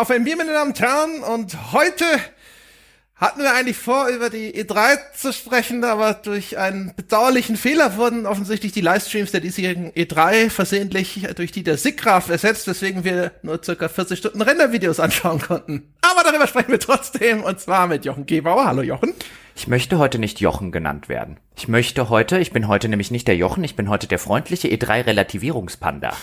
Auf ein Bier, meine Damen und Herren, und heute hatten wir eigentlich vor, über die E3 zu sprechen, aber durch einen bedauerlichen Fehler wurden offensichtlich die Livestreams der diesjährigen E3 versehentlich durch die der SIGGRAPH ersetzt, weswegen wir nur circa 40 Stunden Rendervideos anschauen konnten. Aber darüber sprechen wir trotzdem, und zwar mit Jochen Gebauer. Hallo Jochen. Ich möchte heute nicht Jochen genannt werden. Ich möchte heute, ich bin heute nämlich nicht der Jochen, ich bin heute der freundliche E3-Relativierungspanda.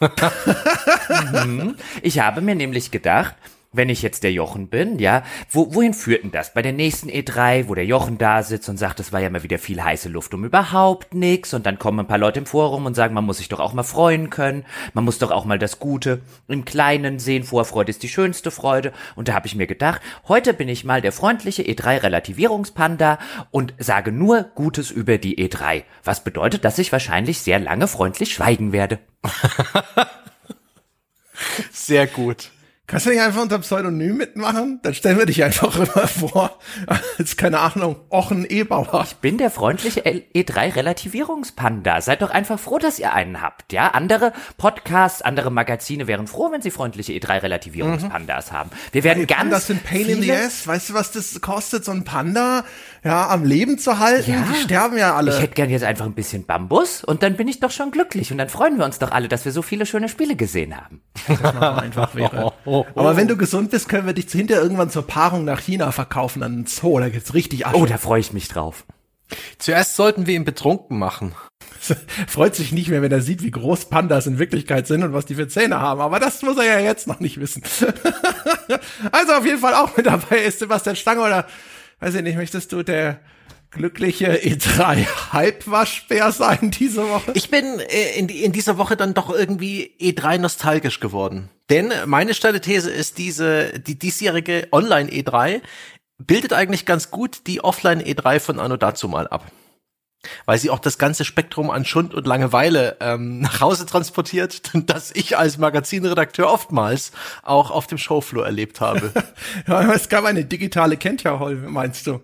Mhm. ich habe mir nämlich gedacht, wenn ich jetzt der Jochen bin, ja, wo, wohin führt denn das? Bei der nächsten E3, wo der Jochen da sitzt und sagt, es war ja mal wieder viel heiße Luft um überhaupt nix und dann kommen ein paar Leute im Forum und sagen, man muss sich doch auch mal freuen können, man muss doch auch mal das Gute im Kleinen sehen, Vorfreude ist die schönste Freude und da habe ich mir gedacht, heute bin ich mal der freundliche E3-Relativierungspanda und sage nur Gutes über die E3, was bedeutet, dass ich wahrscheinlich sehr lange freundlich schweigen werde. sehr gut. Kannst du nicht einfach unter Pseudonym mitmachen? Dann stellen wir dich einfach immer vor. Als, keine Ahnung, Ochen Ebauer. Ich bin der freundliche E3-Relativierungspanda. Seid doch einfach froh, dass ihr einen habt, ja? Andere Podcasts, andere Magazine wären froh, wenn sie freundliche E3-Relativierungspandas mhm. haben. Wir werden ja, ganz Pandas sind Pain in the Ass. Weißt du, was das kostet, so ein Panda, ja, am Leben zu halten? Ja. Die sterben ja alle. Ich hätte gern jetzt einfach ein bisschen Bambus und dann bin ich doch schon glücklich und dann freuen wir uns doch alle, dass wir so viele schöne Spiele gesehen haben. Das einfach wäre. Aber wenn du gesund bist, können wir dich hinterher irgendwann zur Paarung nach China verkaufen an den Zoo. Da gibt's richtig Asche. Oh, da freue ich mich drauf. Zuerst sollten wir ihn betrunken machen. Freut sich nicht mehr, wenn er sieht, wie groß Pandas in Wirklichkeit sind und was die für Zähne haben. Aber das muss er ja jetzt noch nicht wissen. also auf jeden Fall auch mit dabei ist Sebastian Stange oder, weiß ich nicht, möchtest du der glückliche E3 Halbwaschbär sein diese Woche? Ich bin äh, in, in dieser Woche dann doch irgendwie E3 nostalgisch geworden. Denn meine steile These ist, diese, die diesjährige Online E3 bildet eigentlich ganz gut die Offline E3 von Anno dazu mal ab. Weil sie auch das ganze Spektrum an Schund und Langeweile ähm, nach Hause transportiert, das ich als Magazinredakteur oftmals auch auf dem Showfloor erlebt habe. ja, es gab eine digitale Kentja Hall, meinst du?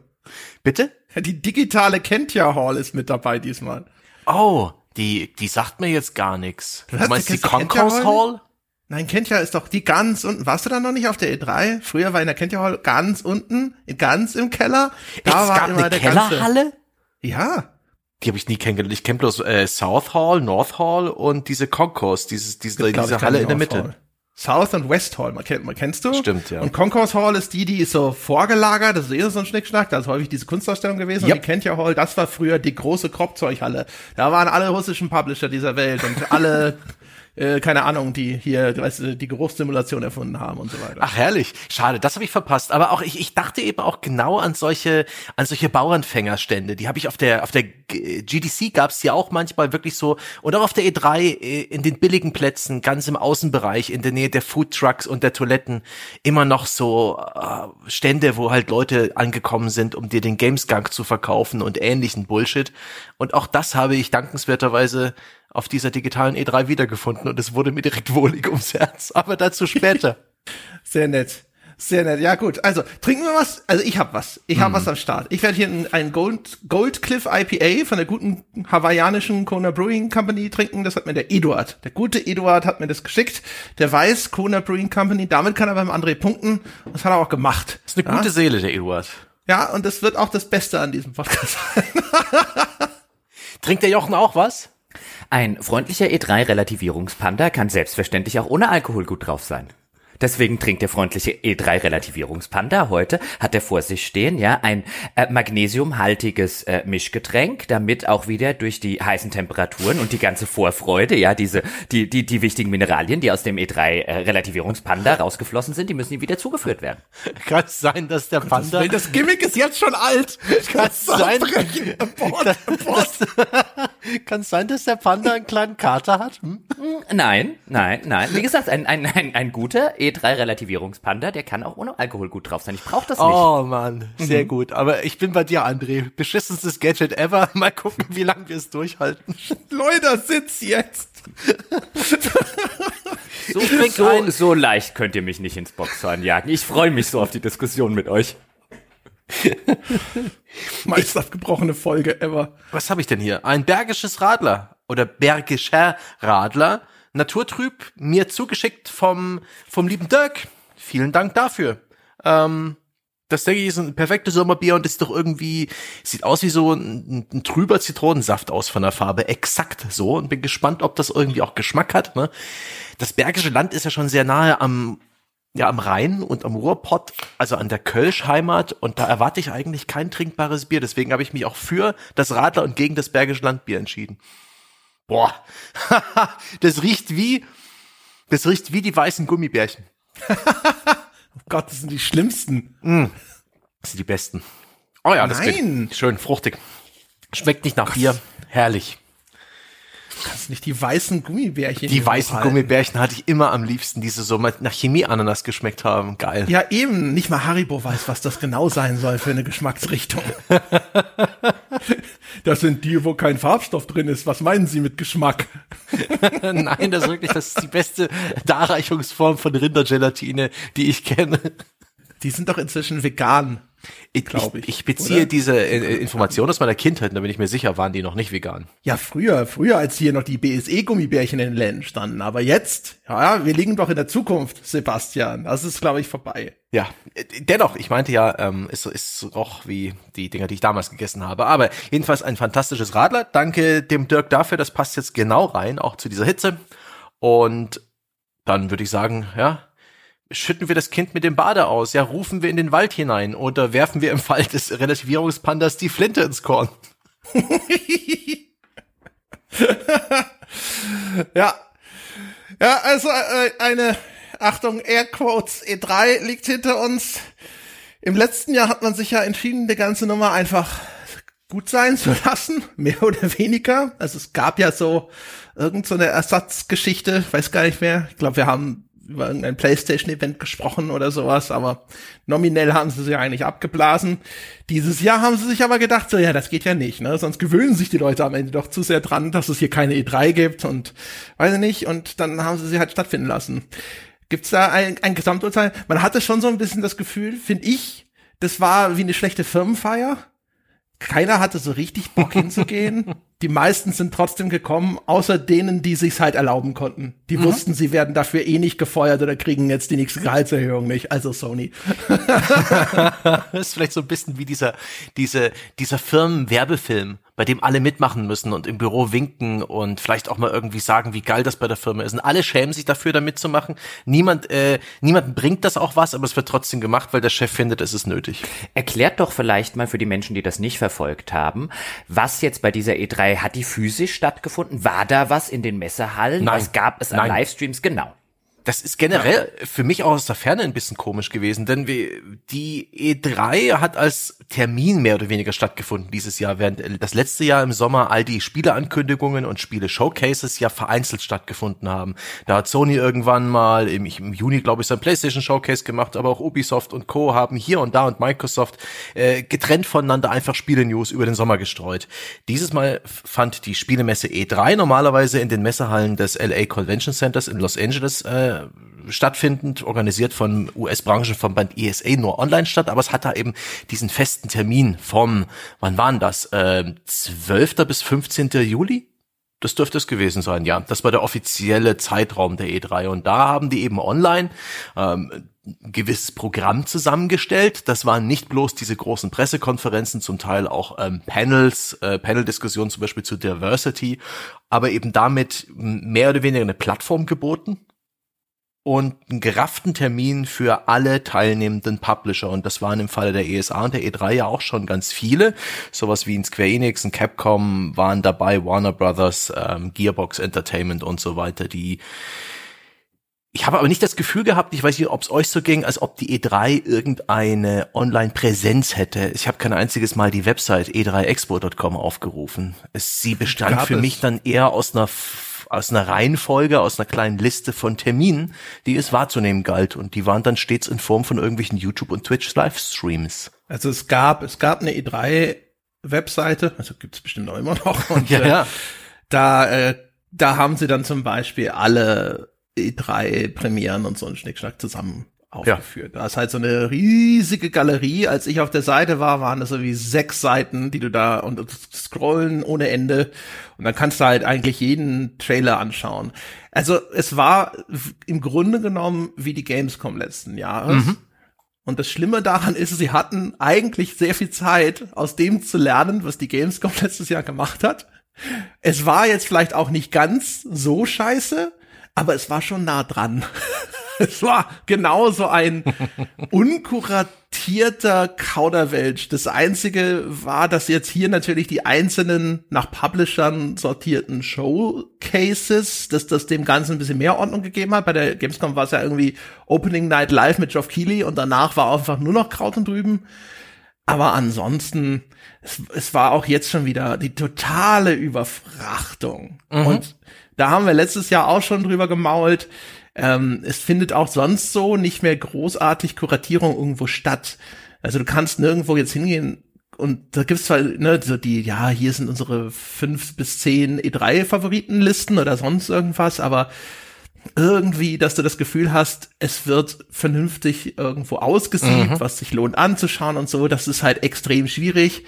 Bitte? Die digitale Kentja Hall ist mit dabei diesmal. Oh, die, die sagt mir jetzt gar nichts. Du, du meinst die Concourse Hall? Nein, Kentja ist doch die ganz unten. Warst du da noch nicht auf der E3? Früher war in der Kentja Hall ganz unten, ganz im Keller. Da es war gab immer eine der Kellerhalle? Ganze, ja. Die habe ich nie kennengelernt. Ich kenne bloß äh, South Hall, North Hall und diese Concourse, dieses, diese, diese Halle in der Mitte. Hall. South und West Hall, man kennt, man kennst du? Stimmt, ja. Und Concourse Hall ist die, die ist so vorgelagert, das ist eh so ein Schnickschnack, da ist häufig diese Kunstausstellung gewesen. Yep. Und die kennt ja Hall, das war früher die große Kropfzeughalle. Da waren alle russischen Publisher dieser Welt und alle äh, keine Ahnung, die hier, weißt du, die Geruchssimulation erfunden haben und so weiter. Ach herrlich, schade, das habe ich verpasst. Aber auch ich, ich dachte eben auch genau an solche, an solche Bauernfängerstände. Die habe ich auf der auf der GDC gab's ja auch manchmal wirklich so und auch auf der E3 äh, in den billigen Plätzen, ganz im Außenbereich, in der Nähe der Food Trucks und der Toiletten immer noch so äh, Stände, wo halt Leute angekommen sind, um dir den Gamesgang zu verkaufen und ähnlichen Bullshit. Und auch das habe ich dankenswerterweise auf dieser digitalen E3 wiedergefunden und es wurde mir direkt wohlig ums Herz. Aber dazu später. Sehr nett. Sehr nett. Ja, gut. Also, trinken wir was? Also, ich hab was. Ich hab mm. was am Start. Ich werde hier ein Gold, Gold Cliff IPA von der guten hawaiianischen Kona Brewing Company trinken. Das hat mir der Eduard. Der gute Eduard hat mir das geschickt. Der weiß Kona Brewing Company. Damit kann er beim André punkten. Das hat er auch gemacht. Das ist eine ja? gute Seele, der Eduard. Ja, und das wird auch das Beste an diesem Podcast sein. Trinkt der Jochen auch was? Ein freundlicher E3-Relativierungspanda kann selbstverständlich auch ohne Alkohol gut drauf sein. Deswegen trinkt der freundliche E3-Relativierungspanda heute, hat er vor sich stehen, ja, ein äh, magnesiumhaltiges äh, Mischgetränk, damit auch wieder durch die heißen Temperaturen und die ganze Vorfreude, ja, diese, die, die, die wichtigen Mineralien, die aus dem E3-Relativierungspanda äh, rausgeflossen sind, die müssen ihm wieder zugeführt werden. Kann es sein, dass der Panda... Das, das Gimmick ist jetzt schon alt. Kann es sein, kann sein, dass der Panda einen kleinen Kater hat? Hm? Nein, nein, nein. Wie gesagt, ein, ein, ein, ein guter E3-Relativierungspanda, der kann auch ohne Alkohol gut drauf sein. Ich brauche das nicht. Oh Mann, sehr mhm. gut. Aber ich bin bei dir, André. Beschissenstes Gadget ever. Mal gucken, wie lange wir es durchhalten. Leute, sitz jetzt. so, so, so leicht könnt ihr mich nicht ins Boxhorn jagen. Ich freue mich so auf die Diskussion mit euch. Meist abgebrochene Folge ever. Was habe ich denn hier? Ein bergisches Radler oder bergischer Radler Naturtrüb mir zugeschickt vom, vom lieben Dirk. vielen Dank dafür. Ähm, das denke ich ist ein perfektes Sommerbier und ist doch irgendwie, sieht aus wie so ein, ein, trüber Zitronensaft aus von der Farbe. Exakt so. Und bin gespannt, ob das irgendwie auch Geschmack hat. Ne? Das Bergische Land ist ja schon sehr nahe am, ja, am Rhein und am Ruhrpott, also an der Kölsch-Heimat. Und da erwarte ich eigentlich kein trinkbares Bier. Deswegen habe ich mich auch für das Radler und gegen das Bergische Landbier entschieden. Boah, das riecht wie, das riecht wie die weißen Gummibärchen. oh Gott, das sind die schlimmsten. Mm, das sind die besten. Oh ja, das Nein. Geht schön fruchtig. Schmeckt nicht nach Bier. Herrlich. Das nicht die weißen Gummibärchen. Die weißen Gummibärchen hatte ich immer am liebsten, die so nach Chemie-Ananas geschmeckt haben. Geil. Ja, eben. Nicht mal Haribo weiß, was das genau sein soll für eine Geschmacksrichtung. das sind die, wo kein Farbstoff drin ist. Was meinen Sie mit Geschmack? Nein, das ist wirklich, das ist die beste Darreichungsform von Rindergelatine, die ich kenne. Die sind doch inzwischen vegan. Ich, ich, ich beziehe oder? diese äh, Information aus meiner Kindheit, da bin ich mir sicher, waren die noch nicht vegan. Ja, früher, früher, als hier noch die BSE-Gummibärchen in den Läden standen. Aber jetzt, ja, wir liegen doch in der Zukunft, Sebastian. Das ist, glaube ich, vorbei. Ja, dennoch, ich meinte ja, ähm, ist, ist auch wie die Dinger, die ich damals gegessen habe. Aber jedenfalls ein fantastisches Radler. Danke dem Dirk dafür, das passt jetzt genau rein, auch zu dieser Hitze. Und dann würde ich sagen, ja, schütten wir das Kind mit dem Bade aus? Ja, rufen wir in den Wald hinein oder werfen wir im Fall des Relativierungspandas die Flinte ins Korn? ja. Ja, also äh, eine Achtung, Airquotes E3 liegt hinter uns. Im letzten Jahr hat man sich ja entschieden, die ganze Nummer einfach gut sein zu lassen, mehr oder weniger. Also es gab ja so irgend so Ersatzgeschichte, weiß gar nicht mehr. Ich glaube, wir haben über irgendein PlayStation-Event gesprochen oder sowas, aber nominell haben sie sich eigentlich abgeblasen. Dieses Jahr haben sie sich aber gedacht, so ja, das geht ja nicht, ne? Sonst gewöhnen sich die Leute am Ende doch zu sehr dran, dass es hier keine E3 gibt und weiß ich nicht, und dann haben sie sie halt stattfinden lassen. Gibt's da ein, ein Gesamturteil? Man hatte schon so ein bisschen das Gefühl, finde ich, das war wie eine schlechte Firmenfeier keiner hatte so richtig Bock hinzugehen. Die meisten sind trotzdem gekommen, außer denen, die sich's halt erlauben konnten. Die mhm. wussten, sie werden dafür eh nicht gefeuert oder kriegen jetzt die nächste Gehaltserhöhung nicht. Also Sony. das ist vielleicht so ein bisschen wie dieser, diese, dieser Firmenwerbefilm bei dem alle mitmachen müssen und im Büro winken und vielleicht auch mal irgendwie sagen, wie geil das bei der Firma ist. Und alle schämen sich dafür, da mitzumachen. Niemand, äh, niemand bringt das auch was, aber es wird trotzdem gemacht, weil der Chef findet, es ist nötig. Erklärt doch vielleicht mal für die Menschen, die das nicht verfolgt haben, was jetzt bei dieser E3, hat die physisch stattgefunden? War da was in den Messehallen? Nein. Was gab es an. Livestreams? Genau. Das ist generell für mich auch aus der Ferne ein bisschen komisch gewesen, denn die E3 hat als Termin mehr oder weniger stattgefunden dieses Jahr, während das letzte Jahr im Sommer all die Spieleankündigungen und Spiele-Showcases ja vereinzelt stattgefunden haben. Da hat Sony irgendwann mal im, im Juni, glaube ich, sein PlayStation Showcase gemacht, aber auch Ubisoft und Co. haben hier und da und Microsoft äh, getrennt voneinander einfach Spiele-News über den Sommer gestreut. Dieses Mal fand die Spielemesse E3 normalerweise in den Messehallen des LA Convention Centers in Los Angeles äh, stattfindend, organisiert von US-Branchenverband ESA nur online statt, aber es hat da eben diesen festen Termin vom, wann waren das, äh, 12. bis 15. Juli? Das dürfte es gewesen sein, ja. Das war der offizielle Zeitraum der E3 und da haben die eben online ähm, ein gewisses Programm zusammengestellt. Das waren nicht bloß diese großen Pressekonferenzen, zum Teil auch ähm, Panels, äh, Panel-Diskussionen zum Beispiel zu Diversity, aber eben damit mehr oder weniger eine Plattform geboten, und einen gerafften Termin für alle teilnehmenden Publisher. Und das waren im Falle der ESA und der E3 ja auch schon ganz viele. Sowas wie ein Square Enix, ein Capcom waren dabei, Warner Brothers, ähm, Gearbox Entertainment und so weiter, die ich habe aber nicht das Gefühl gehabt, ich weiß nicht, ob es euch so ging, als ob die E3 irgendeine Online-Präsenz hätte. Ich habe kein einziges Mal die Website e3expo.com aufgerufen. Es, sie bestand für es. mich dann eher aus einer aus einer Reihenfolge, aus einer kleinen Liste von Terminen, die es wahrzunehmen galt. Und die waren dann stets in Form von irgendwelchen YouTube- und Twitch-Livestreams. Also es gab, es gab eine E3-Webseite, also gibt's bestimmt auch immer noch. Und, ja, ja. Äh, da, äh, da haben sie dann zum Beispiel alle E3-Premieren und so einen Schnickschnack zusammen aufgeführt. Ja. Da ist halt so eine riesige Galerie. Als ich auf der Seite war, waren das so wie sechs Seiten, die du da und scrollen ohne Ende. Und dann kannst du halt eigentlich jeden Trailer anschauen. Also es war im Grunde genommen wie die Gamescom letzten Jahres. Mhm. Und das Schlimme daran ist, sie hatten eigentlich sehr viel Zeit, aus dem zu lernen, was die Gamescom letztes Jahr gemacht hat. Es war jetzt vielleicht auch nicht ganz so scheiße, aber es war schon nah dran. es war genauso ein unkuratierter Kauderwelsch. Das einzige war, dass jetzt hier natürlich die einzelnen nach Publishern sortierten Showcases, dass das dem Ganzen ein bisschen mehr Ordnung gegeben hat. Bei der Gamescom war es ja irgendwie Opening Night Live mit Geoff Keighley und danach war einfach nur noch Kraut und drüben. Aber ansonsten, es, es war auch jetzt schon wieder die totale Überfrachtung. Mhm. Und da haben wir letztes Jahr auch schon drüber gemault. Ähm, es findet auch sonst so nicht mehr großartig Kuratierung irgendwo statt. Also du kannst nirgendwo jetzt hingehen und da gibt's zwar ne, so die, ja, hier sind unsere fünf bis zehn E3-Favoritenlisten oder sonst irgendwas, aber irgendwie, dass du das Gefühl hast, es wird vernünftig irgendwo ausgesiebt, mhm. was sich lohnt anzuschauen und so, das ist halt extrem schwierig.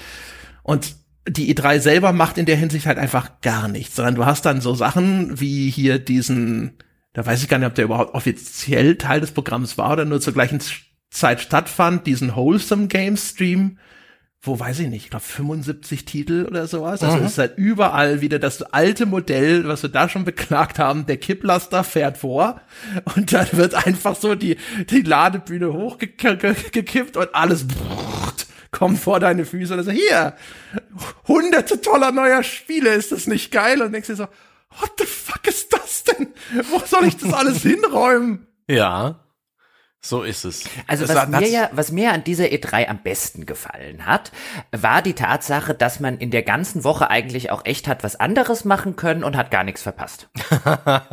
Und die E3 selber macht in der Hinsicht halt einfach gar nichts, sondern du hast dann so Sachen wie hier diesen, da weiß ich gar nicht, ob der überhaupt offiziell Teil des Programms war oder nur zur gleichen Zeit stattfand, diesen Wholesome Games Stream, wo weiß ich nicht, ich glaube 75 Titel oder sowas. Also mhm. ist halt überall wieder das alte Modell, was wir da schon beklagt haben, der Kipplaster fährt vor und dann wird einfach so die, die Ladebühne hochgekippt und alles kommt vor deine Füße und so, hier, hunderte toller neuer Spiele, ist das nicht geil? Und denkst dir so, what the fuck ist das denn? Wo soll ich das alles hinräumen? Ja. So ist es. Also was mir ja, was mir an dieser E3 am besten gefallen hat, war die Tatsache, dass man in der ganzen Woche eigentlich auch echt hat was anderes machen können und hat gar nichts verpasst.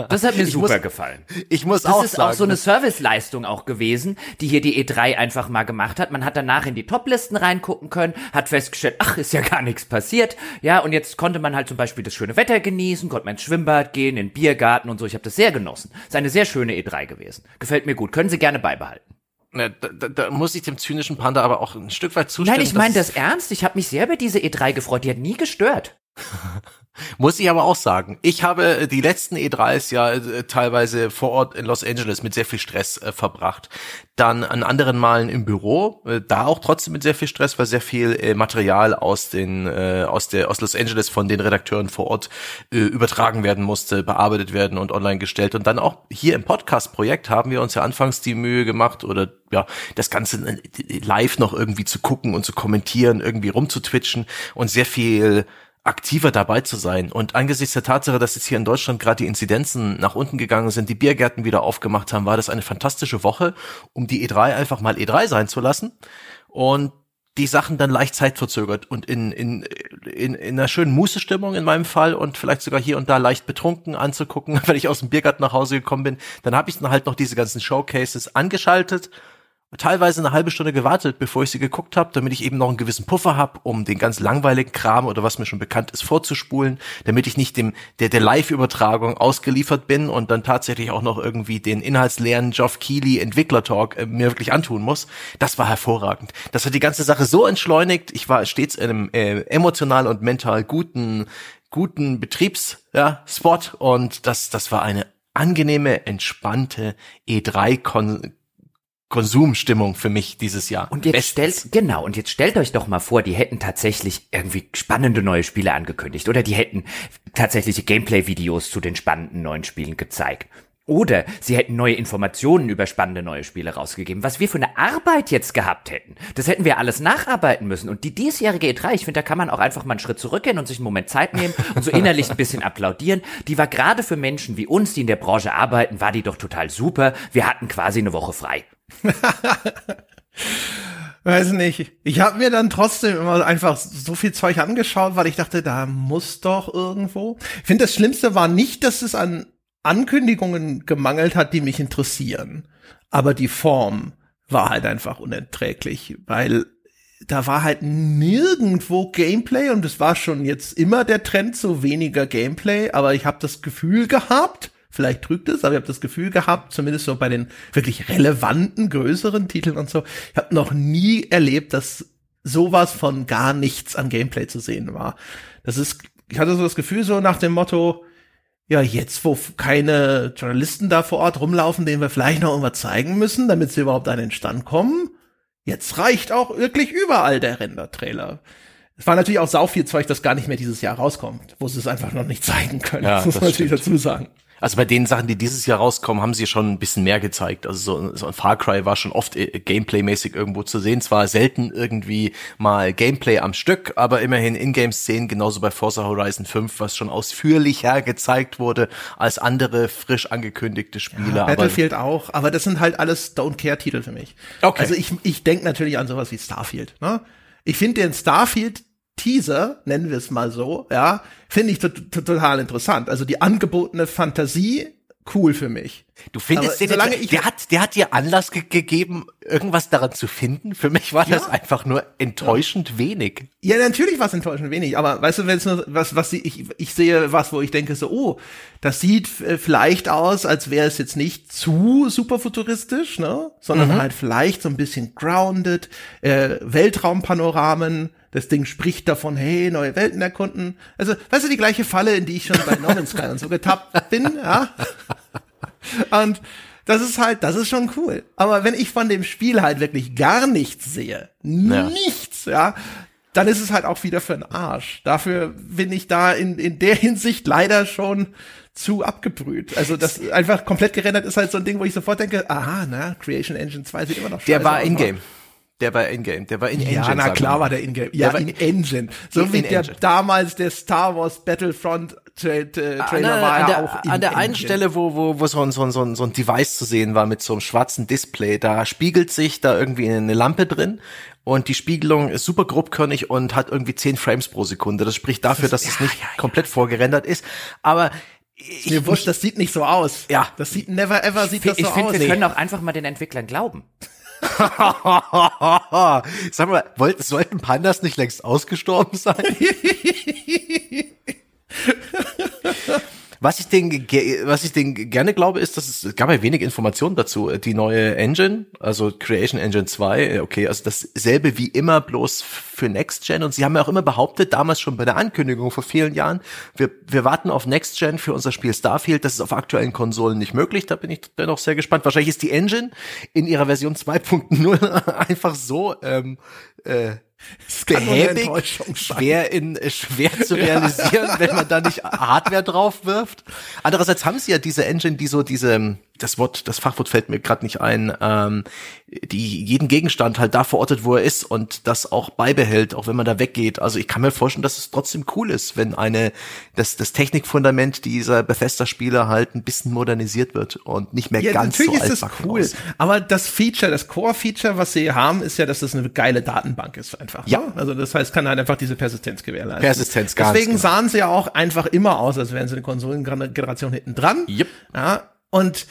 Das hat mir super muss, gefallen. Ich muss das auch Das ist sagen, auch so eine Serviceleistung auch gewesen, die hier die E3 einfach mal gemacht hat. Man hat danach in die Toplisten reingucken können, hat festgestellt, ach, ist ja gar nichts passiert. Ja, und jetzt konnte man halt zum Beispiel das schöne Wetter genießen, konnte man ins Schwimmbad gehen, in den Biergarten und so. Ich habe das sehr genossen. Ist eine sehr schöne E3 gewesen. Gefällt mir gut. Können Sie gerne beibehalten beibehalten. Da, da, da muss ich dem zynischen Panda aber auch ein Stück weit zustimmen. Nein, ich meine das ernst. Ich habe mich sehr über diese E3 gefreut. Die hat nie gestört. Muss ich aber auch sagen. Ich habe äh, die letzten E3s ja äh, teilweise vor Ort in Los Angeles mit sehr viel Stress äh, verbracht. Dann an anderen Malen im Büro, äh, da auch trotzdem mit sehr viel Stress, weil sehr viel äh, Material aus den äh, aus der aus Los Angeles von den Redakteuren vor Ort übertragen werden musste, bearbeitet werden und online gestellt. Und dann auch hier im Podcast-Projekt haben wir uns ja anfangs die Mühe gemacht oder ja das Ganze live noch irgendwie zu gucken und zu kommentieren, irgendwie rumzutwitchen und sehr viel aktiver dabei zu sein. Und angesichts der Tatsache, dass jetzt hier in Deutschland gerade die Inzidenzen nach unten gegangen sind, die Biergärten wieder aufgemacht haben, war das eine fantastische Woche, um die E3 einfach mal E3 sein zu lassen. Und die Sachen dann leicht zeitverzögert und in, in, in, in einer schönen Mußestimmung in meinem Fall und vielleicht sogar hier und da leicht betrunken anzugucken, wenn ich aus dem Biergarten nach Hause gekommen bin, dann habe ich dann halt noch diese ganzen Showcases angeschaltet teilweise eine halbe Stunde gewartet, bevor ich sie geguckt habe, damit ich eben noch einen gewissen Puffer habe, um den ganz langweiligen Kram oder was mir schon bekannt ist vorzuspulen, damit ich nicht dem der der Live-Übertragung ausgeliefert bin und dann tatsächlich auch noch irgendwie den inhaltsleeren Geoff Keighley Entwickler Talk äh, mir wirklich antun muss. Das war hervorragend. Das hat die ganze Sache so entschleunigt. Ich war stets in einem äh, emotional und mental guten guten Betriebs ja, Spot und das das war eine angenehme, entspannte E3 Kon Konsumstimmung für mich dieses Jahr. Und jetzt stellt, genau, und jetzt stellt euch doch mal vor, die hätten tatsächlich irgendwie spannende neue Spiele angekündigt oder die hätten tatsächliche Gameplay-Videos zu den spannenden neuen Spielen gezeigt. Oder sie hätten neue Informationen über spannende neue Spiele rausgegeben. Was wir für eine Arbeit jetzt gehabt hätten, das hätten wir alles nacharbeiten müssen. Und die diesjährige E3, ich finde, da kann man auch einfach mal einen Schritt zurückgehen und sich einen Moment Zeit nehmen und so innerlich ein bisschen applaudieren. Die war gerade für Menschen wie uns, die in der Branche arbeiten, war die doch total super. Wir hatten quasi eine Woche frei. Weiß nicht. Ich habe mir dann trotzdem immer einfach so viel Zeug angeschaut, weil ich dachte, da muss doch irgendwo. Ich finde, das Schlimmste war nicht, dass es an Ankündigungen gemangelt hat, die mich interessieren. Aber die Form war halt einfach unerträglich, weil da war halt nirgendwo Gameplay und es war schon jetzt immer der Trend zu weniger Gameplay, aber ich habe das Gefühl gehabt, Vielleicht trügt es, aber ich habe das Gefühl gehabt, zumindest so bei den wirklich relevanten, größeren Titeln und so, ich habe noch nie erlebt, dass sowas von gar nichts an Gameplay zu sehen war. Das ist, ich hatte so das Gefühl so nach dem Motto, ja, jetzt, wo keine Journalisten da vor Ort rumlaufen, denen wir vielleicht noch irgendwas zeigen müssen, damit sie überhaupt an den Stand kommen, jetzt reicht auch wirklich überall der Render-Trailer. Es war natürlich auch sau viel Zeug, das gar nicht mehr dieses Jahr rauskommt, wo sie es einfach noch nicht zeigen können. Ja, das muss man natürlich dazu sagen. Also bei den Sachen, die dieses Jahr rauskommen, haben sie schon ein bisschen mehr gezeigt. Also so, so ein Far Cry war schon oft äh, Gameplay-mäßig irgendwo zu sehen. Zwar selten irgendwie mal Gameplay am Stück, aber immerhin Ingame-Szenen, genauso bei Forza Horizon 5, was schon ausführlicher gezeigt wurde als andere frisch angekündigte Spiele. aber Battlefield auch, aber das sind halt alles Don't-Care-Titel für mich. Okay. Also ich, ich denke natürlich an sowas wie Starfield. Ne? Ich finde den Starfield-Teaser, nennen wir es mal so, ja, finde ich to to total interessant. Also die angebotene Fantasie, cool für mich. Du findest den solange ich- der hat, der hat dir Anlass ge gegeben, irgendwas daran zu finden. Für mich war das einfach nur enttäuschend wenig. Ja, natürlich war es enttäuschend wenig, aber weißt du, wenn es nur was, was sie- ich, ich sehe was, wo ich denke so, oh, das sieht vielleicht aus, als wäre es jetzt nicht zu super futuristisch, ne, sondern halt vielleicht so ein bisschen grounded, äh, Weltraumpanoramen. Das Ding spricht davon, hey, neue Welten erkunden. Also, weißt du, die gleiche Falle, in die ich schon bei No Man's Sky und so getappt bin, ja. Und das ist halt, das ist schon cool. Aber wenn ich von dem Spiel halt wirklich gar nichts sehe, nichts, ja, dann ist es halt auch wieder für den Arsch. Dafür bin ich da in, in der Hinsicht leider schon zu abgebrüht. Also das einfach komplett gerendert ist halt so ein Ding, wo ich sofort denke, aha, na, Creation Engine 2 sieht immer noch scheiße Der war in-game. Der war in-game. Der war in-engine. Ja, na klar war der Ingame. Ja, war in Engine. So wie der damals der Star Wars Battlefront Trailer an der, war an ja der, auch in an der einen. Stelle, wo, wo, wo so ein, so, ein, so, ein, so ein Device zu sehen war mit so einem schwarzen Display, da spiegelt sich da irgendwie eine Lampe drin und die Spiegelung ist super grobkörnig und hat irgendwie 10 Frames pro Sekunde. Das spricht dafür, dass es nicht komplett vorgerendert ist. Aber ich, Mir wurscht, das sieht nicht so aus. Ja. Das sieht never ever sieht Ich, das so ich finde, aus. wir können auch einfach mal den Entwicklern glauben. Sag mal, wollten, sollten Pandas nicht längst ausgestorben sein? Was ich den, was ich den gerne glaube, ist, dass es, es gab ja wenig Informationen dazu. Die neue Engine, also Creation Engine 2, okay, also dasselbe wie immer, bloß für Next Gen. Und sie haben ja auch immer behauptet, damals schon bei der Ankündigung vor vielen Jahren, wir, wir warten auf Next Gen für unser Spiel Starfield. Das ist auf aktuellen Konsolen nicht möglich. Da bin ich dennoch sehr gespannt. Wahrscheinlich ist die Engine in ihrer Version 2.0 einfach so, ähm, äh, behäbig, schwer in äh, schwer zu realisieren, wenn man da nicht Hardware drauf wirft. Andererseits haben sie ja diese Engine, die so diese das Wort, das Fachwort fällt mir gerade nicht ein, ähm, die jeden Gegenstand halt da verortet, wo er ist und das auch beibehält, auch wenn man da weggeht. Also ich kann mir vorstellen, dass es trotzdem cool ist, wenn eine das das Technikfundament dieser Bethesda-Spiele halt ein bisschen modernisiert wird und nicht mehr Ja, ganz natürlich so ist das cool. aussieht. Aber das Feature, das Core-Feature, was sie haben, ist ja, dass das eine geile Datenbank ist einfach. Ja. Ne? Also das heißt, kann halt einfach diese Persistenz gewährleisten. Persistenz, ganz Deswegen genau. sahen sie ja auch einfach immer aus, als wären sie eine Konsolengeneration hinten dran. Yep. Ja, und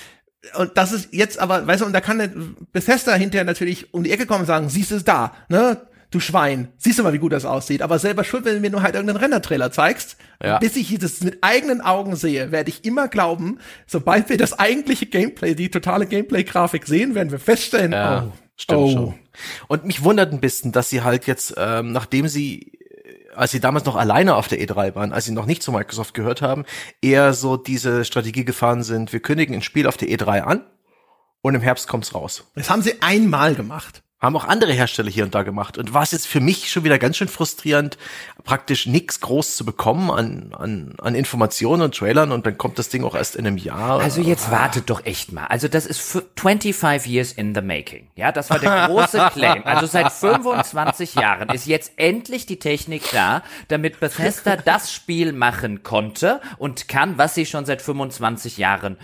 und das ist jetzt aber, weißt du, und da kann der Bethesda hinterher natürlich um die Ecke kommen und sagen, siehst du es da, ne? Du Schwein, siehst du mal, wie gut das aussieht. Aber selber schuld, wenn du mir nur halt irgendeinen Render-Trailer zeigst. Ja. Bis ich das mit eigenen Augen sehe, werde ich immer glauben, sobald wir das eigentliche Gameplay, die totale Gameplay-Grafik sehen, werden wir feststellen, Ja, oh, stimmt oh. schon. Und mich wundert ein bisschen, dass sie halt jetzt, ähm, nachdem sie, als sie damals noch alleine auf der E3 waren, als sie noch nicht zu Microsoft gehört haben, eher so diese Strategie gefahren sind, wir kündigen ein Spiel auf der E3 an und im Herbst kommt's raus. Das haben sie einmal gemacht. Haben auch andere Hersteller hier und da gemacht. Und war es jetzt für mich schon wieder ganz schön frustrierend, praktisch nichts groß zu bekommen an, an, an Informationen und Trailern und dann kommt das Ding auch erst in einem Jahr. Also jetzt wartet doch echt mal. Also das ist für 25 years in the making. Ja, das war der große Claim. Also seit 25 Jahren ist jetzt endlich die Technik da, damit Bethesda das Spiel machen konnte und kann, was sie schon seit 25 Jahren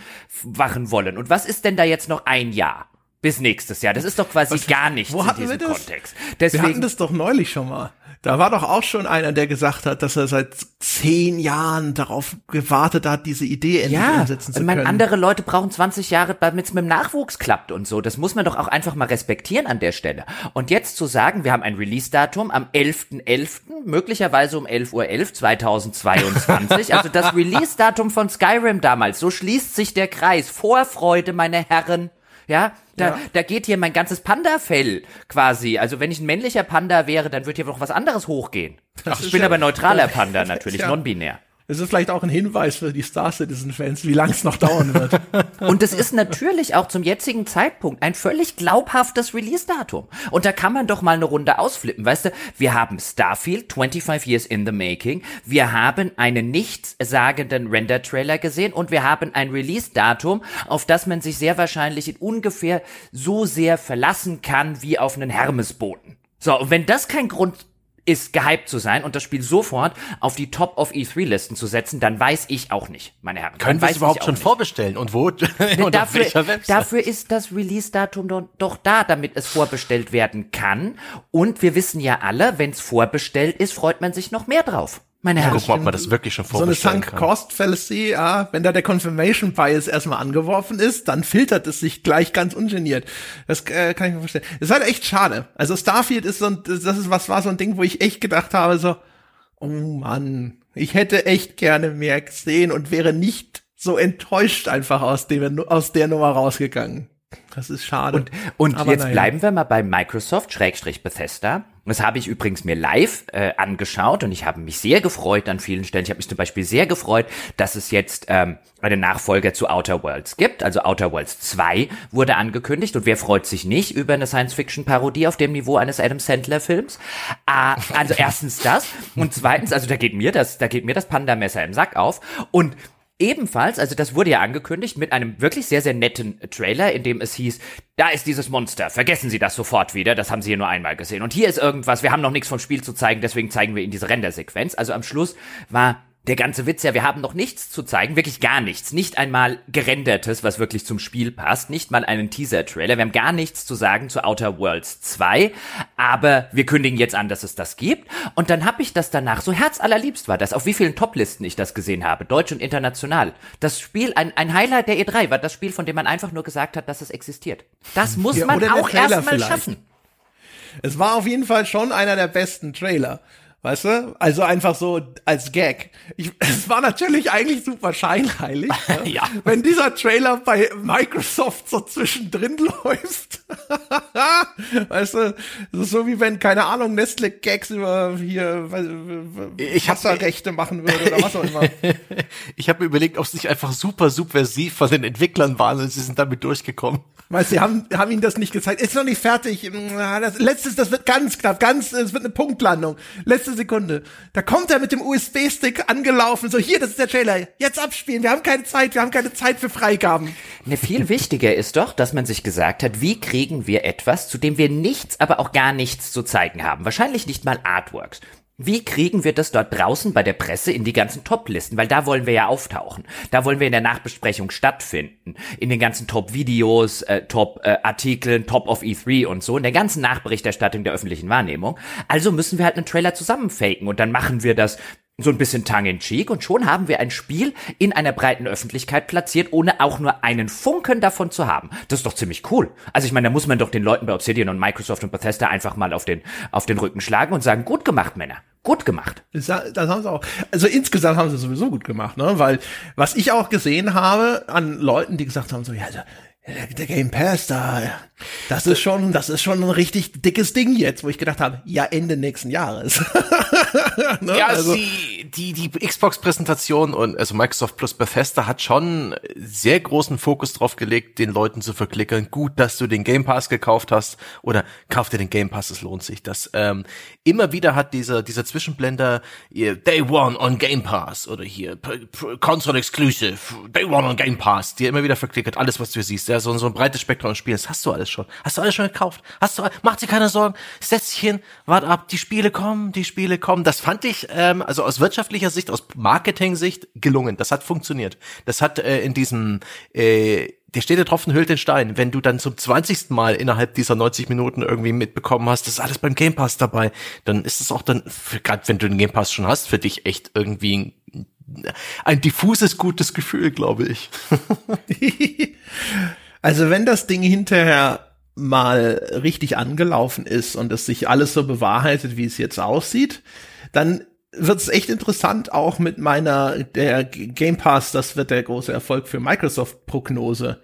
machen wollen. Und was ist denn da jetzt noch ein Jahr? Bis nächstes Jahr. Das ist doch quasi gar nichts wo in diesem? Kontext. Wir hatten Deswegen, das doch neulich schon mal. Da war doch auch schon einer, der gesagt hat, dass er seit zehn Jahren darauf gewartet hat, diese Idee endlich Ja, umsetzen zu ich meine, können. andere Leute brauchen 20 Jahre, damit es mit dem Nachwuchs klappt und so. Das muss man doch auch einfach mal respektieren an der Stelle. Und jetzt zu sagen, wir haben ein Release-Datum am 11.11., möglicherweise um 11.11 Uhr 2022, also das Release-Datum von Skyrim damals, so schließt sich der Kreis. Vorfreude, meine Herren. Ja, da, Ja. da geht hier mein ganzes Panda-Fell quasi. Also wenn ich ein männlicher Panda wäre, dann würde hier noch was anderes hochgehen. Das ich bin ja- aber neutraler Panda natürlich, Ja. non-binär. Es ist vielleicht auch ein Hinweis für die Star Citizen-Fans, wie lang es noch dauern wird. Und es ist natürlich auch zum jetzigen Zeitpunkt ein völlig glaubhaftes Release-Datum. Und da kann man doch mal eine Runde ausflippen. Weißt du, wir haben Starfield, 25 Years in the Making. Wir haben einen nichtssagenden Render-Trailer gesehen und wir haben ein Release-Datum, auf das man sich sehr wahrscheinlich in ungefähr so sehr verlassen kann wie auf einen Hermesboten. So, und wenn das kein Grund ist, gehypt zu sein und das Spiel sofort auf die Top of E3-Listen zu setzen, dann weiß ich auch nicht, meine Herren. Können wir es überhaupt schon nicht. vorbestellen? Und wo? und auf Dafür, dafür ist das Release-Datum doch, doch da, damit es vorbestellt werden kann. Und wir wissen ja alle, wenn es vorbestellt ist, freut man sich noch mehr drauf. Meine Herren. Guck mal, ob man das wirklich schon so eine vorbestellen Sunk kann. Cost Fallacy, ja, wenn da der Confirmation Bias erstmal angeworfen ist, dann filtert es sich gleich ganz ungeniert. Das äh, kann ich mir vorstellen. Das ist halt echt schade. Also Starfield ist so ein, das ist was war so ein Ding, wo ich echt gedacht habe so, oh Mann, ich hätte echt gerne mehr gesehen und wäre nicht so enttäuscht einfach aus dem aus der Nummer rausgegangen. Das ist schade. Und, und Aber jetzt naja. bleiben wir mal bei Microsoft Schrägstrich Bethesda. Das habe ich übrigens mir live äh, angeschaut und ich habe mich sehr gefreut an vielen Stellen. Ich habe mich zum Beispiel sehr gefreut, dass es jetzt ähm, einen Nachfolger zu Outer Worlds gibt. Also Outer Worlds 2 wurde angekündigt und wer freut sich nicht über eine Science-Fiction-Parodie auf dem Niveau eines Adam Sandler-Films? Ah, also erstens das und zweitens, also da geht mir das, da geht mir das Panda-Messer im Sack auf und Ebenfalls, also das wurde ja angekündigt mit einem wirklich sehr, sehr netten Trailer, in dem es hieß, da ist dieses Monster, vergessen Sie das sofort wieder, das haben Sie hier nur einmal gesehen. Und hier ist irgendwas, wir haben noch nichts vom Spiel zu zeigen, deswegen zeigen wir Ihnen diese Rendersequenz. Also am Schluss war der ganze Witz ja, wir haben noch nichts zu zeigen, wirklich gar nichts. Nicht einmal gerendertes, was wirklich zum Spiel passt, nicht mal einen Teaser-Trailer. Wir haben gar nichts zu sagen zu Outer Worlds 2, aber wir kündigen jetzt an, dass es das gibt. Und dann habe ich das danach, so herzallerliebst war das, auf wie vielen Toplisten ich das gesehen habe, deutsch und international. Das Spiel, ein, ein Highlight der E3 war das Spiel, von dem man einfach nur gesagt hat, dass es existiert. Das muss Ja, man auch erstmal schaffen. Es war auf jeden Fall schon einer der besten Trailer. Weißt du? Also einfach so als Gag. Ich, es war natürlich eigentlich super scheinheilig. ne? Ja. Wenn dieser Trailer bei Microsoft so zwischendrin läuft. weißt du? Das ist so wie wenn, keine Ahnung, Nestle Gags über hier Ich hab- Wasserrechte machen würde oder was auch immer. Ich habe mir überlegt, ob es nicht einfach super subversiv von den Entwicklern waren und sie sind damit durchgekommen. Weißt du, sie haben, haben ihnen das nicht gezeigt. Ist noch nicht fertig. Das, letztes, das wird ganz knapp, ganz, es wird eine Punktlandung. Letzte Sekunde. Da kommt er mit dem USB-Stick angelaufen. So, hier, das ist der Trailer. Jetzt abspielen. Wir haben keine Zeit. Wir haben keine Zeit für Freigaben. Ne, viel wichtiger ist doch, dass man sich gesagt hat, wie kriegen wir etwas, zu dem wir nichts, aber auch gar nichts zu zeigen haben. Wahrscheinlich nicht mal Artworks. Wie kriegen wir das dort draußen bei der Presse in die ganzen Top-Listen? Weil da wollen wir ja auftauchen. Da wollen wir in der Nachbesprechung stattfinden. In den ganzen Top-Videos, äh, Top-Artikeln, Top of E3 und so. In der ganzen Nachberichterstattung der öffentlichen Wahrnehmung. Also müssen wir halt einen Trailer zusammenfaken. Und dann machen wir das so ein bisschen tongue-in-cheek und schon haben wir ein Spiel in einer breiten Öffentlichkeit platziert, ohne auch nur einen Funken davon zu haben. Das ist doch ziemlich cool. Also ich meine, da muss man doch den Leuten bei Obsidian und Microsoft und Bethesda einfach mal auf den, auf den Rücken schlagen und sagen, gut gemacht, Männer. Gut gemacht. Das, haben sie auch. Also insgesamt haben sie es sowieso gut gemacht, ne? Weil was ich auch gesehen habe an Leuten, die gesagt haben, so ja, der, Game Pass da, das ist schon, das ist schon ein richtig dickes Ding jetzt, wo ich gedacht habe, ja Ende nächsten Jahres. ne? Ja, also, die, die, die Xbox-Präsentation und also Microsoft plus Bethesda hat schon sehr großen Fokus drauf gelegt, den Leuten zu verklickern, gut, dass du den Game Pass gekauft hast oder kauf dir den Game Pass, es lohnt sich. Das ähm, immer wieder hat dieser dieser Zwischenblender ihr Day One on Game Pass oder hier Console Exclusive Day One on Game Pass, dir immer wieder verklickert, alles was du hier siehst, ja, so, so ein breites Spektrum an Spielen, das hast du alles schon. Hast du alles schon gekauft? Hast du mach dir keine Sorgen, setz dich hin, wart ab, die Spiele kommen, die Spiele kommen. Das fand ich ähm, also aus wirtschaftlicher Sicht, aus Marketing-Sicht gelungen. Das hat funktioniert. Das hat äh, in diesem äh, der steht der Tropfen hüllt den Stein. Wenn du dann zum 20. Mal innerhalb dieser 90 Minuten irgendwie mitbekommen hast, das ist alles beim Game Pass dabei, dann ist es auch dann, gerade wenn du den Game Pass schon hast, für dich echt irgendwie ein, ein diffuses, gutes Gefühl, glaube ich. also wenn das Ding hinterher mal richtig angelaufen ist und es sich alles so bewahrheitet, wie es jetzt aussieht, dann wird es echt interessant, auch mit meiner, der Game Pass, das wird der große Erfolg für Microsoft Prognose.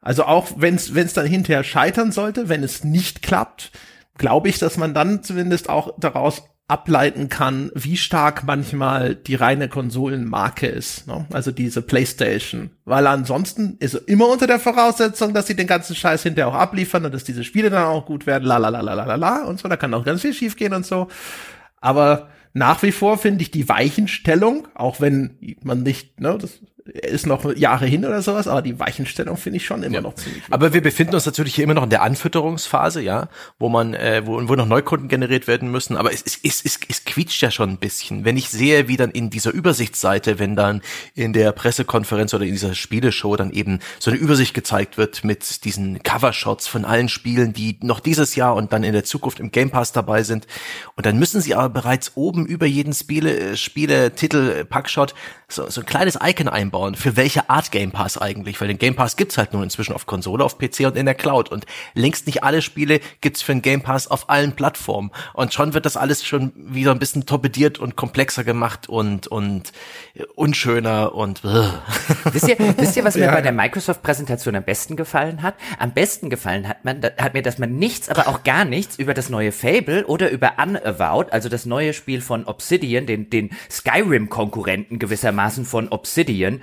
Also auch wenn es dann hinterher scheitern sollte, wenn es nicht klappt, glaube ich, dass man dann zumindest auch daraus ableiten kann, wie stark manchmal die reine Konsolenmarke ist. Ne? Also diese PlayStation. Weil ansonsten ist immer unter der Voraussetzung, dass sie den ganzen Scheiß hinterher auch abliefern und dass diese Spiele dann auch gut werden, la la la la la la und so. Da kann auch ganz viel schief gehen und so. Aber nach wie vor finde ich die Weichenstellung, auch wenn man nicht, ne, das ist noch Jahre hin oder sowas, aber die Weichenstellung finde ich schon immer ja. noch ziemlich. Gut. Aber wir befinden uns natürlich hier immer noch in der Anfütterungsphase, ja, wo man, äh, wo, wo noch Neukunden generiert werden müssen. Aber es, es, es, es, es quietscht ja schon ein bisschen. Wenn ich sehe, wie dann in dieser Übersichtsseite, wenn dann in der Pressekonferenz oder in dieser Spieleshow dann eben so eine Übersicht gezeigt wird mit diesen Covershots von allen Spielen, die noch dieses Jahr und dann in der Zukunft im Game Pass dabei sind. Und dann müssen sie aber bereits oben über jeden Spiele, äh, Spiele, Titel, Packshot so, so ein kleines Icon einbauen, für welche Art Game Pass eigentlich, weil den Game Pass gibt's halt nur inzwischen auf Konsole, auf PC und in der Cloud und längst nicht alle Spiele gibt's für den Game Pass auf allen Plattformen und schon wird das alles schon wieder ein bisschen torpediert und komplexer gemacht und und unschöner und wisst ihr, wisst ihr, was mir ja. bei der Microsoft Präsentation am besten gefallen hat? Am besten gefallen hat man hat mir, dass man nichts, aber auch gar nichts über das neue Fable oder über Unavowed, also das neue Spiel von Obsidian, den den Skyrim Konkurrenten gewisser gewissermaßen von Obsidian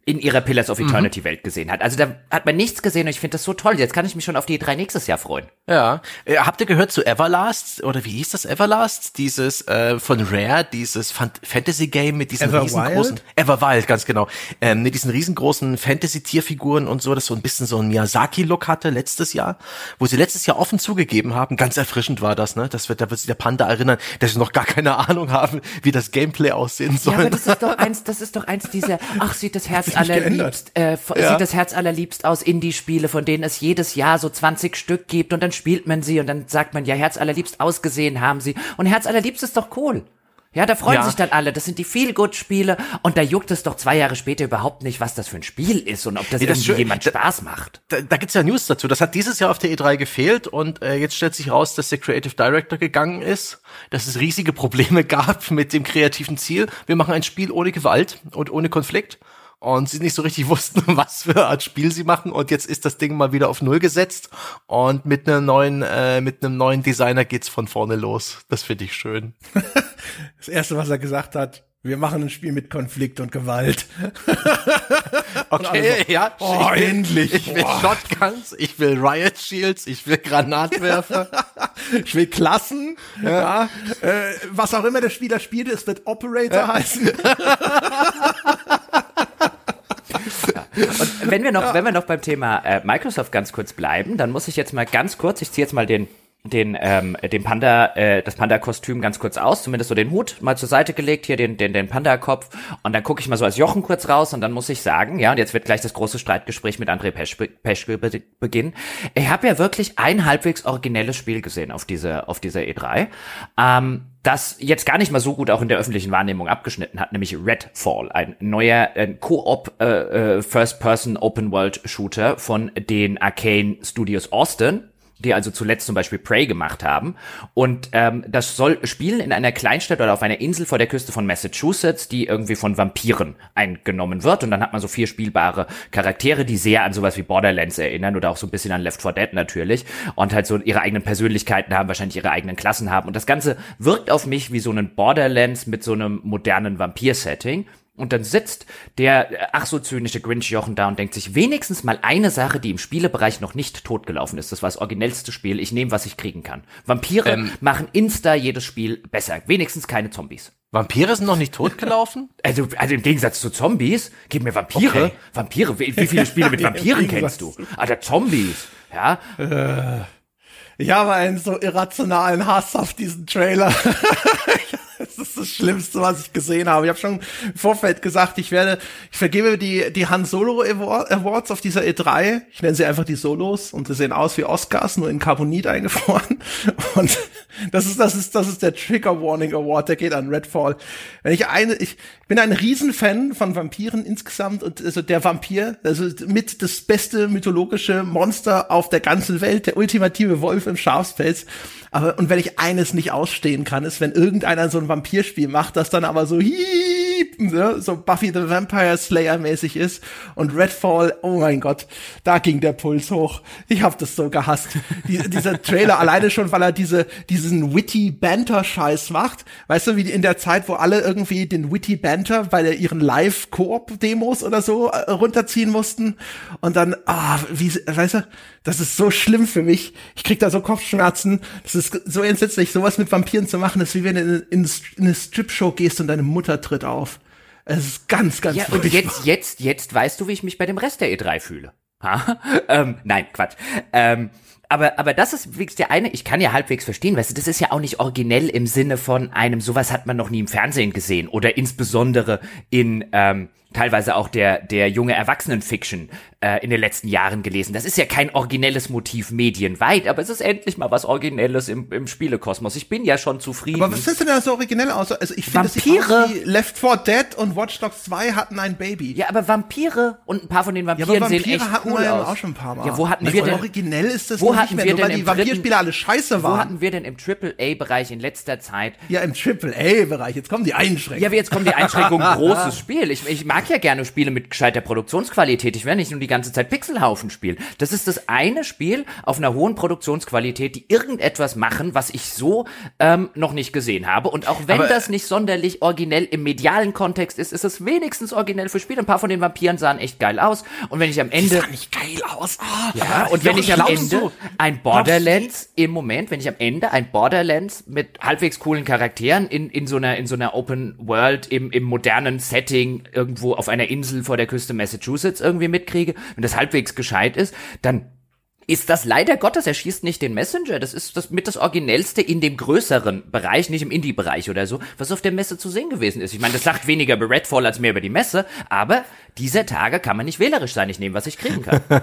in ihrer Pillars of Eternity mhm. Welt gesehen hat. Also da hat man nichts gesehen und ich finde das so toll. Jetzt kann ich mich schon auf die drei nächstes Jahr freuen. Ja. Äh, habt ihr gehört zu Everlast oder wie hieß das Everlast? Dieses äh, von Rare, dieses Fantasy Game mit diesen Ever riesengroßen Wild? Everwild, ganz genau. Ähm, mit diesen riesengroßen Fantasy Tierfiguren und so, das so ein bisschen so ein Miyazaki Look hatte letztes Jahr, wo sie letztes Jahr offen zugegeben haben, ganz erfrischend war das, ne? Das wird da wird sich der Panda erinnern, dass sie noch gar keine Ahnung haben, wie das Gameplay aussehen soll. Ja, aber das ist doch eins, das ist doch eins dieser ach, sieht das Herz allerliebst, äh, ja. sieht das Herz allerliebst aus Indie-Spiele, von denen es jedes Jahr so 20 Stück gibt und dann spielt man sie und dann sagt man, ja, Herz allerliebst ausgesehen haben sie. Und Herz allerliebst ist doch cool. Ja, da freuen ja. sich dann alle. Das sind die Feel-Good-Spiele und da juckt es doch zwei Jahre später überhaupt nicht, was das für ein Spiel ist und ob das, nee, das irgendwie jemand Spaß macht. Da, da gibt's ja News dazu. Das hat dieses Jahr auf der E3 gefehlt und äh, jetzt stellt sich raus, dass der Creative Director gegangen ist, dass es riesige Probleme gab mit dem kreativen Ziel. Wir machen ein Spiel ohne Gewalt und ohne Konflikt und sie nicht so richtig wussten, was für Art Spiel sie machen und jetzt ist das Ding mal wieder auf null gesetzt und mit einem neuen äh, mit einem neuen Designer geht's von vorne los. Das finde ich schön. das erste, was er gesagt hat, wir machen ein Spiel mit Konflikt und Gewalt. okay, also, ja. Oh, ich will, endlich. Ich will oh. Shotguns, ich will Riot Shields, ich will Granatwerfer. ich will Klassen. Ja. ja. Äh, was auch immer der Spieler spielt, es wird Operator heißen. Und wenn wir noch, ja. wenn wir noch beim Thema äh, Microsoft ganz kurz bleiben, dann muss ich jetzt mal ganz kurz, ich ziehe jetzt mal den den ähm, den Panda äh, das Panda Kostüm ganz kurz aus zumindest so den Hut mal zur Seite gelegt hier den den den Panda Kopf und dann gucke ich mal so als Jochen kurz raus und dann muss ich sagen ja und jetzt wird gleich das große Streitgespräch mit André Peschke, Peschke beginnen. Ich habe ja wirklich ein halbwegs originelles Spiel gesehen auf dieser auf dieser E3 ähm, das jetzt gar nicht mal so gut auch in der öffentlichen Wahrnehmung abgeschnitten hat, nämlich Redfall, ein neuer Co-op äh, äh, First-Person Open-World-Shooter von den Arcane Studios Austin, die also zuletzt zum Beispiel Prey gemacht haben. Und ähm, das soll spielen in einer Kleinstadt oder auf einer Insel vor der Küste von Massachusetts, die irgendwie von Vampiren eingenommen wird. Und dann hat man so vier spielbare Charaktere, die sehr an sowas wie Borderlands erinnern oder auch so ein bisschen an Left 4 Dead natürlich. Und halt so ihre eigenen Persönlichkeiten haben, wahrscheinlich ihre eigenen Klassen haben. Und das Ganze wirkt auf mich wie so ein Borderlands mit so einem modernen Vampir-Setting. Und dann sitzt der äh, ach so zynische Grinch-Jochen da und denkt sich wenigstens mal eine Sache, die im Spielebereich noch nicht totgelaufen ist. Das war das originellste Spiel. Ich nehme, was ich kriegen kann. Vampire ähm, machen insta jedes Spiel besser. Wenigstens keine Zombies. Vampire sind noch nicht totgelaufen? Also, also im Gegensatz zu Zombies, gib mir Vampire. Okay. Vampire, wie, wie, viele Spiele mit Vampiren kennst du? Alter, Zombies. Ja. Äh, ich habe einen so irrationalen Hass auf diesen Trailer. Das ist das Schlimmste, was ich gesehen habe. Ich habe schon im Vorfeld gesagt, ich werde, ich vergebe die, die Han Solo Awards auf dieser E3. Ich nenne sie einfach die Solos und sie sehen aus wie Oscars, nur in Carbonit eingefroren. Und das ist, das ist, das ist der Trigger Warning Award, der geht an Redfall. Wenn ich eine, ich bin ein Riesenfan von Vampiren insgesamt und also der Vampir, also mit das beste mythologische Monster auf der ganzen Welt, der ultimative Wolf im Schafspelz. Aber, und wenn ich eines nicht ausstehen kann, ist, wenn irgendeiner so ein Vampirspiel macht, das dann aber so hiep, ne, so Buffy the Vampire Slayer mäßig ist und Redfall, oh mein Gott, da ging der Puls hoch. Ich hab das so gehasst. Die, dieser Trailer alleine schon, weil er diese, diesen witty Banter-Scheiß macht. Weißt du, wie in der Zeit, wo alle irgendwie den witty Banter bei ihren Live-Koop-Demos oder so äh, runterziehen mussten und dann, ah, wie, weißt du, das ist so schlimm für mich. Ich krieg da so Kopfschmerzen. Das ist so entsetzlich. Sowas mit Vampiren zu machen, ist wie wenn du in, in, in eine Strip-Show gehst und deine Mutter tritt auf. Es ist ganz, ganz Ja, und jetzt, jetzt, jetzt weißt du, wie ich mich bei dem Rest der E3 fühle. Ha? ähm, nein, Quatsch. Ähm, aber, aber das ist wirklich der eine, ich kann ja halbwegs verstehen, weißt du, das ist ja auch nicht originell im Sinne von einem, sowas hat man noch nie im Fernsehen gesehen oder insbesondere in, ähm, teilweise auch der, der junge Erwachsenenfiction äh, in den letzten Jahren gelesen. Das ist ja kein originelles Motiv medienweit, aber es ist endlich mal was Originelles im, im Spielekosmos. Ich bin ja schon zufrieden. Aber was ist denn da so originell aus? Also ich finde, Vampire. Left 4 Dead und Watch Dogs 2 hatten ein Baby. Ja, aber Vampire und ein paar von den Vampiren Ja, aber sehen Vampire echt hatten cool wir ja aus. auch schon ein paar Mal. Ja, wo hatten Na, wir voll denn originell ist das wo hatten nicht mehr, wir nur weil denn die Vampirspiele alle scheiße Wo waren. hatten wir denn im AAA-Bereich in letzter Zeit Ja, im Triple-A-Bereich. Jetzt kommen die Einschränkungen. Ja, aber jetzt kommt die Einschränkung, großes Spiel. Ich, ich mag ja gerne Spiele mit gescheiter Produktionsqualität. Ich will nicht nur die ganze Zeit Pixelhaufen spielen. Das ist das eine Spiel auf einer hohen Produktionsqualität, die irgendetwas machen, was ich so ähm, noch nicht gesehen habe. Und auch wenn Aber- das nicht sonderlich originell im medialen Kontext ist, ist es wenigstens originell für Spiele. Ein paar von den Vampiren sahen echt geil aus. Und wenn ich am Ende... sah nicht geil aus. Ah, Ja, und wenn ich am Ende du- ein Borderlands im Moment, wenn ich am Ende ein Borderlands mit halbwegs coolen Charakteren in, in so einer, in so einer Open World im, im modernen Setting irgendwo auf einer Insel vor der Küste Massachusetts irgendwie mitkriege, wenn das halbwegs gescheit ist, dann ist das leider Gottes, er schießt nicht den Messenger. Das ist das mit das Originellste in dem größeren Bereich, nicht im Indie-Bereich oder so, was auf der Messe zu sehen gewesen ist. Ich meine, das sagt weniger über Redfall als mehr über die Messe, aber dieser Tage kann man nicht wählerisch sein. Ich nehme, was ich kriegen kann.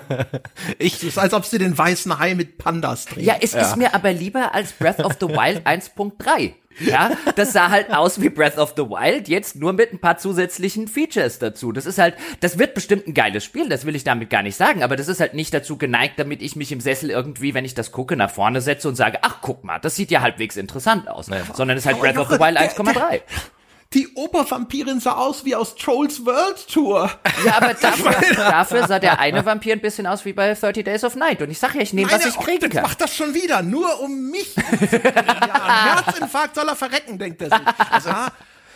Es ist, als ob sie den weißen Hai mit Pandas drehen. Ja, es ist mir aber lieber als Breath of the Wild 1.3. Ja, das sah halt aus wie Breath of the Wild, jetzt nur mit ein paar zusätzlichen Features dazu. Das ist halt, das wird bestimmt ein geiles Spiel, das will ich damit gar nicht sagen, aber das ist halt nicht dazu geneigt, damit ich mich im Sessel irgendwie, wenn ich das gucke, nach vorne setze und sage, ach guck mal, das sieht ja halbwegs interessant aus. Sondern es ist halt Breath of the Wild der- 1,3. Die Obervampirin sah aus wie aus Trolls World Tour. Ja, aber dafür, dafür sah der eine Vampir ein bisschen aus wie bei 30 Days of Night. Und ich sag ja, ich nehme, was ich kriegen kann. macht das schon wieder, nur um mich. ja, Herzinfarkt soll er verrecken, denkt er sich. Also,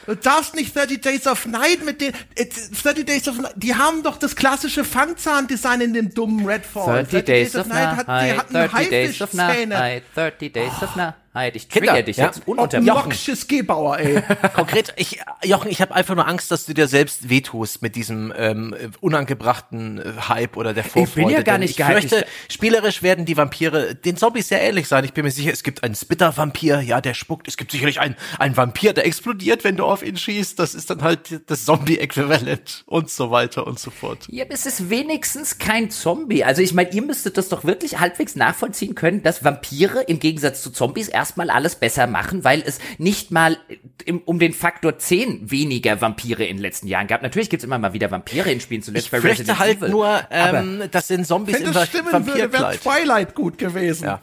du darfst nicht 30 Days of Night mit den, äh, 30 Days of Night, die haben doch das klassische Fangzahndesign in dem dummen Redfall. 30 Days of hat, die Night, hatten 30 Days of. Night, 30 Days of Night. Ich Kinder, trigger dich ja. jetzt ununterbrochen. Jochsches Gebauer, ey. Konkret, ich, Jochen, ich habe einfach nur Angst, dass du dir selbst wehtust mit diesem ähm, unangebrachten äh, Hype oder der Vorfreude. ja gar nicht Ich gehypt. fürchte, spielerisch werden die Vampire den Zombies sehr ähnlich sein. Ich bin mir sicher, es gibt einen Spitter-Vampir, ja, der spuckt. Es gibt sicherlich einen, einen Vampir, der explodiert, wenn du auf ihn schießt. Das ist dann halt das Zombie-Äquivalent und so weiter und so fort. Ja, es ist wenigstens kein Zombie. Also ich meine, ihr müsstet das doch wirklich halbwegs nachvollziehen können, dass Vampire im Gegensatz zu Zombies erstmal alles besser machen, weil es nicht mal im, um den Faktor 10 weniger Vampire in den letzten Jahren gab. Natürlich gibt's immer mal wieder Vampire in Spielen, zuletzt Ich bei Resident halt Evil. nur, aber ähm, das sind Zombies Wenn im das stimmen würde, wäre. Twilight gut gewesen. Ja.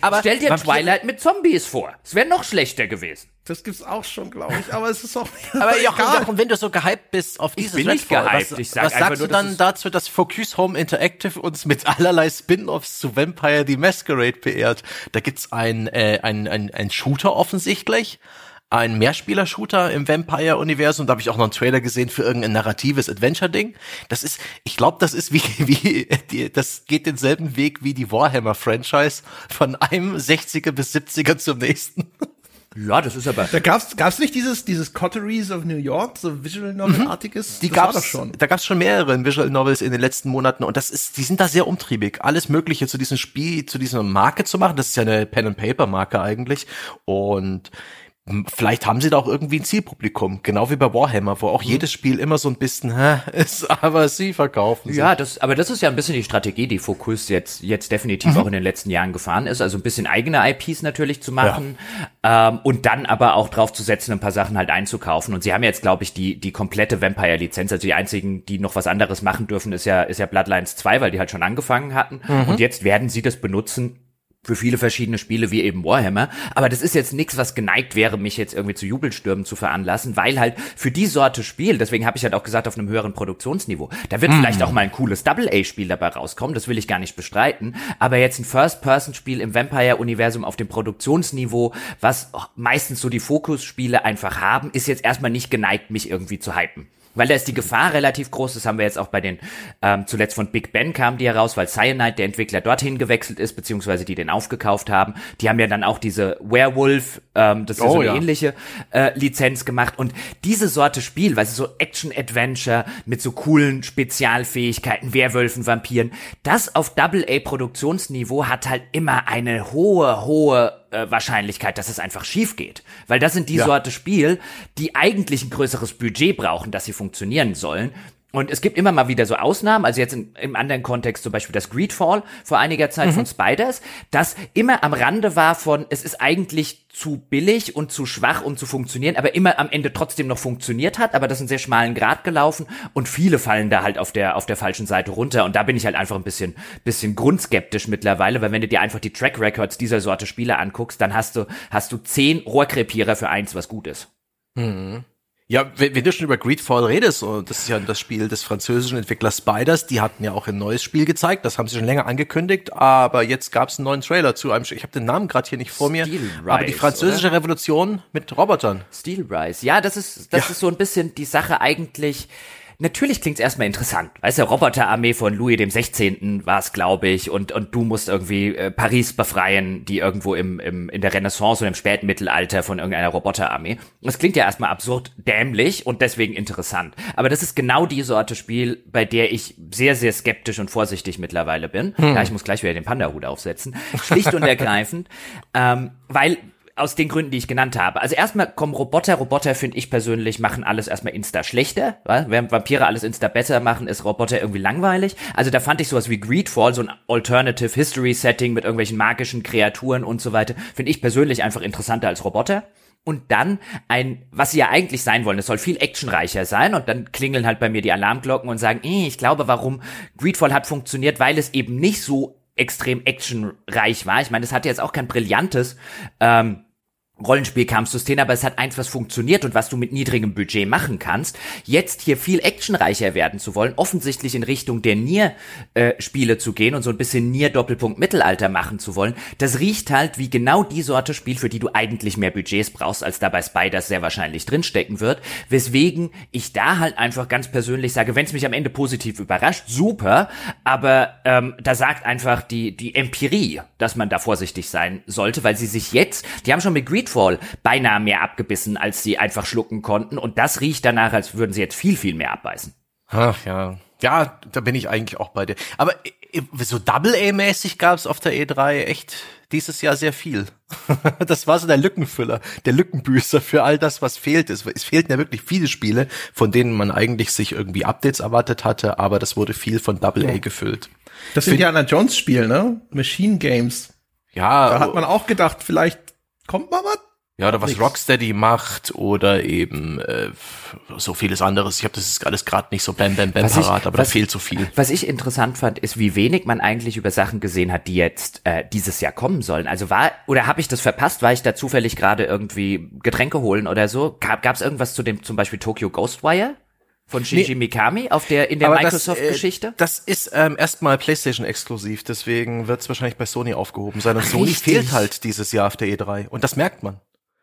Aber stell dir Vampire- Twilight mit Zombies vor. Es wäre noch schlechter gewesen. Das gibt's auch schon, glaube ich. Aber es ist auch Aber Jochen, egal. Jochen, wenn du so gehypt bist auf dieses bin nicht Redfall, gehypt. was, Ich sag was sagst nur, du dann dazu, dass Focus Home Interactive uns mit allerlei Spin-offs zu Vampire the Masquerade beehrt? Da gibt's ein, äh, ein, ein, ein Shooter offensichtlich, ein Mehrspieler-Shooter im Vampire-Universum. Da habe ich auch noch einen Trailer gesehen für irgendein narratives Adventure-Ding. Das ist, ich glaube, das ist wie, wie die, das geht denselben Weg wie die Warhammer-Franchise von einem 60er bis 70er zum nächsten. Ja, das ist aber. Da gab's, gab's nicht dieses, dieses Coteries of New York, so Visual Novel-artiges? Die Das gab's doch schon. Da gab's schon mehrere Visual Novels in den letzten Monaten und das ist, die sind da sehr umtriebig, alles Mögliche zu diesem Spiel, zu dieser Marke zu machen. Das ist ja eine Pen and Paper Marke eigentlich und Vielleicht haben sie da auch irgendwie ein Zielpublikum, genau wie bei Warhammer, wo auch mhm. jedes Spiel immer so ein bisschen hä, ist, aber sie verkaufen. Ja, das, aber das ist ja ein bisschen die Strategie, die Focus jetzt jetzt definitiv mhm. auch in den letzten Jahren gefahren ist, also ein bisschen eigene IPs natürlich zu machen ja. ähm, und dann aber auch drauf zu setzen, ein paar Sachen halt einzukaufen. Und sie haben jetzt, glaube ich, die die komplette Vampire-Lizenz, also die einzigen, die noch was anderes machen dürfen, ist ja ist ja Bloodlines 2, weil die halt schon angefangen hatten. Mhm. Und jetzt werden sie das benutzen für viele verschiedene Spiele wie eben Warhammer. Aber das ist jetzt nichts, was geneigt wäre, mich jetzt irgendwie zu Jubelstürmen zu veranlassen, weil halt für die Sorte Spiel, deswegen habe ich halt auch gesagt, auf einem höheren Produktionsniveau, da wird mm. vielleicht auch mal ein cooles Double-A-Spiel dabei rauskommen, das will ich gar nicht bestreiten. Aber jetzt ein First-Person-Spiel im Vampire-Universum auf dem Produktionsniveau, was meistens so die Fokusspiele einfach haben, ist jetzt erstmal nicht geneigt, mich irgendwie zu hypen. Weil da ist die Gefahr relativ groß, das haben wir jetzt auch bei den, ähm, zuletzt von Big Ben kam die heraus, weil Cyanide, der Entwickler, dorthin gewechselt ist, beziehungsweise die den aufgekauft haben. Die haben ja dann auch diese Werewolf, ähm, das ist oh, so eine ja. ähnliche äh, Lizenz gemacht. Und diese Sorte Spiel, weil es so Action-Adventure mit so coolen Spezialfähigkeiten, Werwölfen, Vampiren, das auf Double-A-Produktionsniveau hat halt immer eine hohe, hohe äh, Wahrscheinlichkeit, dass es einfach schief geht. Weil das sind die ja. Sorte Spiel, die eigentlich ein größeres Budget brauchen, dass sie funktionieren sollen. Und es gibt immer mal wieder so Ausnahmen, also jetzt in, im anderen Kontext zum Beispiel das Greedfall vor einiger Zeit mhm. von Spiders, das immer am Rande war von, es ist eigentlich zu billig und zu schwach, um zu funktionieren, aber immer am Ende trotzdem noch funktioniert hat, aber das einen sehr schmalen Grad gelaufen und viele fallen da halt auf der, auf der falschen Seite runter und da bin ich halt einfach ein bisschen, bisschen grundskeptisch mittlerweile, weil wenn du dir einfach die Track Records dieser Sorte Spiele anguckst, dann hast du, hast du zehn Rohrkrepierer für eins, was gut ist. Mhm. Ja, wenn, wenn, du schon über Greedfall redest, und das ist ja das Spiel des französischen Entwicklers Spiders, die hatten ja auch ein neues Spiel gezeigt, das haben sie schon länger angekündigt, aber jetzt gab es einen neuen Trailer zu einem, ich habe den Namen gerade hier nicht vor mir, Steel aber Rise, die französische oder? Revolution mit Robotern. Steel Rise, ja, das ist, das ja. ist so ein bisschen die Sache eigentlich, natürlich klingt's erstmal interessant. Weißt du, Roboterarmee von Louis dem 16. war es, glaube ich, und, und du musst irgendwie äh, Paris befreien, die irgendwo im, im, in der Renaissance und im späten Mittelalter von irgendeiner Roboterarmee. Das klingt ja erstmal absurd dämlich und deswegen interessant. Aber das ist genau die Sorte Spiel, bei der ich sehr, sehr skeptisch und vorsichtig mittlerweile bin. Hm. Ja, ich muss gleich wieder den Panda-Hut aufsetzen. Schlicht und ergreifend, ähm, weil aus den Gründen, die ich genannt habe. Also erstmal kommen Roboter. Roboter finde ich persönlich machen alles erstmal insta schlechter. Weil? Während Vampire alles insta besser machen, ist Roboter irgendwie langweilig. Also da fand ich sowas wie Greedfall, so ein Alternative History Setting mit irgendwelchen magischen Kreaturen und so weiter, finde ich persönlich einfach interessanter als Roboter. Und dann ein, was sie ja eigentlich sein wollen, es soll viel actionreicher sein und dann klingeln halt bei mir die Alarmglocken und sagen, eh, ich glaube, warum Greedfall hat funktioniert, weil es eben nicht so extrem actionreich war. Ich meine, es hatte jetzt auch kein brillantes ähm, Rollenspielkampfsystem, aber es hat eins, was funktioniert und was du mit niedrigem Budget machen kannst. Jetzt hier viel actionreicher werden zu wollen, offensichtlich in Richtung der Nier-Spiele äh, zu gehen und so ein bisschen Nier-Doppelpunkt Mittelalter machen zu wollen, das riecht halt wie genau die Sorte Spiel, für die du eigentlich mehr Budgets brauchst, als da bei Spiders sehr wahrscheinlich drinstecken wird. Weswegen ich da halt einfach ganz persönlich sage, wenn es mich am Ende positiv überrascht, super, aber ähm, da sagt einfach die, die Empirie, dass man da vorsichtig sein sollte, weil sie sich jetzt, die haben schon mit Greed Greedfall beinahe mehr abgebissen, als sie einfach schlucken konnten. Und das riecht danach, als würden sie jetzt viel, viel mehr abbeißen. Ach ja. Ja, da bin ich eigentlich auch bei dir. Aber äh, so Double-A-mäßig gab es auf der E3 echt dieses Jahr sehr viel. das war so der Lückenfüller, der Lückenbüßer für all das, was fehlt. Es, es fehlten ja wirklich viele Spiele, von denen man eigentlich sich irgendwie Updates erwartet hatte, aber das wurde viel von Double A ja. gefüllt. Das sind ja ein Jones Spiel, ne? Machine Games. Ja. Da hat man auch gedacht, vielleicht Kommt mal was? Ja, oder was Nichts. Rocksteady macht oder eben äh, so vieles anderes. Ich habe das ist alles gerade nicht so bam bam bam was parat, ich, aber da fehlt so viel. Was ich interessant fand, ist, wie wenig man eigentlich über Sachen gesehen hat, die jetzt äh, dieses Jahr kommen sollen. Also war oder habe ich das verpasst? War ich da zufällig gerade irgendwie Getränke holen oder so? Gab es irgendwas zu dem zum Beispiel Tokyo Ghostwire? Von Shinji nee, Mikami auf der in der Microsoft-Geschichte? Das, äh, das, ist ähm, erstmal PlayStation-exklusiv, deswegen wird es wahrscheinlich bei Sony aufgehoben sein. Und Ach, Sony richtig. fehlt halt dieses Jahr auf der E3. Und das merkt man.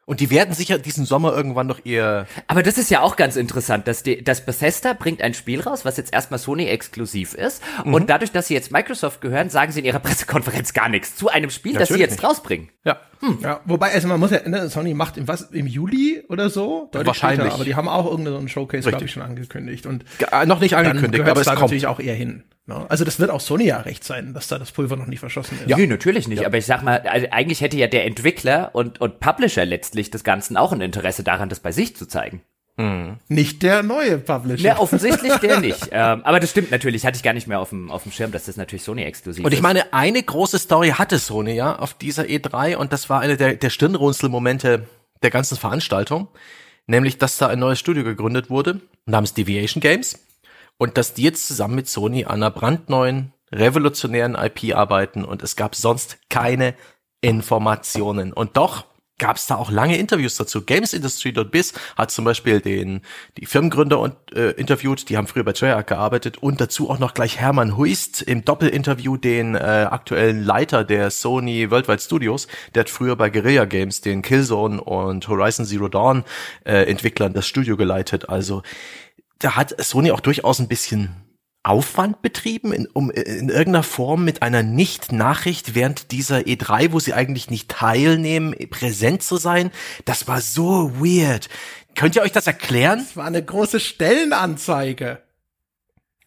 Und die werden sicher diesen Sommer irgendwann noch ihr. Aber das ist ja auch ganz interessant, dass, die, dass Bethesda bringt ein Spiel raus, was jetzt erstmal Sony exklusiv ist. Mhm. Und dadurch, dass sie jetzt Microsoft gehören, sagen sie in ihrer Pressekonferenz gar nichts zu einem Spiel, Natürlich das sie jetzt nicht. rausbringen. Ja. Hm. ja. Wobei, also man muss ja, ne, Sony macht im, was, im Juli oder so, Wahrscheinlich. Später, aber die haben auch irgendeinen Showcase, glaube ich, schon angekündigt. Und G noch nicht angekündigt, aber es kommt natürlich auch eher hin. No? Also das wird auch Sony ja recht sein, dass da das Pulver noch nicht verschossen ist. Ja. Nee, natürlich nicht. Ja. Aber ich sag mal, also eigentlich hätte ja der Entwickler und, und Publisher letztlich des Ganzen auch ein Interesse daran, das bei sich zu zeigen. Mhm. Nicht der neue Publisher. Ja, offensichtlich der nicht. ähm, aber das stimmt natürlich, hatte ich gar nicht mehr auf dem, auf dem Schirm, dass das natürlich Sony-exklusiv ist. Und ich meine, eine große Story hatte Sony ja auf dieser E3 und das war eine der, der Stirnrunzelmomente der ganzen Veranstaltung. Nämlich, dass da ein neues Studio gegründet wurde, namens Deviation Games und dass die jetzt zusammen mit Sony an einer brandneuen, revolutionären IP arbeiten und es gab sonst keine Informationen. Und doch gab es da auch lange Interviews dazu. GamesIndustry.biz hat zum Beispiel den die Firmengründer und, äh, interviewt, die haben früher bei Treyarch gearbeitet und dazu auch noch gleich Hermann Huist im Doppelinterview den äh, aktuellen Leiter der Sony Worldwide Studios. Der hat früher bei Guerilla Games den Killzone und Horizon Zero Dawn äh, Entwicklern das Studio geleitet. Also da hat Sony auch durchaus ein bisschen Aufwand betrieben, in, um in irgendeiner Form mit einer Nicht-Nachricht während dieser E3, wo sie eigentlich nicht teilnehmen, präsent zu sein. Das war so weird. Könnt ihr euch das erklären? Das war eine große Stellenanzeige.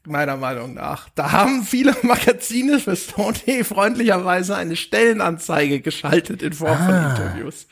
Meiner Meinung nach. Da haben viele Magazine für Sony freundlicherweise eine Stellenanzeige geschaltet in Form ah. von Interviews.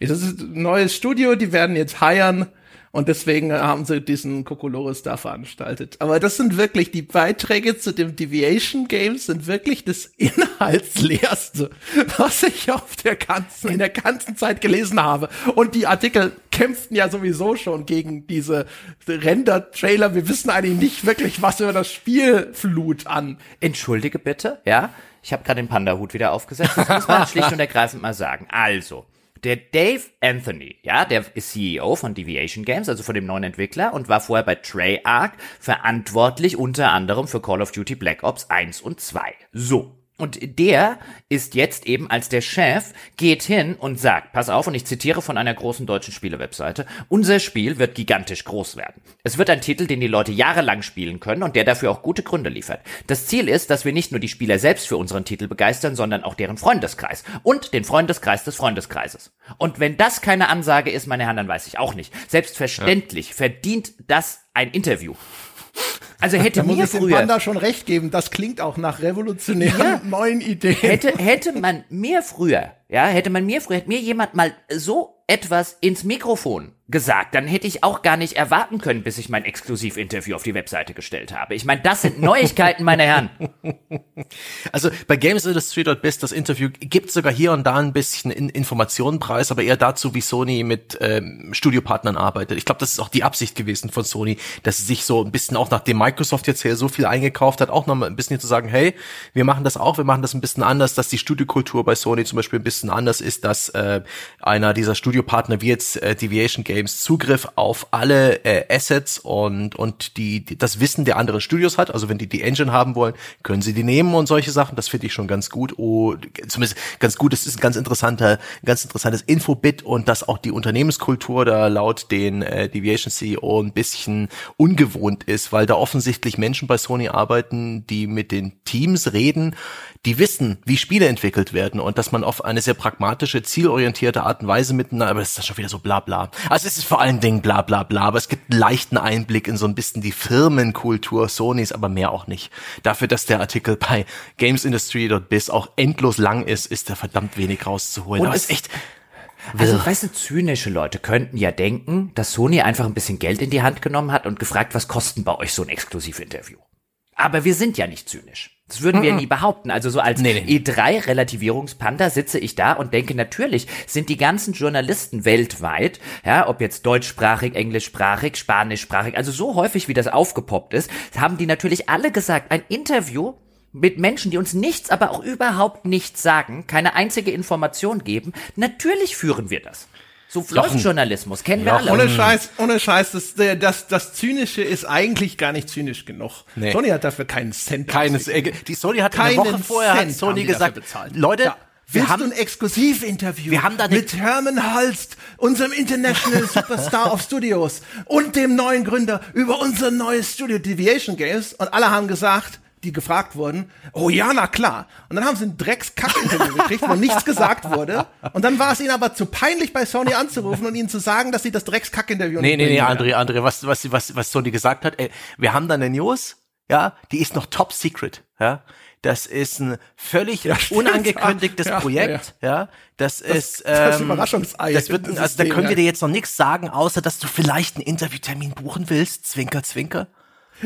Das ist ein neues Studio, die werden jetzt heiern und deswegen haben sie diesen Kokolores da veranstaltet. Aber das sind wirklich, die Beiträge zu dem Deviation Games sind wirklich das Inhaltsleerste, was ich auf der ganzen, in der ganzen Zeit gelesen habe. Und die Artikel kämpften ja sowieso schon gegen diese Render-Trailer. Wir wissen eigentlich nicht wirklich was über das Spiel Flut an. Entschuldige bitte, ja? Ich habe gerade den Panda-Hut wieder aufgesetzt. Das muss man schlicht und ergreifend mal sagen. Also, der Dave Anthony, ja, der ist CEO von Deviation Games, also von dem neuen Entwickler und war vorher bei Treyarch verantwortlich unter anderem für Call of Duty Black Ops 1 und 2. So. Und der ist jetzt eben als der Chef, geht hin und sagt, pass auf, und ich zitiere von einer großen deutschen Spielewebseite, unser Spiel wird gigantisch groß werden. Es wird ein Titel, den die Leute jahrelang spielen können und der dafür auch gute Gründe liefert. Das Ziel ist, dass wir nicht nur die Spieler selbst für unseren Titel begeistern, sondern auch deren Freundeskreis und den Freundeskreis des Freundeskreises. Und wenn das keine Ansage ist, meine Herren, dann weiß ich auch nicht. Selbstverständlich ja. verdient das ein Interview. Also hätte da mir muss ich früher Panda schon recht geben, das klingt auch nach revolutionären ja, neuen Ideen. Hätte hätte man mir früher, ja, hätte man mir früher, hätte mir jemand mal so etwas ins Mikrofon gesagt, dann hätte ich auch gar nicht erwarten können, bis ich mein Exklusivinterview auf die Webseite gestellt habe. Ich meine, das sind Neuigkeiten, meine Herren. Also bei GamesIndustry.biz, das Interview gibt sogar hier und da ein bisschen in Informationen preis, aber eher dazu, wie Sony mit ähm, Studiopartnern arbeitet. Ich glaube, das ist auch die Absicht gewesen von Sony, dass sie sich so ein bisschen auch nachdem Microsoft jetzt hier so viel eingekauft hat, auch noch mal ein bisschen zu sagen, hey, wir machen das auch, wir machen das ein bisschen anders, dass die Studiokultur bei Sony zum Beispiel ein bisschen anders ist, dass äh, einer dieser Studiopartner wie jetzt äh, Deviation Games Games Zugriff auf alle äh, Assets und und die, die das Wissen der anderen Studios hat. Also wenn die die Engine haben wollen, können sie die nehmen und solche Sachen. Das finde ich schon ganz gut. Oh, zumindest ganz gut. Das ist ein ganz interessanter, ganz interessantes Infobit und dass auch die Unternehmenskultur da laut den äh, Deviation CEO ein bisschen ungewohnt ist, weil da offensichtlich Menschen bei Sony arbeiten, die mit den Teams reden, die wissen, wie Spiele entwickelt werden und dass man auf eine sehr pragmatische, zielorientierte Art und Weise miteinander, aber das ist schon wieder so bla bla. Also es ist vor allen Dingen bla bla bla, aber es gibt einen leichten Einblick in so ein bisschen die Firmenkultur Sonys, aber mehr auch nicht. Dafür, dass der Artikel bei GamesIndustry.biz auch endlos lang ist, ist da verdammt wenig rauszuholen. Und aber es ist echt, also, weißt du, zynische Leute könnten ja denken, dass Sony einfach ein bisschen Geld in die Hand genommen hat und gefragt, was kosten bei euch so ein Exklusivinterview? Aber wir sind ja nicht zynisch. Das würden wir mm -mm. nie behaupten. Also so als nee, nee. E3-Relativierungspanda sitze ich da und denke, natürlich sind die ganzen Journalisten weltweit, ja, ob jetzt deutschsprachig, englischsprachig, spanischsprachig, also so häufig wie das aufgepoppt ist, haben die natürlich alle gesagt, ein Interview mit Menschen, die uns nichts, aber auch überhaupt nichts sagen, keine einzige Information geben, natürlich führen wir das. So läuft Journalismus, kennen wir alle. Ohne Scheiß, ohne Scheiß, das, das, das Zynische ist eigentlich gar nicht zynisch genug. Nee. Sony hat dafür keinen Cent. Keines, äh, die Sony hat Keinen eine Woche vorher Cent hat Sony gesagt, Leute, ja. Wir Willst haben ein Exklusivinterview wir haben da mit Herman Halst, unserem International Superstar of Studios und dem neuen Gründer über unser neues Studio Deviation Games und alle haben gesagt, die gefragt wurden, oh ja, na klar. Und dann haben sie ein Drecks-Kack-Interview gekriegt, wo nichts gesagt wurde. Und dann war es ihnen aber zu peinlich, bei Sony anzurufen und ihnen zu sagen, dass sie das Drecks-Kack-Interview nee, nicht Nee, nee, nee, André, André, was, was, was, was Sony gesagt hat, ey, wir haben da eine News, ja, die ist noch top secret, ja. Das ist ein völlig ja, unangekündigtes ja, Projekt, ja. ja. Das, das ist ähm, das Überraschungsei. Das wird, also da können wir dir jetzt noch nichts sagen, außer dass du vielleicht einen Interviewtermin buchen willst. Zwinker, zwinker.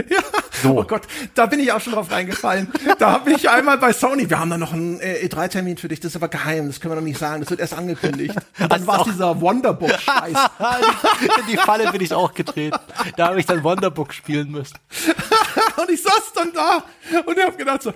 Ja, so. oh Gott, da bin ich auch schon drauf reingefallen. da habe ich einmal bei Sony, wir haben da noch einen äh, E3-Termin für dich, das ist aber geheim, das können wir noch nicht sagen, das wird erst angekündigt. Und dann war es dieser Wonderbook-Scheiß. In die Falle bin ich auch getreten. Da habe ich dann Wonderbook spielen müssen. und ich saß dann da und ich habe gedacht so,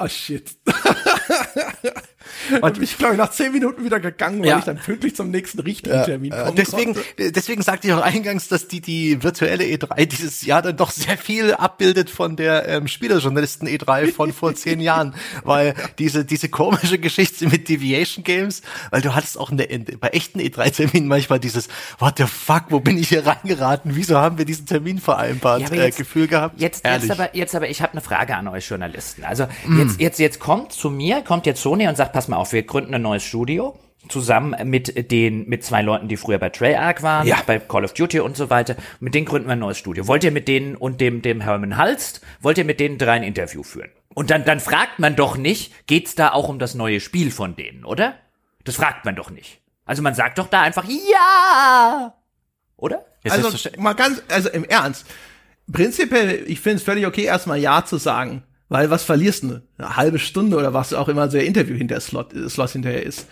ah shit. Und ich glaube, nach zehn Minuten wieder gegangen, weil ja. ich dann pünktlich zum nächsten richtigen ja. Termin kommen Deswegen, konnte. deswegen sagte ich auch eingangs, dass die, die virtuelle E3 dieses Jahr dann doch sehr viel abbildet von der ähm, Spielerjournalisten E3 von vor zehn Jahren, weil diese, diese komische Geschichte mit Deviation Games, weil du hattest auch in der, in, bei echten E3-Terminen manchmal dieses, what the fuck, wo bin ich hier reingeraten? Wieso haben wir diesen Termin vereinbart? Ja, jetzt, äh, Gefühl gehabt. Jetzt, jetzt aber, jetzt aber, ich habe eine Frage an euch Journalisten. Also mm. Jetzt, jetzt, jetzt kommt zu mir, kommt jetzt Sony und sagt, pass mal auf, wir gründen ein neues Studio zusammen mit den mit zwei Leuten, die früher bei Treyarch waren, ja. bei Call of Duty und so weiter. Mit denen gründen wir ein neues Studio. Wollt ihr mit denen und dem dem Herman Halst, wollt ihr mit denen drei ein Interview führen? Und dann dann fragt man doch nicht, geht's da auch um das neue Spiel von denen, oder? Das fragt man doch nicht. Also man sagt doch da einfach ja, oder? also mal ganz, also im Ernst. Prinzipiell, ich finde es völlig okay, erstmal ja zu sagen. Weil was verlierst du? Eine halbe Stunde oder was auch immer so ein Interview hinter Slot, Slot hinterher ist.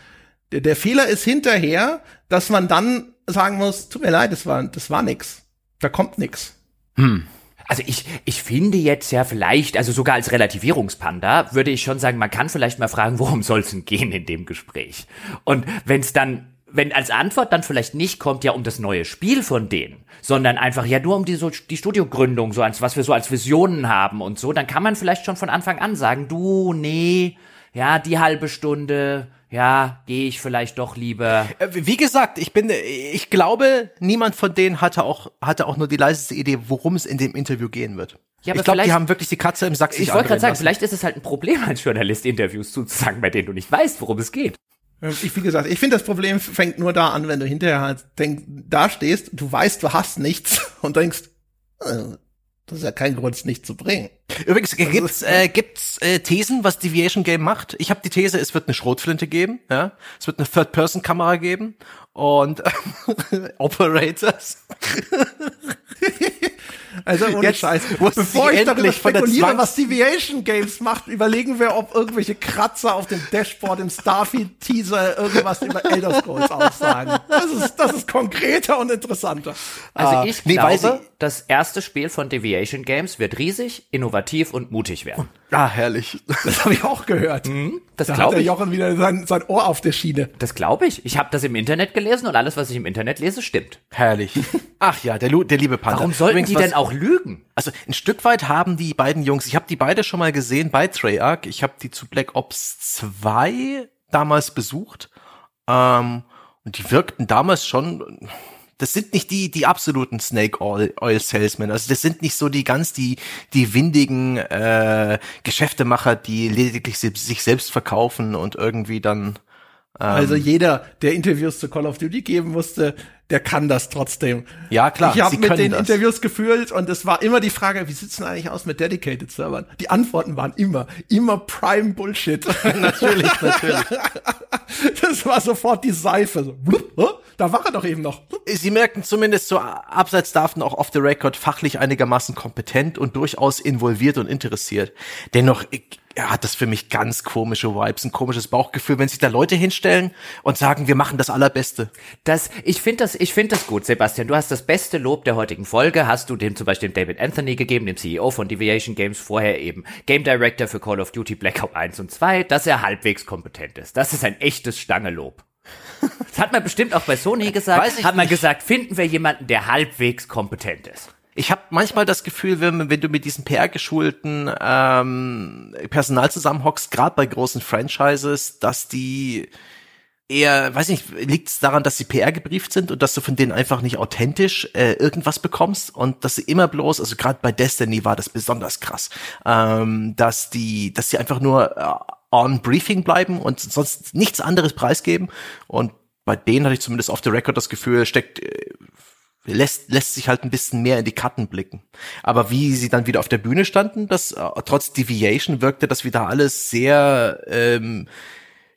Der, der Fehler ist hinterher, dass man dann sagen muss, tut mir leid, das war, das war nix. Da kommt nix. Hm. Also ich, ich finde jetzt ja vielleicht, also sogar als Relativierungspanda, würde ich schon sagen, man kann vielleicht mal fragen, worum soll es denn gehen in dem Gespräch? Und wenn es dann wenn als Antwort dann vielleicht nicht kommt ja um das neue Spiel von denen, sondern einfach ja nur um die, so, die Studiogründung, so als was wir so als Visionen haben und so, dann kann man vielleicht schon von Anfang an sagen, du, nee, ja, die halbe Stunde, ja, gehe ich vielleicht doch lieber. Äh, wie gesagt, ich bin, ich glaube, niemand von denen hatte auch, hatte auch nur die leiseste Idee, worum es in dem Interview gehen wird. Ja, ich glaube, die haben wirklich die Katze im Sack Ich wollte gerade sagen, vielleicht ist es halt ein Problem als Journalist, Interviews zuzusagen, bei denen du nicht weißt, worum es geht. Ähm, ich, wie gesagt, ich finde, das Problem fängt nur da an, wenn du hinterher halt denk, da stehst, du weißt, du hast nichts und denkst, äh, das ist ja kein Grund, es nicht zu bringen. Übrigens, gibt's, äh, gibt's äh, Thesen, was Deviation Game macht? Ich habe die These, es wird eine Schrotflinte geben, ja, es wird eine Third-Person-Kamera geben und Operators. Also ohne Jetzt Scheiß. Bevor ich darüber spekuliere, was Deviation Games macht, überlegen wir, ob irgendwelche Kratzer auf dem Dashboard im Starfield-Teaser irgendwas über Elder Scrolls aussagen. Das ist, das ist konkreter und interessanter. Also ah, ich nee, glaube, das erste Spiel von Deviation Games wird riesig, innovativ und mutig werden. Ah, herrlich. Das habe ich auch gehört. Mhm, das da hat der Jochen wieder sein, sein Ohr auf der Schiene. Das glaube ich. Ich habe das im Internet gelesen und alles, was ich im Internet lese, stimmt. Herrlich. Ach ja, der, der liebe Panda. Warum sollten Übrigens, die denn auch lügen? Also ein Stück weit haben die beiden Jungs, ich habe die beide schon mal gesehen bei Treyarch. Ich habe die zu Black Ops 2 damals besucht. Ähm, und die wirkten damals schon das sind nicht die, die absoluten Snake Oil, Salesmen. Also das sind nicht so die ganz die, die windigen äh, Geschäftemacher, die lediglich sich selbst verkaufen und irgendwie dann. Ähm, also jeder, der Interviews zu Call of Duty geben musste, der kann das trotzdem. Ja, klar. Ich habe mit den das. Interviews gefühlt und es war immer die Frage, wie sieht's denn eigentlich aus mit Dedicated Servern? Die Antworten waren immer, immer Prime Bullshit. natürlich, natürlich. Das war sofort die Seife. So, da war er doch eben noch. Sie merken zumindest so abseits davon auch off the record fachlich einigermaßen kompetent und durchaus involviert und interessiert. Dennoch er hat das für mich ganz komische Vibes, ein komisches Bauchgefühl, wenn sich da Leute hinstellen und sagen, wir machen das Allerbeste. Das, ich finde das, ich finde das gut, Sebastian. Du hast das beste Lob der heutigen Folge, hast du dem zum Beispiel David Anthony gegeben, dem CEO von Deviation Games, vorher eben Game Director für Call of Duty Black Ops 1 und 2, dass er halbwegs kompetent ist. Das ist ein echtes Stangelob. Das hat man bestimmt auch bei Sony gesagt. Weiß ich hat man nicht. gesagt, finden wir jemanden, der halbwegs kompetent ist. Ich habe manchmal das Gefühl, wenn, wenn du mit diesem PR-geschulten ähm, Personal zusammenhockst, gerade bei großen Franchises, dass die eher, weiß nicht, liegt es daran, dass sie PR gebrieft sind und dass du von denen einfach nicht authentisch äh, irgendwas bekommst und dass sie immer bloß, also gerade bei Destiny war das besonders krass, ähm, dass die, dass sie einfach nur äh, on Briefing bleiben und sonst nichts anderes preisgeben und bei denen hatte ich zumindest off the record das Gefühl, steckt äh, lässt, lässt sich halt ein bisschen mehr in die Karten blicken. Aber wie sie dann wieder auf der Bühne standen, das äh, trotz Deviation wirkte das wieder alles sehr ähm,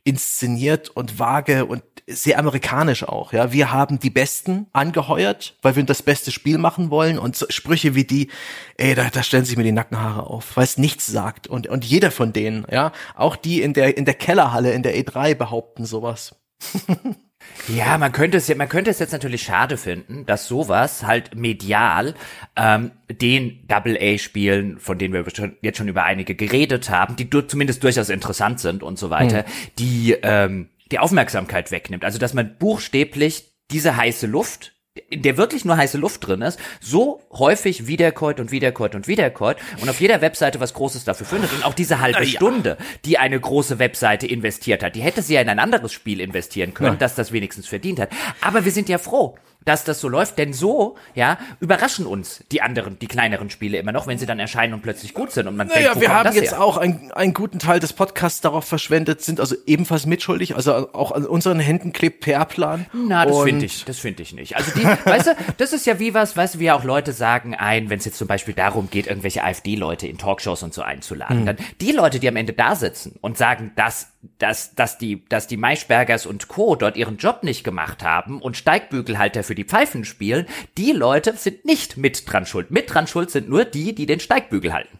inszeniert und vage und sehr amerikanisch auch. Ja, wir haben die Besten angeheuert, weil wir das beste Spiel machen wollen und so Sprüche wie die, ey, da, da stellen sich mir die Nackenhaare auf, weil es nichts sagt und und jeder von denen, ja, auch die in der in der Kellerhalle in der E3 behaupten sowas. Ja, man könnte es man könnte es jetzt natürlich schade finden, dass sowas halt medial ähm, den Double A Spielen, von denen wir schon, jetzt schon über einige geredet haben, die du, zumindest durchaus interessant sind und so weiter, hm. die ähm, die Aufmerksamkeit wegnimmt. Also dass man buchstäblich diese heiße Luft in der wirklich nur heiße Luft drin ist, so häufig wiederkäut und wiederkäut und wiederkäut und auf jeder Webseite was Großes dafür findet und auch diese halbe ja. Stunde, die eine große Webseite investiert hat, die hätte sie ja in ein anderes Spiel investieren können, ja. dass das wenigstens verdient hat. Aber wir sind ja froh, dass das so läuft, denn so, ja, überraschen uns die anderen, die kleineren Spiele immer noch, wenn sie dann erscheinen und plötzlich gut sind und man naja, denkt, wir haben jetzt her? auch einen, einen guten Teil des Podcasts darauf verschwendet, sind also ebenfalls mitschuldig, also auch an unseren Händen klebt PR-Plan. Na, das finde ich, das finde ich nicht. Also die, weißt du, das ist ja wie was, weißt du, wie auch Leute sagen ein, wenn es jetzt zum Beispiel darum geht, irgendwelche AfD-Leute in Talkshows und so einzuladen, mhm. dann die Leute, die am Ende da sitzen und sagen, dass dass, dass die, dass die Maischbergers und Co. dort ihren Job nicht gemacht haben und Steigbügelhalter für die Pfeifen spielen, die Leute sind nicht mit dran schuld. Mit dran schuld sind nur die, die den Steigbügel halten.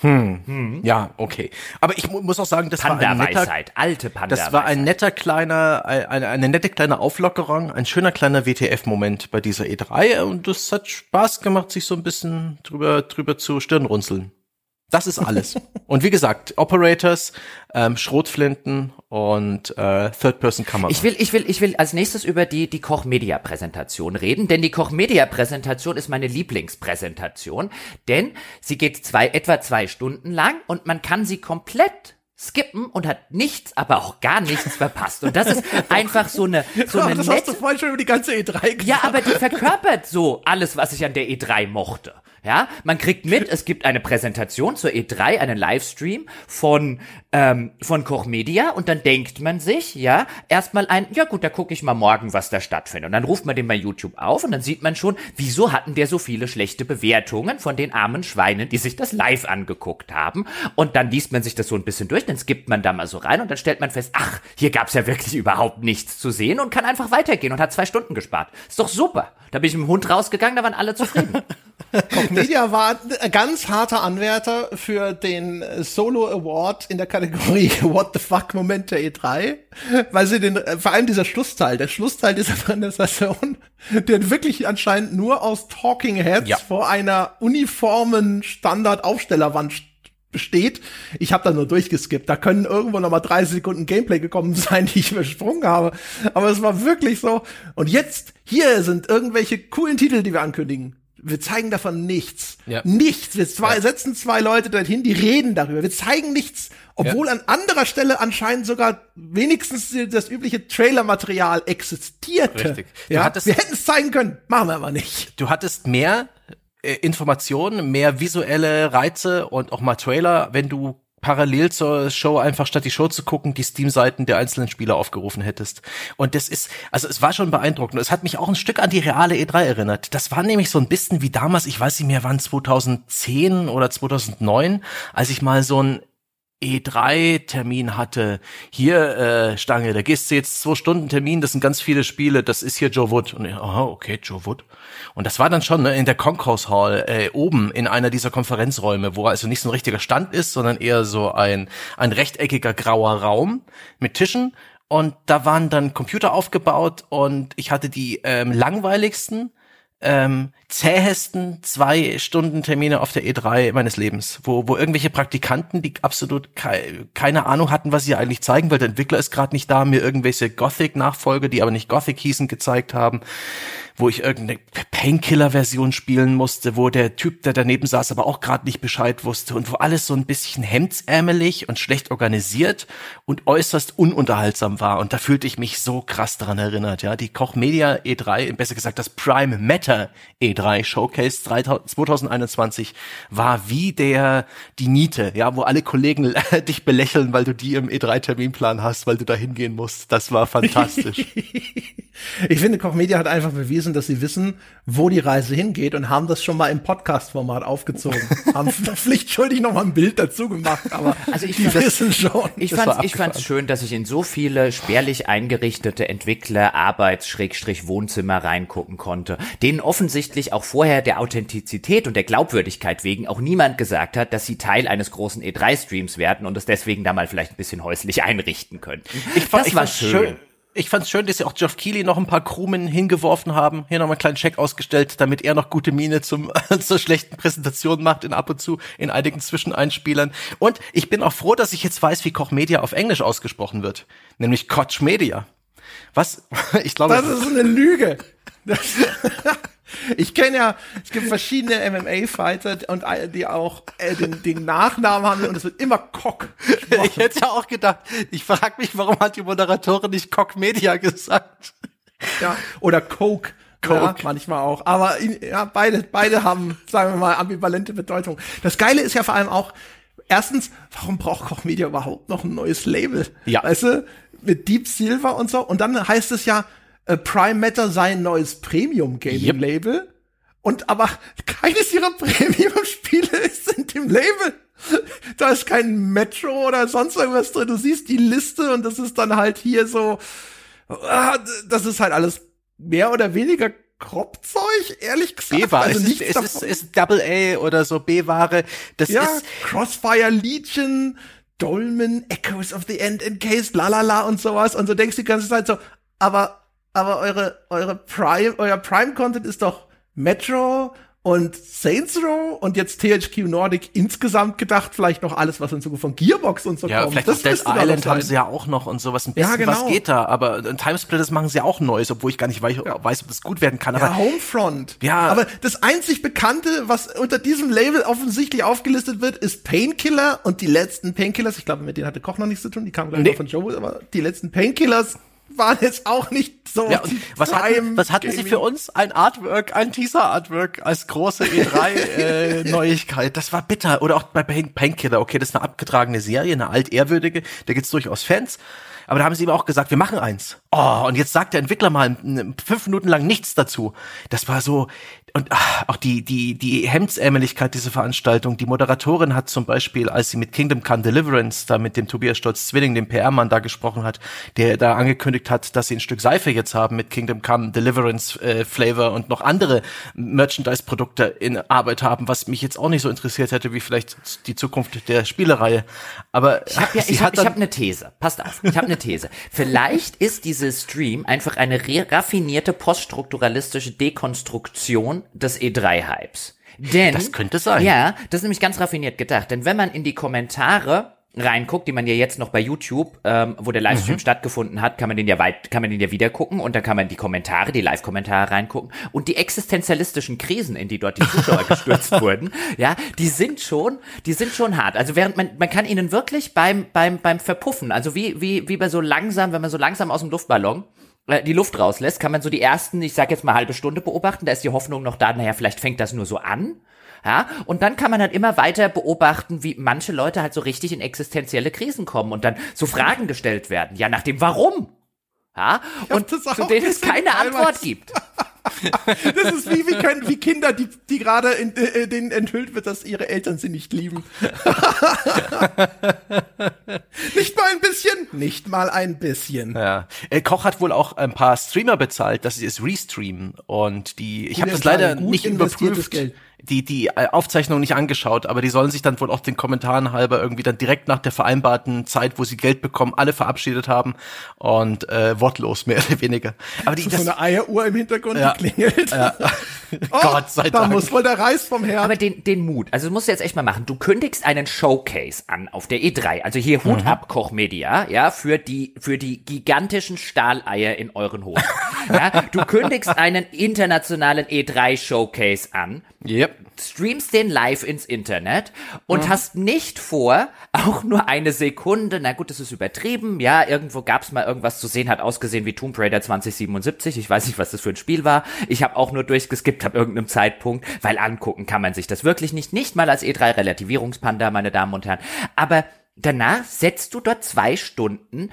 Hm. hm. Ja, okay. Aber ich muss auch sagen, das Panda war ein netter, alte Panda Das war ein netter kleiner, eine, eine nette kleine Auflockerung, ein schöner kleiner WTF-Moment bei dieser E3 und das hat Spaß gemacht, sich so ein bisschen drüber, drüber zu Stirnrunzeln. Das ist alles. und wie gesagt, Operators, ähm, Schrotflinten und äh, Third-Person-Kamera. Ich will, ich will, ich will als nächstes über die die Koch Media Präsentation reden, denn die Koch Media Präsentation ist meine Lieblingspräsentation, denn sie geht zwei etwa zwei Stunden lang und man kann sie komplett skippen und hat nichts, aber auch gar nichts verpasst. Und das ist einfach so eine, so eine Das hast du vorhin schon über die ganze E3 gesagt. Ja, aber die verkörpert so alles, was ich an der E3 mochte. Ja, man kriegt mit, es gibt eine Präsentation zur E3, einen Livestream von ähm, von Koch Media und dann denkt man sich, ja, erstmal ein, ja gut, da gucke ich mal morgen, was da stattfindet. Und dann ruft man den bei YouTube auf und dann sieht man schon, wieso hatten der so viele schlechte Bewertungen von den armen Schweinen, die sich das live angeguckt haben. Und dann liest man sich das so ein bisschen durch, dann skippt man da mal so rein und dann stellt man fest, ach, hier gab's ja wirklich überhaupt nichts zu sehen und kann einfach weitergehen und hat zwei Stunden gespart. Ist doch super. Da bin ich mit dem Hund rausgegangen, da waren alle zufrieden. Media war ein ganz harter Anwärter für den Solo Award in der Kategorie What the fuck Moment der E3, weil sie den, vor allem dieser Schlussteil, der Schlussteil dieser Präsentation, der wirklich anscheinend nur aus Talking Heads ja. vor einer uniformen Standard-Aufstellerwand besteht. Ich habe da nur durchgeskippt. Da können irgendwo noch mal 30 Sekunden Gameplay gekommen sein, die ich übersprungen habe. Aber es war wirklich so. Und jetzt, hier sind irgendwelche coolen Titel, die wir ankündigen wir zeigen davon nichts. Ja. Nichts. Wir zwei, ja. setzen zwei Leute dorthin, die reden darüber. Wir zeigen nichts, obwohl ja. an anderer Stelle anscheinend sogar wenigstens das übliche Trailer-Material existierte. Richtig. ja? wir hätten es zeigen können, machen wir aber nicht. Du hattest mehr äh, Informationen, mehr visuelle Reize und auch mal Trailer, wenn du parallel zur Show einfach statt die Show zu gucken, die Steam-Seiten der einzelnen Spieler aufgerufen hättest. Und das ist, also es war schon beeindruckend. Es hat mich auch ein Stück an die reale E3 erinnert. Das war nämlich so ein bisschen wie damals, ich weiß nicht mehr, wann 2010 oder 2009, als ich mal so ein E3-Termin hatte. Hier, äh, Stange, da gehst du jetzt zwei Stunden Termin, das sind ganz viele Spiele, das ist hier Joe Wood. Und ich, aha, okay, Joe Wood. Und das war dann schon ne, in der Concourse Hall äh, oben in einer dieser Konferenzräume, wo also nicht so ein richtiger Stand ist, sondern eher so ein, ein rechteckiger grauer Raum mit Tischen. Und da waren dann Computer aufgebaut und ich hatte die ähm, langweiligsten ähm, zähesten zwei Stunden Termine auf der E3 meines Lebens, wo, wo irgendwelche Praktikanten, die absolut ke keine Ahnung hatten, was sie eigentlich zeigen, weil der Entwickler ist gerade nicht da, mir irgendwelche Gothic-Nachfolge, die aber nicht Gothic hießen, gezeigt haben wo ich irgendeine Painkiller-Version spielen musste, wo der Typ, der daneben saß, aber auch gerade nicht Bescheid wusste und wo alles so ein bisschen hemdsärmelig und schlecht organisiert und äußerst ununterhaltsam war. Und da fühlte ich mich so krass daran erinnert. Ja, die Koch Media E3, besser gesagt das Prime Matter E3 Showcase 2021 war wie der die Niete, ja, wo alle Kollegen dich belächeln, weil du die im E3 Terminplan hast, weil du da hingehen musst. Das war fantastisch. Ich finde, Koch Media hat einfach bewiesen, dass sie wissen, wo die Reise hingeht und haben das schon mal im Podcast-Format aufgezogen. haben pflichtschuldig noch mal ein Bild dazu gemacht, aber Also ich die fand- wissen schon. Ich fand's, ich fand's schön, dass ich in so viele spärlich eingerichtete Entwickler, Arbeits-, Schrägstrich, Wohnzimmer reingucken konnte, denen offensichtlich auch vorher der Authentizität und der Glaubwürdigkeit wegen auch niemand gesagt hat, dass sie Teil eines großen E3-Streams werden und es deswegen da mal vielleicht ein bisschen häuslich einrichten könnten. Ich fand, das ich war fand's schön. Ich fand's schön, dass sie auch Geoff Keighley noch ein paar Krumen hingeworfen haben. Hier nochmal einen kleinen Check ausgestellt, damit er noch gute Miene zum, zur schlechten Präsentation macht in ab und zu in einigen Zwischeneinspielern. Und ich bin auch froh, dass ich jetzt weiß, wie Koch Media auf Englisch ausgesprochen wird. Nämlich Koch Media. Was? Ich glaube, Das ist eine Lüge. Ich kenne ja, es gibt verschiedene MMA-Fighter und die auch äh, den, den Nachnamen haben und es wird immer Cock. ich hätte ja auch gedacht, ich frage mich, warum hat die Moderatorin nicht Koch Media gesagt? Ja, oder Coke. Coke. Ja, manchmal auch. Aber in, ja, beide, beide haben, sagen wir mal, ambivalente Bedeutung. Das Geile ist ja vor allem auch, erstens, warum braucht Koch Media überhaupt noch ein neues Label? Ja. Weißt du, mit Deep Silver und so. Und dann heißt es ja, äh, Prime Matter sei ein neues Premium Gaming Yep. Label. Und aber keines ihrer Premium-Spiele ist in dem Label. Da ist kein Metro oder sonst irgendwas drin. Du siehst die Liste und das ist dann halt hier so, ah, das ist halt alles mehr oder weniger Kropfzeug, ehrlich gesagt. B-Ware, Also es, ist, es ist, ist Double A oder so B-Ware. Das ja, ist, Crossfire Legion, Dolmen, Echoes of the End Encased, la la la und sowas. Und so denkst du die ganze Zeit so, aber, aber eure, eure Prime, euer Prime-Content ist doch Metro und Saints Row und jetzt THQ Nordic insgesamt gedacht, vielleicht noch alles, was in Zukunft von Gearbox und so Ja, kommt. vielleicht auch Dead Island haben sie ja auch noch und sowas. Ein Ja, bisschen genau. was geht da, aber äh, Timesplitters machen sie auch Neues, obwohl ich gar nicht weiß, weiß ob das gut werden kann. Aber Ja, Homefront. Ja. Aber das einzig Bekannte, was unter diesem Label offensichtlich aufgelistet wird, ist Painkiller und die letzten Painkillers, ich glaube, mit denen hatte Koch noch nichts zu tun, die kamen gleich Nee. noch von Joe, aber die letzten Painkillers waren jetzt auch nicht so. ja, was hatten, was hatten sie für uns? Ein Artwork, ein Teaser-Artwork als große E3-Neuigkeit. das war bitter. Oder auch bei Pain Painkiller. Okay, das ist eine abgetragene Serie, eine altehrwürdige. Da gibt's durchaus Fans. Aber da haben sie ihm auch gesagt, wir machen eins. Oh, und jetzt sagt der Entwickler mal fünf Minuten lang nichts dazu. Das war so, und ach, auch die, die, die Hemdsärmeligkeit dieser Veranstaltung. Die Moderatorin hat zum Beispiel, als sie mit Kingdom Come Deliverance, da mit dem Tobias Stolz Zwilling, dem PR-Mann da gesprochen hat, der da angekündigt hat, dass sie ein Stück Seife jetzt haben mit Kingdom Come Deliverance äh, Flavor und noch andere Merchandise-Produkte in Arbeit haben, was mich jetzt auch nicht so interessiert hätte, wie vielleicht die Zukunft der Spielereihe. Aber Ich habe ja, ich hab, ich hab eine These. Passt auf, ich habe eine These. Vielleicht ist dieses Stream einfach eine raffinierte poststrukturalistische Dekonstruktion des E3-Hypes. Denn Das könnte sein. Ja, das ist nämlich ganz raffiniert gedacht. Denn wenn man in die Kommentare reinguckt, die man ja jetzt noch bei YouTube, ähm, wo der Livestream stattgefunden hat, kann man den ja weit, kann man den ja wieder gucken und dann kann man die Kommentare, die Live-Kommentare reingucken und die existenzialistischen Krisen, in die dort die Zuschauer gestürzt wurden, ja, die sind schon, die sind schon hart. Also während man, man kann ihnen wirklich beim, beim, beim Verpuffen, also wie, wie, wie bei so langsam, wenn man so langsam aus dem Luftballon die Luft rauslässt, kann man so die ersten, ich sag jetzt mal halbe Stunde beobachten, da ist die Hoffnung noch da, naja, vielleicht fängt das nur so an. Ja, und dann kann man halt immer weiter beobachten, wie manche Leute halt so richtig in existenzielle Krisen kommen und dann so Fragen gestellt werden. Ja, nach dem Warum? Ja, und zu denen es keine. Antwort gibt. Das ist wie, wie, können, wie Kinder, die, die gerade in, äh, denen enthüllt wird, dass ihre Eltern sie nicht lieben. nicht mal ein bisschen? Nicht mal ein bisschen. Ja. Äh, Koch hat wohl auch ein paar Streamer bezahlt, dass sie es restreamen und die ich habe das leider nicht überprüft, Geld. Die die äh, Aufzeichnung nicht angeschaut, aber die sollen sich dann wohl auch den Kommentaren halber irgendwie dann direkt nach der vereinbarten Zeit, wo sie Geld bekommen, alle verabschiedet haben und äh, wortlos mehr oder weniger. Aber die So das, eine Eieruhr im Hintergrund, Ja. die klingelt. Oh, Gott sei Da Dank. muss wohl der Reis vom Herd. Aber den, den Mut, also das musst du jetzt echt mal machen. Du kündigst einen Showcase an auf der E3. Also hier Hut ab Koch Media, ja, für die, für die gigantischen Stahleier in euren Hosen. ja, du kündigst einen internationalen E3 Showcase an. yep. Streamst den live ins Internet und hast nicht vor, auch nur eine Sekunde, na gut, das ist übertrieben, ja, irgendwo gab's mal irgendwas zu sehen, hat ausgesehen wie Tomb Raider 2077, ich weiß nicht, was das für ein Spiel war, ich habe auch nur durchgeskippt ab irgendeinem Zeitpunkt, weil angucken kann man sich das wirklich nicht, nicht mal als E3 Relativierungspanda, meine Damen und Herren, aber danach setzt du dort zwei Stunden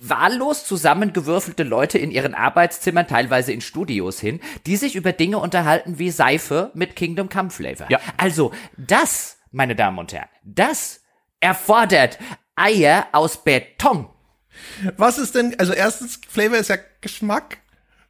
wahllos zusammengewürfelte Leute in ihren Arbeitszimmern, teilweise in Studios hin, die sich über Dinge unterhalten wie Seife mit Kingdom Come Flavor. Ja. Also das, meine Damen und Herren, das erfordert Eier aus Beton. Was ist denn, also erstens, Flavor ist ja Geschmack.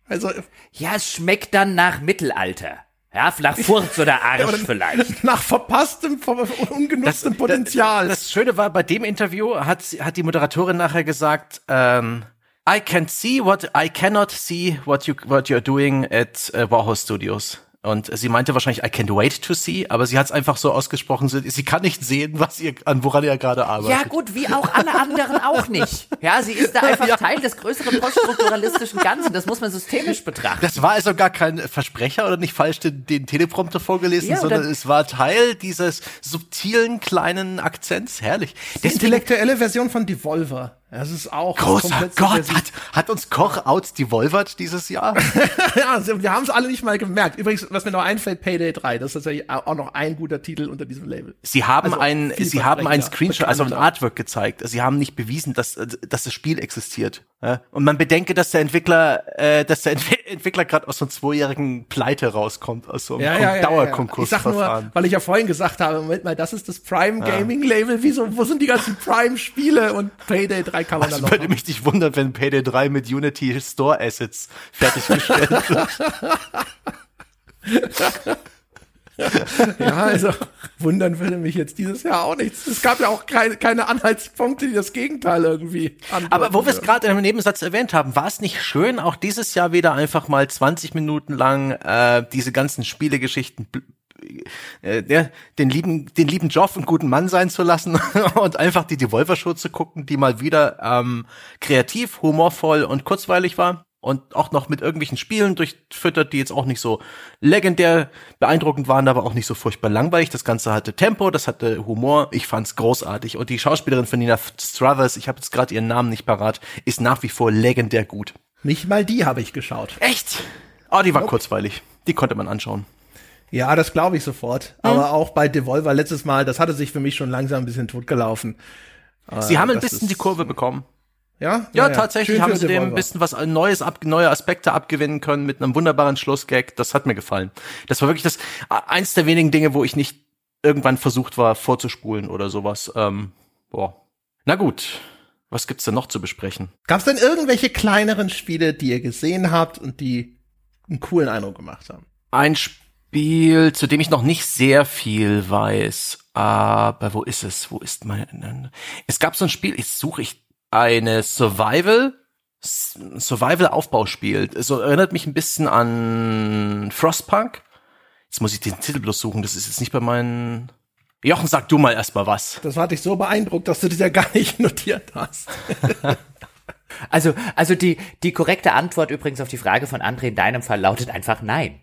Also, Ja, es schmeckt dann nach Mittelalter. Ja, nach Furz oder Arsch oder vielleicht. nach verpasstem, ver- ungenutztem Potenzial. Das, das Schöne war, bei dem Interview hat, sie- hat die Moderatorin nachher gesagt, ähm, I can see what I cannot see what you what you're doing at uh, Warhol Studios. Und sie meinte wahrscheinlich I can't wait to see, aber sie hat es einfach so ausgesprochen, sie, kann nicht sehen, was ihr an woran ihr gerade arbeitet. Ja gut, wie auch alle anderen auch nicht. Ja, sie ist da einfach Teil des größeren poststrukturalistischen Ganzen. Das muss man systemisch betrachten. Das war also gar kein Versprecher oder nicht falsch den, den Teleprompter vorgelesen, Ja, sondern es war Teil dieses subtilen kleinen Akzents. Herrlich. Die intellektuelle Version von Devolver. Das ist auch großer Gott, hat, hat uns Koch out devolvert dieses Jahr? ja, also wir haben es alle nicht mal gemerkt. Übrigens, was mir noch einfällt, Payday 3, das ist tatsächlich auch noch ein guter Titel unter diesem Label. Sie haben Also ein, Sie haben ein vielversprechender, Screenshot, also ein. Artwork gezeigt. Sie haben nicht bewiesen, dass, dass das Spiel existiert. Ja? Und man bedenke, dass der Entwickler, äh, dass der Entwi- Entwickler gerade aus so einem zweijährigen Pleite rauskommt, aus so einem Kon- Ich sag nur, weil ich ja vorhin gesagt habe, Moment mal, das ist das Prime Gaming Label. Wieso, wo sind die ganzen Prime Spiele? Und Payday 3 kann man Also dann noch. würde mich nicht wundern, wenn Payday 3 mit Unity Store Assets fertiggestellt wird. Ja, also wundern würde mich jetzt dieses Jahr auch nichts. Es gab ja auch keine, keine Anhaltspunkte, die das Gegenteil irgendwie Aber wo wir es gerade im Nebensatz erwähnt haben, war es nicht schön, auch dieses Jahr wieder einfach mal 20 Minuten lang äh, diese ganzen Spielegeschichten äh, der, den lieben, den lieben Joff einen guten Mann sein zu lassen und einfach die Devolver Show zu gucken, die mal wieder ähm, kreativ, humorvoll und kurzweilig war und auch noch mit irgendwelchen Spielen durchfüttert, die jetzt auch nicht so legendär beeindruckend waren, aber auch nicht so furchtbar langweilig. Das Ganze hatte Tempo, das hatte Humor. Ich fand's großartig. Und die Schauspielerin von Nina Struthers, ich habe jetzt gerade ihren Namen nicht parat, ist nach wie vor legendär gut. Nicht mal die habe ich geschaut. Echt? Oh, die war kurzweilig. Die konnte man anschauen. Ja, das glaube ich sofort. Aber auch bei Devolver letztes Mal, das hatte sich für mich schon langsam ein bisschen totgelaufen. Sie haben ein bisschen die Kurve bekommen. Ja? Ja, tatsächlich Schön haben sie dem ein bisschen was Neues ab, neue Aspekte abgewinnen können mit einem wunderbaren Schlussgag. Das hat mir gefallen. Das war wirklich das eins der wenigen Dinge, wo ich nicht irgendwann versucht war vorzuspulen oder sowas. Ähm, boah. Na gut. Was gibt's denn noch zu besprechen? Gab es denn irgendwelche kleineren Spiele, die ihr gesehen habt und die einen coolen Eindruck gemacht haben? Ein Spiel, zu dem ich noch nicht sehr viel weiß, aber wo ist es? Wo ist mein? Es gab so ein Spiel, jetzt suche ich eine Survival Survival-Aufbauspiel. So erinnert mich ein bisschen an Frostpunk. Jetzt muss ich den Titel bloß suchen. Das ist jetzt nicht bei meinen. Jochen, sag du mal erstmal was. Das hat dich so beeindruckt, dass du das ja gar nicht notiert hast. Also, also die, die korrekte Antwort übrigens auf die Frage von André in deinem Fall lautet einfach nein.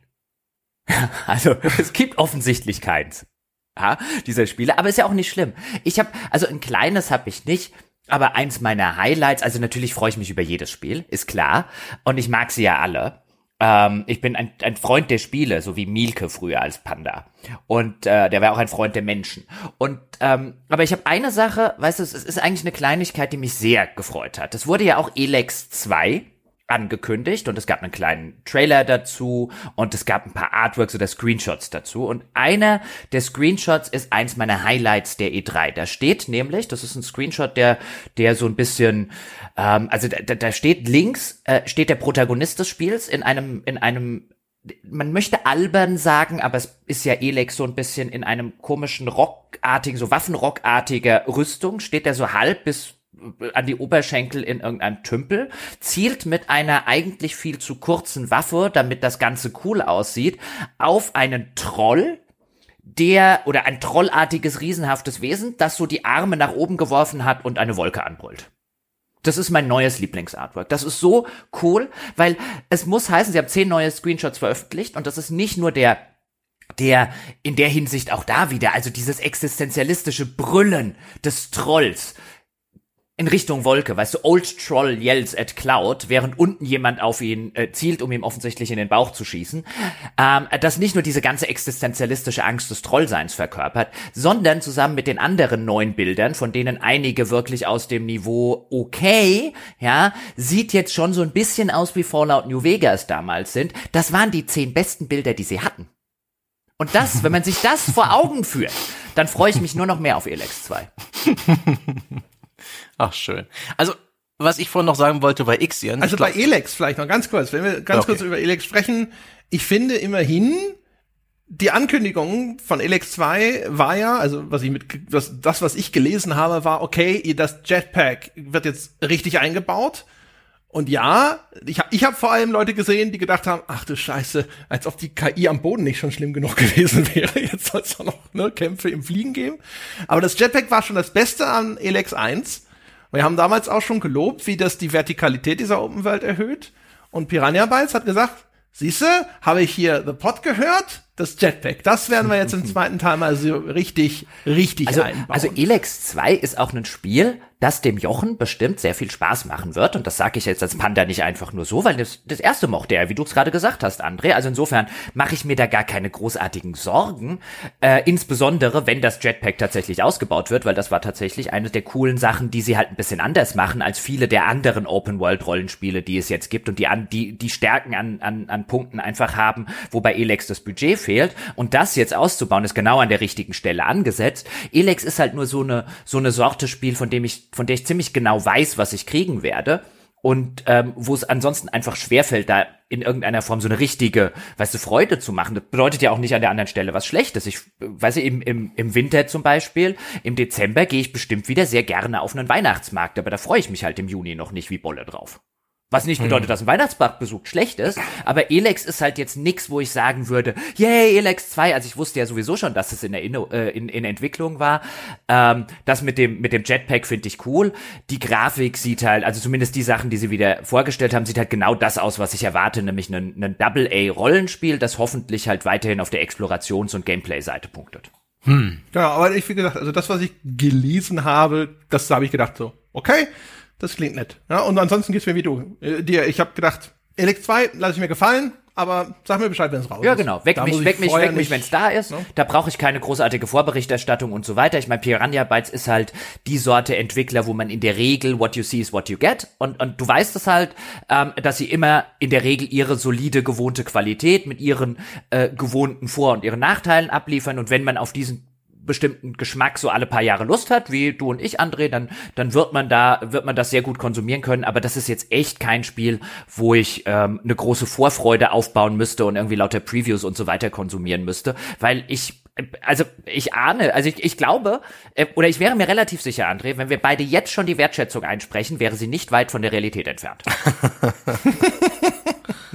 Also, es gibt offensichtlich keins. Ja, dieser Spiele, aber ist ja auch nicht schlimm. Ich habe, also ein kleines habe ich nicht, aber eins meiner Highlights, also natürlich freue ich mich über jedes Spiel, ist klar. Und ich mag sie ja alle. Ähm, ich bin ein, ein Freund der Spiele, so wie Mielke früher als Panda. Und äh, der war auch ein Freund der Menschen. Und ähm, aber ich habe eine Sache, weißt du, es ist eigentlich eine Kleinigkeit, die mich sehr gefreut hat. Es wurde ja auch Elex 2 angekündigt und es gab einen kleinen Trailer dazu und es gab ein paar Artworks oder Screenshots dazu und einer der Screenshots ist eins meiner Highlights der E3. Da steht nämlich, das ist ein Screenshot, der der so ein bisschen, ähm, also da, da steht links äh, steht der Protagonist des Spiels in einem in einem man möchte albern sagen, aber es ist ja Elex so ein bisschen in einem komischen rockartigen, so Waffenrockartiger Rüstung, steht er so halb bis an die Oberschenkel in irgendeinem Tümpel, zielt mit einer eigentlich viel zu kurzen Waffe, damit das Ganze cool aussieht, auf einen Troll, der, oder ein trollartiges, riesenhaftes Wesen, das so die Arme nach oben geworfen hat und eine Wolke anbrüllt. Das ist mein neues Lieblingsartwork. Das ist so cool, weil es muss heißen, sie haben zehn neue Screenshots veröffentlicht und das ist nicht nur der der in der Hinsicht auch da wieder, also dieses existenzialistische Brüllen des Trolls, in Richtung Wolke, weißt du, Old Troll yells at Cloud, während unten jemand auf ihn äh, zielt, um ihm offensichtlich in den Bauch zu schießen, ähm, das nicht nur diese ganze existenzialistische Angst des Trollseins verkörpert, sondern zusammen mit den anderen neuen Bildern, von denen einige wirklich aus dem Niveau okay, ja, sieht jetzt schon so ein bisschen aus wie Fallout New Vegas damals sind. Das waren die zehn besten Bilder, die sie hatten. Und das, wenn man sich das vor Augen führt, dann freue ich mich nur noch mehr auf Elex 2. Ach, schön. Also, was ich vorhin noch sagen wollte bei Ixion. Also bei Elex vielleicht noch ganz kurz, wenn wir ganz okay. kurz über Elex sprechen. Ich finde immerhin, die Ankündigung von Elex 2 war ja, also was ich mit, was, das, was ich gelesen habe, war, okay, das Jetpack wird jetzt richtig eingebaut. Und ja, ich habe ich hab vor allem Leute gesehen, die gedacht haben, ach du Scheiße, als ob die KI am Boden nicht schon schlimm genug gewesen wäre. Jetzt soll es auch noch ne, Kämpfe im Fliegen geben. Aber das Jetpack war schon das Beste an Elex 1. Wir haben damals auch schon gelobt, wie das die Vertikalität dieser Open World erhöht. Und Piranha Bytes hat gesagt, siehste, habe ich hier The Pod gehört? das Jetpack. Das werden wir jetzt im zweiten Teil mal so richtig, richtig also, einbauen. Also Elex 2 ist auch ein Spiel, das dem Jochen bestimmt sehr viel Spaß machen wird. Und das sage ich jetzt als Panda nicht einfach nur so, weil das, das erste mochte er, wie du es gerade gesagt hast, André. Also insofern mache ich mir da gar keine großartigen Sorgen. Äh, insbesondere, wenn das Jetpack tatsächlich ausgebaut wird, weil das war tatsächlich eine der coolen Sachen, die sie halt ein bisschen anders machen als viele der anderen Open-World-Rollenspiele, die es jetzt gibt und die an, die, die Stärken an, an, an Punkten einfach haben, wobei Elex das Budget fehlt. Und das jetzt auszubauen, ist genau an der richtigen Stelle angesetzt. Elex ist halt nur so eine, so eine Sorte Spiel, von dem ich, von der ich ziemlich genau weiß, was ich kriegen werde und ähm, wo es ansonsten einfach schwerfällt, da in irgendeiner Form so eine richtige, weißt du, Freude zu machen. Das bedeutet ja auch nicht an der anderen Stelle was Schlechtes. Ich weiß im, im, im Winter zum Beispiel, im Dezember gehe ich bestimmt wieder sehr gerne auf einen Weihnachtsmarkt, aber da freue ich mich halt im Juni noch nicht wie Bolle drauf. Was nicht bedeutet, hm. dass ein Weihnachtsmarktbesuch schlecht ist, aber Elex ist halt jetzt nix, wo ich sagen würde, yay, Elex 2, also ich wusste ja sowieso schon, dass es in, der Inno, äh, in, in Entwicklung war. Ähm, das mit dem, mit dem Jetpack finde ich cool. Die Grafik sieht halt, also zumindest die Sachen, die sie wieder vorgestellt haben, sieht halt genau das aus, was ich erwarte, nämlich ein, ein Double-A-Rollenspiel, das hoffentlich halt weiterhin auf der Explorations- und Gameplay-Seite punktet. Hm. Ja, aber ich, wie gesagt, also das, was ich gelesen habe, das habe ich gedacht so, okay, das klingt nett. Ja, und ansonsten geht's mir wie du. Äh, dir, ich habe gedacht, Elix 2 lasse ich mir gefallen, aber sag mir Bescheid, wenn es raus ist. Ja, genau. Weck da mich, weck mich, weck mich, wenn es da ist. Ne? Da brauche ich keine großartige Vorberichterstattung und so weiter. Ich meine, Piranha Bytes ist halt die Sorte Entwickler, wo man in der Regel what you see is what you get. Und, und du weißt es halt, ähm, dass sie immer in der Regel ihre solide, gewohnte Qualität mit ihren äh, gewohnten Vor- und ihren Nachteilen abliefern. Und wenn man auf diesen bestimmten Geschmack so alle paar Jahre Lust hat, wie du und ich, André, dann, dann wird man da, wird man das sehr gut konsumieren können. Aber das ist jetzt echt kein Spiel, wo ich ähm, eine große Vorfreude aufbauen müsste und irgendwie lauter Previews und so weiter konsumieren müsste, weil ich also ich ahne, also ich, ich glaube, äh, oder ich wäre mir relativ sicher, André, wenn wir beide jetzt schon die Wertschätzung einsprechen, wäre sie nicht weit von der Realität entfernt.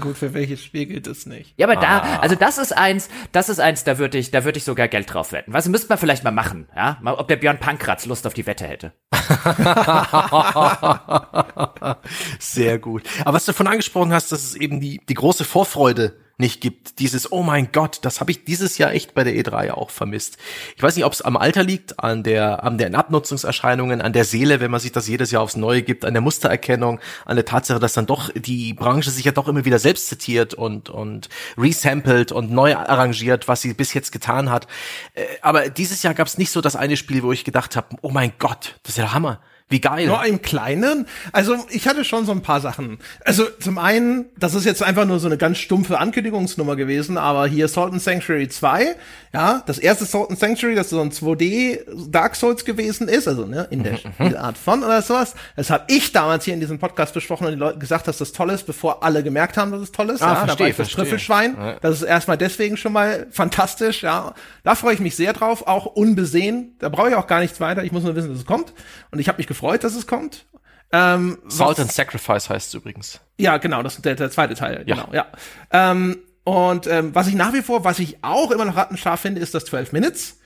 Gut, für welches Spiel gilt es nicht? Ja, aber ah. da, also das ist eins, das ist eins, da würde ich, da würde ich sogar Geld drauf wetten. Was müsste man vielleicht mal machen, ja? Mal, ob der Björn Pankratz Lust auf die Wette hätte. Sehr gut. Aber was du davon angesprochen hast, dass es eben die, die große Vorfreude nicht gibt. Dieses, oh mein Gott, das habe ich dieses Jahr echt bei der E3 auch vermisst. Ich weiß nicht, ob es am Alter liegt, an der, an den Abnutzungserscheinungen, an der Seele, wenn man sich das jedes Jahr aufs Neue gibt, an der Mustererkennung, an der Tatsache, dass dann doch die Branche sich ja doch immer wieder selbst zitiert und, und resampled und neu arrangiert, was sie bis jetzt getan hat. Äh, aber dieses Jahr gab es nicht so das eine Spiel, wo ich gedacht habe, oh mein Gott, das ist ja der Hammer. Wie geil. Nur im Kleinen. Also ich hatte schon so ein paar Sachen. Also zum einen, das ist jetzt einfach nur so eine ganz stumpfe Ankündigungsnummer gewesen, aber hier Salt and Sanctuary 2, ja, das erste Salt and Sanctuary, das so ein 2D Dark Souls gewesen ist, also ne, in der mhm. Art von oder sowas. Das habe ich damals hier in diesem Podcast besprochen und die Leute gesagt, dass das toll ist, bevor alle gemerkt haben, dass es toll ist. Ah, ja, verstehe, da war ich das Trüffelschwein. Ja. Das ist erstmal deswegen schon mal fantastisch, ja. Da freue ich mich sehr drauf, auch unbesehen. Da brauche ich auch gar nichts weiter. Ich muss nur wissen, dass es kommt. Und ich habe mich gefreut gefreut, dass es kommt. Ähm, Salt was, and Sacrifice heißt es übrigens. Ja, genau, das ist der, der zweite Teil. Ja. Genau, ja. Ähm, und ähm, was ich nach wie vor, was ich auch immer noch rattenscharf finde, ist das 12 Minutes.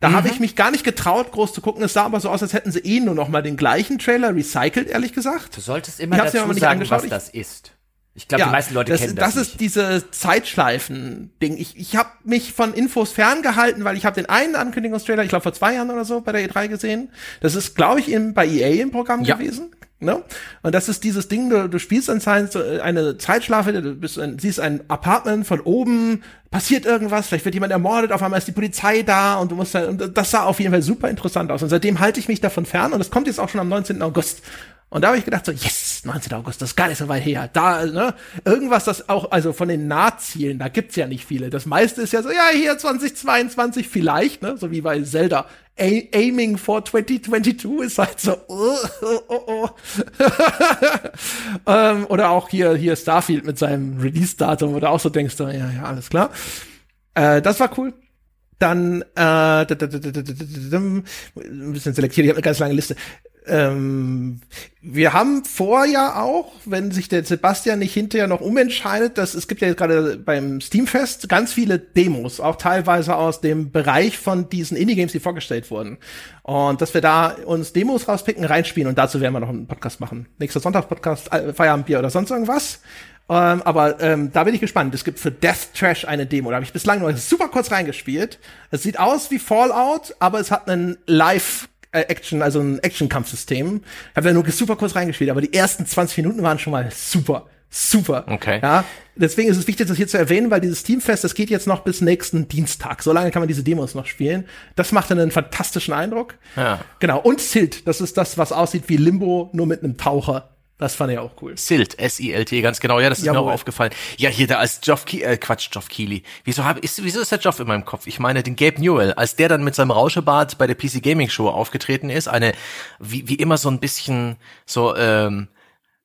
Da mhm. habe ich mich gar nicht getraut, groß zu gucken. Es sah aber so aus, als hätten sie eh nur noch mal den gleichen Trailer recycelt, ehrlich gesagt. Du solltest immer dazu sagen, was das ist. Ich glaube, die meisten Leute das, kennen das. das. Das ist diese Zeitschleifen-Ding. Ich, ich habe mich von Infos ferngehalten, weil ich habe den einen Ankündigungstrailer, ich glaube vor zwei Jahren oder so, bei der E3 gesehen. Das ist, glaube ich, im, bei EA im Programm Ja. gewesen. Ne? Und das ist dieses Ding, du, du spielst anscheinend so eine Zeitschlafe, du bist ein, siehst ein Apartment von oben, passiert irgendwas, vielleicht wird jemand ermordet, auf einmal ist die Polizei da und du musst dann, und das sah auf jeden Fall super interessant aus. Und seitdem halte ich mich davon fern und das kommt jetzt auch schon am 19. August. Und da habe ich gedacht so, yes, 19. August, das ist gar nicht so weit her. Da, ne, irgendwas, das auch, also von den Nahzielen, da gibt's ja nicht viele. Das meiste ist ja so, ja, hier 2022 vielleicht, ne, so wie bei Zelda. A aiming for 2022 ist halt so, oh, oh, oh, oh. ähm, oder auch hier, hier Starfield mit seinem Release-Datum, wo du auch so denkst, ja, ja, alles klar. Äh, das war cool. Dann, äh, ein bisschen selektiert, ich habe eine ganz lange Liste. Ähm, wir haben vor ja auch, wenn sich der Sebastian nicht hinterher noch umentscheidet, dass es gibt ja gerade beim Steamfest ganz viele Demos, auch teilweise aus dem Bereich von diesen Indie-Games, die vorgestellt wurden. Und dass wir da uns Demos rauspicken, reinspielen und dazu werden wir noch einen Podcast machen. Nächster Sonntag-Podcast, äh, Feierabendbier oder sonst irgendwas. Ähm, aber ähm, da bin ich gespannt. Es gibt für Death Trash eine Demo. Da habe ich bislang nur super kurz reingespielt. Es sieht aus wie Fallout, aber es hat einen Live Action, also ein Action-Kampfsystem. Ich habe da nur super kurz reingespielt, aber die ersten 20 Minuten waren schon mal super. Super. Okay. Ja, deswegen ist es wichtig, das hier zu erwähnen, weil dieses Teamfest, das geht jetzt noch bis nächsten Dienstag. So lange kann man diese Demos noch spielen. Das macht dann einen fantastischen Eindruck. Ja. Genau. Und Silt, das ist das, was aussieht wie Limbo, nur mit einem Taucher. Das fand ich auch cool. Silt, S-I-L-T, ganz genau. Ja, das ist mir Jawohl. auch aufgefallen. Ja, hier da als Geoff Ke äh, Quatsch, Geoff Keighley. Wieso hab, ist, wieso ist der Geoff in meinem Kopf? Ich meine, den Gabe Newell, als der dann mit seinem Rauschebart bei der PC Gaming Show aufgetreten ist, eine, wie, wie immer so ein bisschen so, ähm,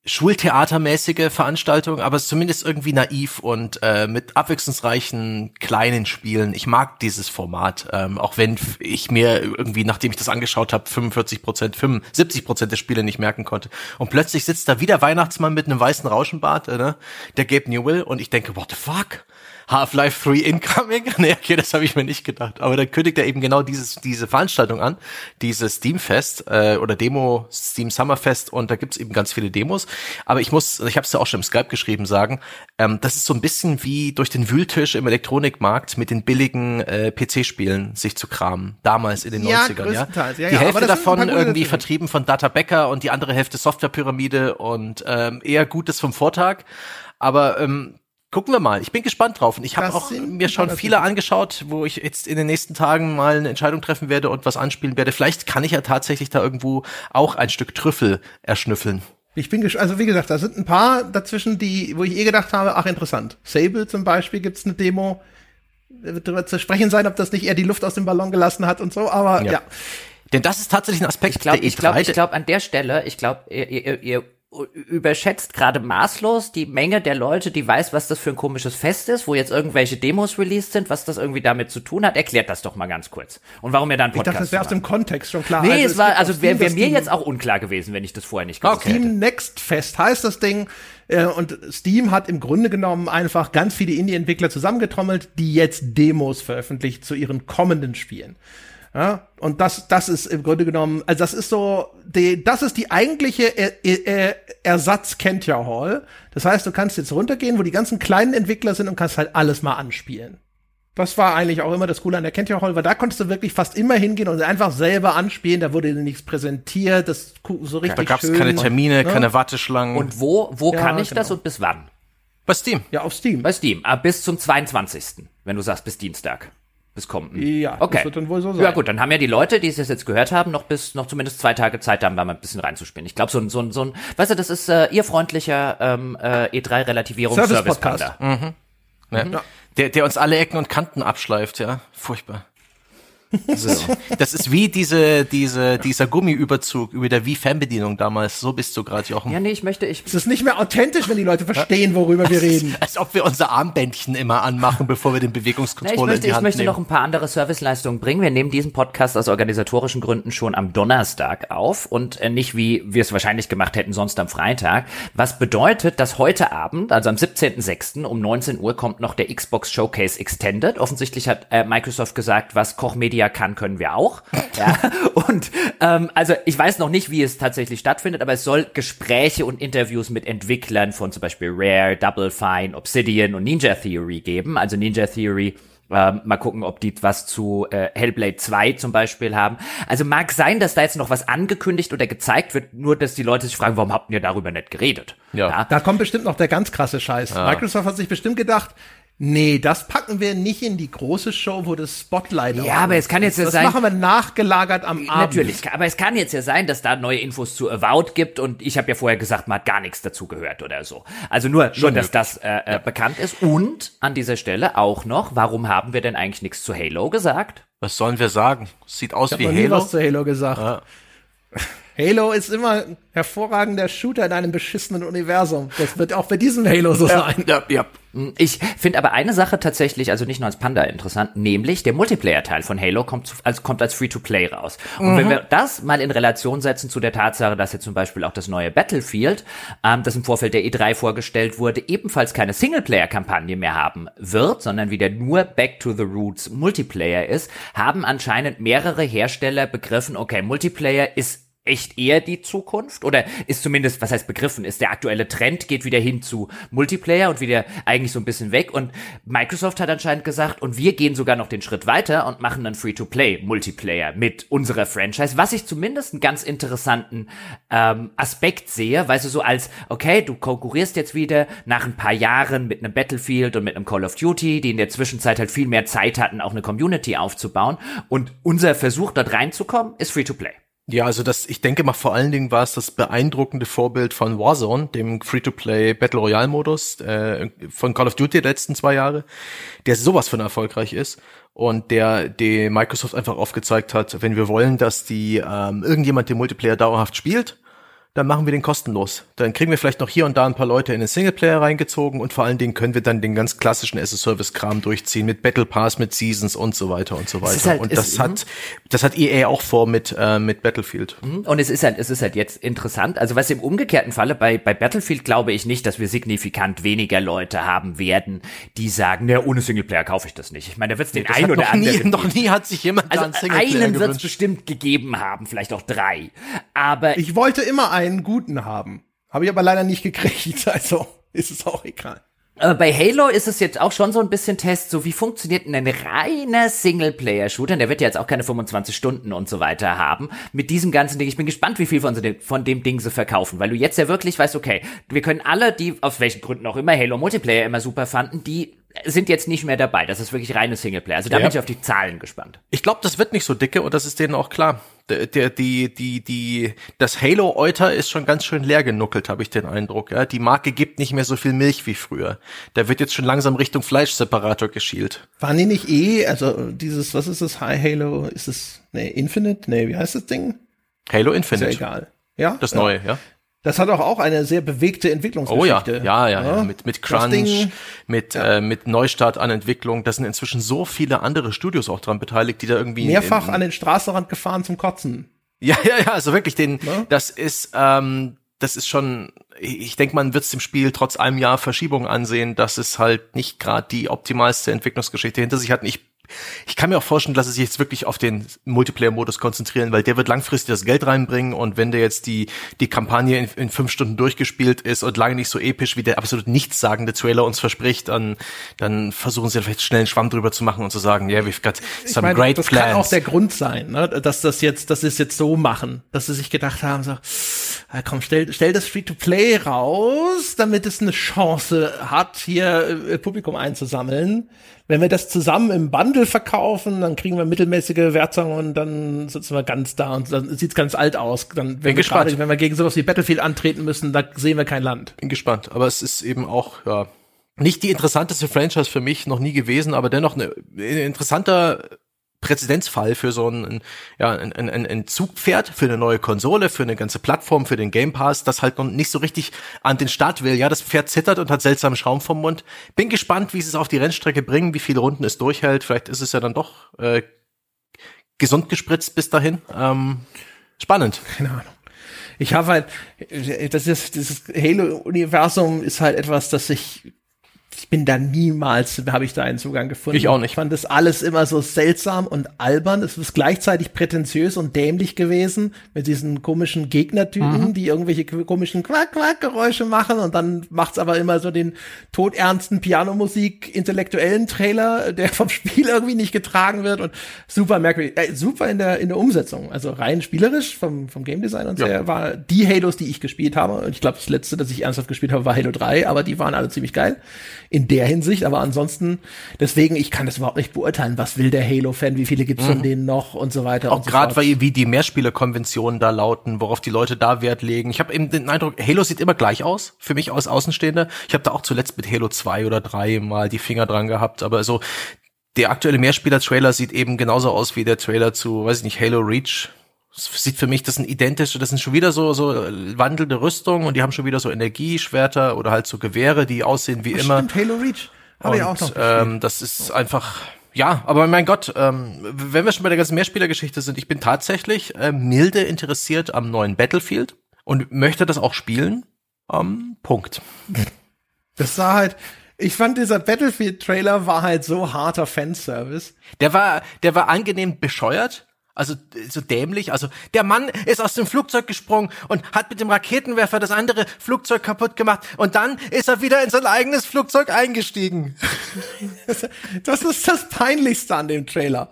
schultheatermäßige Veranstaltung, aber zumindest irgendwie naiv und äh, mit abwechslungsreichen kleinen Spielen. Ich mag dieses Format, ähm, auch wenn ich mir irgendwie, nachdem ich das angeschaut habe, 45 Prozent, 75 Prozent der Spiele nicht merken konnte. Und plötzlich sitzt da wieder Weihnachtsmann mit einem weißen Rauschenbart, äh, ne? der Gabe Newell, und ich denke, what the fuck? Half-Life 3 incoming? nee, okay, das habe ich mir nicht gedacht. Aber dann kündigt er eben genau dieses, diese Veranstaltung an, dieses Steamfest äh, oder Demo Steam Summerfest und da gibt's eben ganz viele Demos. Aber ich muss, ich habe es ja auch schon im Skype geschrieben, sagen, ähm, das ist so ein bisschen wie durch den Wühltisch im Elektronikmarkt mit den billigen äh, PC-Spielen sich zu kramen. Damals in den Ja, 90ern, ja. Die ja, Hälfte davon irgendwie dazu. vertrieben von Data Becker und die andere Hälfte Softwarepyramide und ähm, eher Gutes vom Vortag. Aber ähm, gucken wir mal. Ich bin gespannt drauf und ich habe auch mir schon viele angeschaut, wo ich jetzt in den nächsten Tagen mal eine Entscheidung treffen werde und was anspielen werde. Vielleicht kann ich ja tatsächlich da irgendwo auch ein Stück Trüffel erschnüffeln. Ich bin gespannt. Also wie gesagt, da sind ein paar dazwischen, die, wo ich eh gedacht habe, ach interessant. Sable zum Beispiel gibt's eine Demo. Da wird darüber zu sprechen sein, ob das nicht eher die Luft aus dem Ballon gelassen hat und so, aber ja. Ja. Denn das ist tatsächlich ein Aspekt Ich glaube, der ich glaube, E3. ich glaube an der Stelle, ich glaube, ihr, ihr, ihr überschätzt gerade maßlos die Menge der Leute, die weiß, was das für ein komisches Fest ist, wo jetzt irgendwelche Demos released sind, was das irgendwie damit zu tun hat. Erklärt das doch mal ganz kurz. Und warum ihr dann Ich dachte, das wäre aus dem Kontext schon klar. Nee, es war, also wäre wär mir jetzt auch unklar gewesen, wenn ich das vorher nicht gewusst Okay. hätte. Steam Next Fest heißt das Ding. Äh, und Steam hat im Grunde genommen einfach ganz viele Indie-Entwickler zusammengetrommelt, die jetzt Demos veröffentlicht zu ihren kommenden Spielen. Ja, und das, das ist im Grunde genommen, also das ist so, die, das ist die eigentliche er, er, Ersatz Kentia Hall. Das heißt, du kannst jetzt runtergehen, wo die ganzen kleinen Entwickler sind und kannst halt alles mal anspielen. Das war eigentlich auch immer das Coole an der Kentia Hall, weil da konntest du wirklich fast immer hingehen und einfach selber anspielen. Da wurde dir nichts präsentiert, das so richtig Da gab es keine Termine, Ne? keine Warteschlangen. Und wo, wo Ja, kann ich genau. das und bis wann? bei Steam. Ja, auf Steam. Bei Steam. Ah, bis zum 22. Wenn du sagst, bis Dienstag. Bis kommenden. Ja, das okay. wird dann wohl so sein. Ja gut, dann haben ja die Leute, die es jetzt gehört haben, noch bis noch zumindest zwei Tage Zeit haben, da mal ein bisschen reinzuspielen. Ich glaube, so ein, so ein, so ein, weißt du, das ist äh, ihr freundlicher ähm, äh, E3-Relativierungs-Service-Panda. Service-Podcast. Ne? Der, der uns alle Ecken und Kanten abschleift, ja. Furchtbar. So. Das ist wie diese, diese, dieser Gummiüberzug über der Wii-Fernbedienung damals. So bist du gerade, Jochen. Ja, nee, ich möchte, ich, Es ist nicht mehr authentisch, wenn die Leute verstehen, worüber wir reden. Als ob wir unser Armbändchen immer anmachen, bevor wir den Ja, ich Bewegungscontroller in möchte, die ich Hand möchte nehmen. noch ein paar andere Serviceleistungen bringen. Wir nehmen diesen Podcast aus organisatorischen Gründen schon am Donnerstag auf und äh, nicht wie wir es wahrscheinlich gemacht hätten sonst am Freitag. Was bedeutet, dass heute Abend, also am 17.06. um 19 Uhr kommt noch der Xbox Showcase Extended. Offensichtlich hat äh, Microsoft gesagt, was Koch Media kann, können wir auch. ja. Und ähm, also ich weiß noch nicht, wie es tatsächlich stattfindet, aber es soll Gespräche und Interviews mit Entwicklern von zum Beispiel Rare, Double Fine, Obsidian und Ninja Theory geben. Also Ninja Theory ähm, mal gucken, ob die was zu äh, Hellblade 2 zum Beispiel haben. Also mag sein, dass da jetzt noch was angekündigt oder gezeigt wird, nur dass die Leute sich fragen, warum habt ihr darüber nicht geredet? Ja. ja. Da kommt bestimmt noch der ganz krasse Scheiß. Ja. Microsoft hat sich bestimmt gedacht, Nee, das packen wir nicht in die große Show, wo das Spotlight Ja, aber es kann jetzt ja das sein. Das machen wir nachgelagert am Abend. Natürlich, aber es kann jetzt ja sein, dass da neue Infos zu Avowed gibt und ich habe ja vorher gesagt, man hat gar nichts dazu gehört oder so. Also nur, nur dass das äh, äh, bekannt ist. Und an dieser Stelle auch noch, warum haben wir denn eigentlich nichts zu Halo gesagt? Was sollen wir sagen? Sieht aus ich wie Halo. Ich habe was zu Halo gesagt. Ja. Halo ist immer ein hervorragender Shooter in einem beschissenen Universum. Das wird auch bei diesem Halo so ja, sein. Ja, ja. Ich finde aber eine Sache tatsächlich, also nicht nur als Panda interessant, nämlich der Multiplayer-Teil von Halo kommt, zu, als, kommt als Free-to-Play raus. Und mhm. wenn wir das mal in Relation setzen zu der Tatsache, dass jetzt zum Beispiel auch das neue Battlefield, ähm, das im Vorfeld der E3 vorgestellt wurde, ebenfalls keine Singleplayer-Kampagne mehr haben wird, sondern wieder nur Back to the Roots Multiplayer ist, haben anscheinend mehrere Hersteller begriffen, okay, Multiplayer ist echt eher die Zukunft? Oder ist zumindest, was heißt begriffen, ist der aktuelle Trend, geht wieder hin zu Multiplayer und wieder eigentlich so ein bisschen weg. Und Microsoft hat anscheinend gesagt und wir gehen sogar noch den Schritt weiter und machen dann Free-to-Play Multiplayer mit unserer Franchise, was ich zumindest einen ganz interessanten ähm, Aspekt sehe, weil du so als, okay, du konkurrierst jetzt wieder nach ein paar Jahren mit einem Battlefield und mit einem Call of Duty, die in der Zwischenzeit halt viel mehr Zeit hatten, auch eine Community aufzubauen. Und unser Versuch dort reinzukommen ist Free-to-Play. Ja, also das, ich denke mal vor allen Dingen war es das beeindruckende Vorbild von Warzone, dem Free-to-Play Battle Royale Modus äh, von Call of Duty der letzten zwei Jahre, der sowas von erfolgreich ist und der die Microsoft einfach aufgezeigt hat, wenn wir wollen, dass die ähm, irgendjemand den Multiplayer dauerhaft spielt, dann machen wir den kostenlos. Dann kriegen wir vielleicht noch hier und da ein paar Leute in den Singleplayer reingezogen und vor allen Dingen können wir dann den ganz klassischen as-a-Service-Kram durchziehen mit Battle Pass, mit Seasons und so weiter und so weiter. Halt, und das ist, hat, das hat EA auch vor mit, äh, mit Battlefield. Mhm. Und es ist halt, es ist halt jetzt interessant. Also was im umgekehrten Falle bei, bei Battlefield glaube ich nicht, dass wir signifikant weniger Leute haben werden, die sagen, ne, ohne Singleplayer kaufe ich das nicht. Ich meine, da wird es den einen oder anderen. Nie, noch nie hat sich jemand also einen wird es bestimmt gegeben haben, vielleicht auch drei. Aber ich wollte immer einen einen guten haben. Habe ich aber leider nicht gekriegt, also ist es auch egal. Aber bei Halo ist es jetzt auch schon so ein bisschen Test, so wie funktioniert denn ein reiner Singleplayer-Shooter? Der wird ja jetzt auch keine 25 Stunden und so weiter haben. Mit diesem ganzen Ding. Ich bin gespannt, wie viel von, von dem Ding sie verkaufen, weil du jetzt ja wirklich weißt, okay, wir können alle, die aus welchen Gründen auch immer Halo Multiplayer immer super fanden, die sind jetzt nicht mehr dabei. Das ist wirklich reine Singleplayer. Also da ja. bin ich auf die Zahlen gespannt. Ich glaube, das wird nicht so dicke und das ist denen auch klar. Der, der, die, die, die, das Halo-Euter ist schon ganz schön leer genuckelt, habe ich den Eindruck. Ja? Die Marke gibt nicht mehr so viel Milch wie früher. Da wird jetzt schon langsam Richtung Fleischseparator geschielt. Waren die nicht eh, also dieses, was ist das High Halo? Ist es, nee, Infinite? Nee, wie heißt das Ding? Halo Infinite. Ist ja egal. Ja? Das neue, ja. Das hat auch, auch eine sehr bewegte Entwicklungsgeschichte. Oh ja, ja, ja, ja. mit mit Crunch, mit ja. äh, mit Neustart an Entwicklung. Da sind inzwischen so viele andere Studios auch dran beteiligt, die da irgendwie mehrfach in, an den Straßenrand gefahren zum Kotzen. Ja, ja, ja. Also wirklich, den, ja? das ist, ähm, das ist schon. Ich denke, man wird es dem Spiel trotz einem Jahr Verschiebung ansehen, dass es halt nicht gerade die optimalste Entwicklungsgeschichte hinter sich hat. Ich ich kann mir auch vorstellen, dass sie sich jetzt wirklich auf den Multiplayer-Modus konzentrieren, weil der wird langfristig das Geld reinbringen und wenn der jetzt die, die Kampagne in, in fünf Stunden durchgespielt ist und lange nicht so episch, wie der absolut nichtssagende Trailer uns verspricht, dann, dann versuchen sie vielleicht schnell einen Schwamm drüber zu machen und zu sagen, yeah, we've got some meine, great das plans. Das kann auch der Grund sein, ne? dass das jetzt, dass sie es jetzt so machen, dass sie sich gedacht haben, so, ja, komm, stell, stell das Free-to-Play raus, damit es eine Chance hat, hier äh, Publikum einzusammeln wenn wir das zusammen im Bundle verkaufen, dann kriegen wir mittelmäßige Wertungen und dann sitzen wir ganz da und dann sieht's ganz alt aus. Dann, wenn, wir grade, wenn wir gegen sowas wie Battlefield antreten müssen, da sehen wir kein Land. Bin gespannt. Aber es ist eben auch, ja, nicht die interessanteste Franchise für mich, noch nie gewesen, aber dennoch ein interessanter Präzedenzfall für so ein, ja, ein, ein, ein Zugpferd, für eine neue Konsole, für eine ganze Plattform, für den Game Pass, das halt noch nicht so richtig an den Start will. Ja, das Pferd zittert und hat seltsamen Schaum vom Mund. Bin gespannt, wie sie es auf die Rennstrecke bringen, wie viele Runden es durchhält. Vielleicht ist es ja dann doch äh, gesund gespritzt bis dahin. Ähm, spannend. Keine Ahnung. Ich habe halt, das ist, dieses Halo-Universum ist halt etwas, das ich ich bin da niemals, habe ich da einen Zugang gefunden. Ich auch nicht. Ich fand das alles immer so seltsam und albern. Es ist gleichzeitig prätentiös und dämlich gewesen mit diesen komischen Gegnertypen, mhm. die irgendwelche komischen Quack-Quack-Geräusche machen und dann macht's aber immer so den todernsten Pianomusik intellektuellen Trailer, der vom Spiel irgendwie nicht getragen wird und super merkwürdig, äh, super in der in der Umsetzung, also rein spielerisch vom vom Game Design und so ja. war die Halos, die ich gespielt habe und ich glaube das letzte, das ich ernsthaft gespielt habe, war Halo 3, aber die waren alle ziemlich geil in der Hinsicht, aber ansonsten, deswegen, ich kann das überhaupt nicht beurteilen, was will der Halo-Fan, wie viele gibt's mhm. von denen noch und so weiter. Auch so gerade, weil wie die Mehrspielerkonventionen da lauten, worauf die Leute da Wert legen. Ich habe eben den Eindruck, Halo sieht immer gleich aus, für mich als Außenstehender. Ich habe da auch zuletzt mit Halo 2 oder 3 mal die Finger dran gehabt, aber so der aktuelle Mehrspieler-Trailer sieht eben genauso aus wie der Trailer zu, weiß ich nicht, Halo Reach sieht für mich, das sind identische, das sind schon wieder so, so wandelnde Rüstungen und die haben schon wieder so Energieschwerter oder halt so Gewehre, die aussehen wie das immer. Stimmt, Halo Reach. Habe ich auch noch. Ähm, das ist einfach, ja, aber mein Gott, ähm, wenn wir schon bei der ganzen Mehrspielergeschichte sind, ich bin tatsächlich äh, milde interessiert am neuen Battlefield und möchte das auch spielen. Ähm, Punkt. Das sah halt, ich fand dieser Battlefield-Trailer war halt so harter Fanservice. Der war, der war angenehm bescheuert also so dämlich. Also der Mann ist aus dem Flugzeug gesprungen und hat mit dem Raketenwerfer das andere Flugzeug kaputt gemacht und dann ist er wieder in sein eigenes Flugzeug eingestiegen. Das ist das Peinlichste an dem Trailer.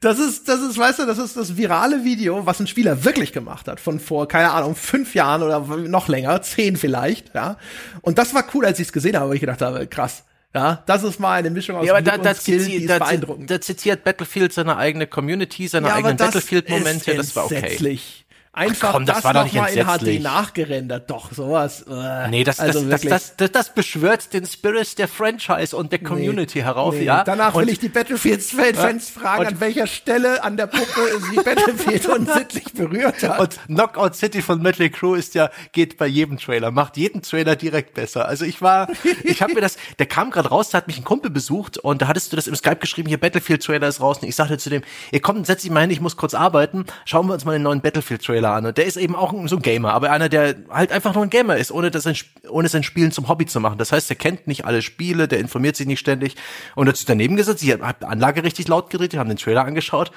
Das ist, das ist, weißt du, das ist das virale Video, was ein Spieler wirklich gemacht hat, von vor, keine Ahnung, fünf Jahren oder noch länger, zehn vielleicht, ja. Und das war cool, als ich es gesehen habe, weil ich gedacht habe, krass, ja, das ist mal eine Mischung aus ja, aber da, da, Skill, zitiert, da, beeindruckend. Da zitiert Battlefield seine eigene Community, seine ja, eigenen Battlefield-Momente, das war okay. Einfach Ach komm, das, das war doch nicht mal in HD nachgerendert. Doch, sowas. Äh, nee, das, also das, das, das, das, beschwört den Spirit der Franchise und der Community nee, herauf, nee. ja. Danach will ich die Battlefield-Fans fragen, an welcher Stelle an der Puppe sie Battlefield unsittlich berührt hat. Und Knockout City von Metal Crew ist ja, geht bei jedem Trailer, macht jeden Trailer direkt besser. Also ich war, ich habe mir das, der kam gerade raus, da hat mich ein Kumpel besucht und da hattest du das im Skype geschrieben, hier Battlefield-Trailer ist raus und ich sagte zu dem, ihr kommt, setz dich mal hin, ich muss kurz arbeiten, schauen wir uns mal den neuen Battlefield-Trailer Und der ist eben auch so ein Gamer, aber einer, der halt einfach nur ein Gamer ist, ohne, das, ohne sein Spielen zum Hobby zu machen. Das heißt, er kennt nicht alle Spiele, der informiert sich nicht ständig. Und er hat sich daneben gesetzt, ich habe die Anlage richtig laut geredet, wir haben den Trailer angeschaut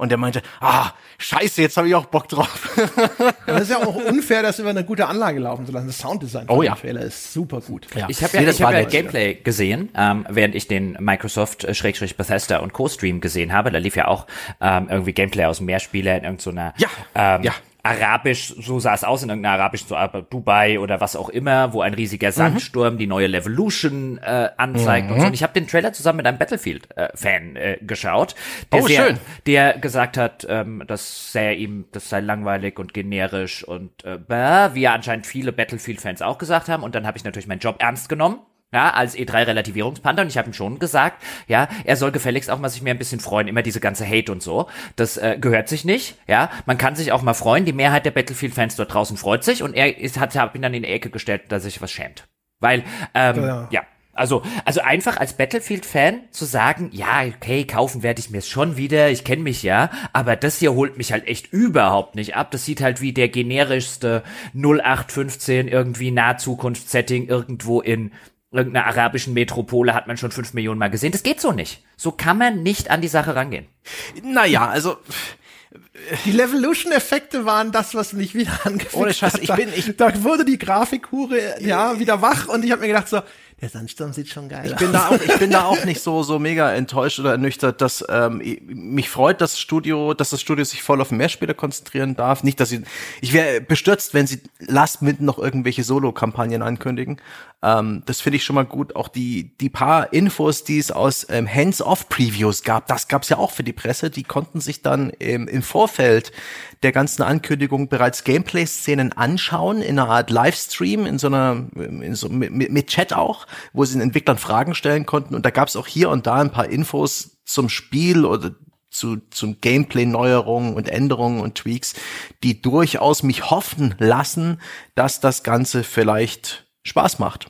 und der meinte, ah, scheiße, jetzt habe ich auch Bock drauf. das ist ja auch unfair, das über eine gute Anlage laufen zu lassen. Das Sounddesign von oh, ja. Trailer ist super gut. Ja. Ich habe ja, nee, ich hab ja Gameplay gesehen, ähm, während ich den Microsoft äh, Schrägstrich Bethesda und Co-Stream gesehen habe. Da lief ja auch ähm, irgendwie Gameplay aus dem Meerspieler in irgendeiner so ja, ähm, ja arabisch, so sah es aus in irgendeiner arabischen, so Dubai oder was auch immer, wo ein riesiger mhm. Sandsturm mhm. die neue Levolution äh, anzeigt mhm. und so. Und ich habe den Trailer zusammen mit einem Battlefield-Fan äh, äh, geschaut, der, oh, sehr, schön. der gesagt hat, ähm, das sei ihm, das sei langweilig und generisch und äh, bäh, wie ja anscheinend viele Battlefield-Fans auch gesagt haben. Und dann habe ich natürlich meinen Job ernst genommen ja, als E3-Relativierungspanther und ich habe ihm schon gesagt, ja, er soll gefälligst auch mal sich mehr ein bisschen freuen, immer diese ganze Hate und so. Das äh, gehört sich nicht, ja. Man kann sich auch mal freuen, die Mehrheit der Battlefield-Fans dort draußen freut sich und er ist, hat, hat ihn dann in die Ecke gestellt, dass sich was schämt. Weil, ähm, ja. ja. Also, also einfach als Battlefield-Fan zu sagen, ja, okay, kaufen werde ich mir schon wieder, ich kenne mich ja, aber das hier holt mich halt echt überhaupt nicht ab. Das sieht halt wie der generischste 0815 irgendwie Nahzukunft-Setting irgendwo in irgendeiner arabischen Metropole hat man schon fünf Millionen Mal gesehen. Das geht so nicht. So kann man nicht an die Sache rangehen. Naja, also die Levolution-Effekte waren das, was mich wieder angefixt Ohne Scheiß, ich bin, ich, da wurde die Grafikhure, ja, wieder wach und ich habe mir gedacht so, der Sandsturm sieht schon geil ich Bin da auch, ich bin da auch nicht so, so mega enttäuscht oder ernüchtert, dass ähm, mich freut, dass Studio, dass das Studio sich voll auf Mehrspieler konzentrieren darf. Nicht, dass sie, ich wäre bestürzt, wenn sie last minute noch irgendwelche Solo-Kampagnen ankündigen. Ähm, das finde ich schon mal gut. Auch die, die paar Infos, die es aus ähm, Hands-off-Previews gab, das gab's ja auch für die Presse. Die konnten sich dann ähm, im Vorfeld der ganzen Ankündigung bereits Gameplay-Szenen anschauen, in einer Art Livestream, in so einer, in so, mit, mit Chat auch, wo sie den Entwicklern Fragen stellen konnten. Und da gab's auch hier und da ein paar Infos zum Spiel oder zu, zum Gameplay-Neuerungen und Änderungen und Tweaks, die durchaus mich hoffen lassen, dass das Ganze vielleicht Spaß macht.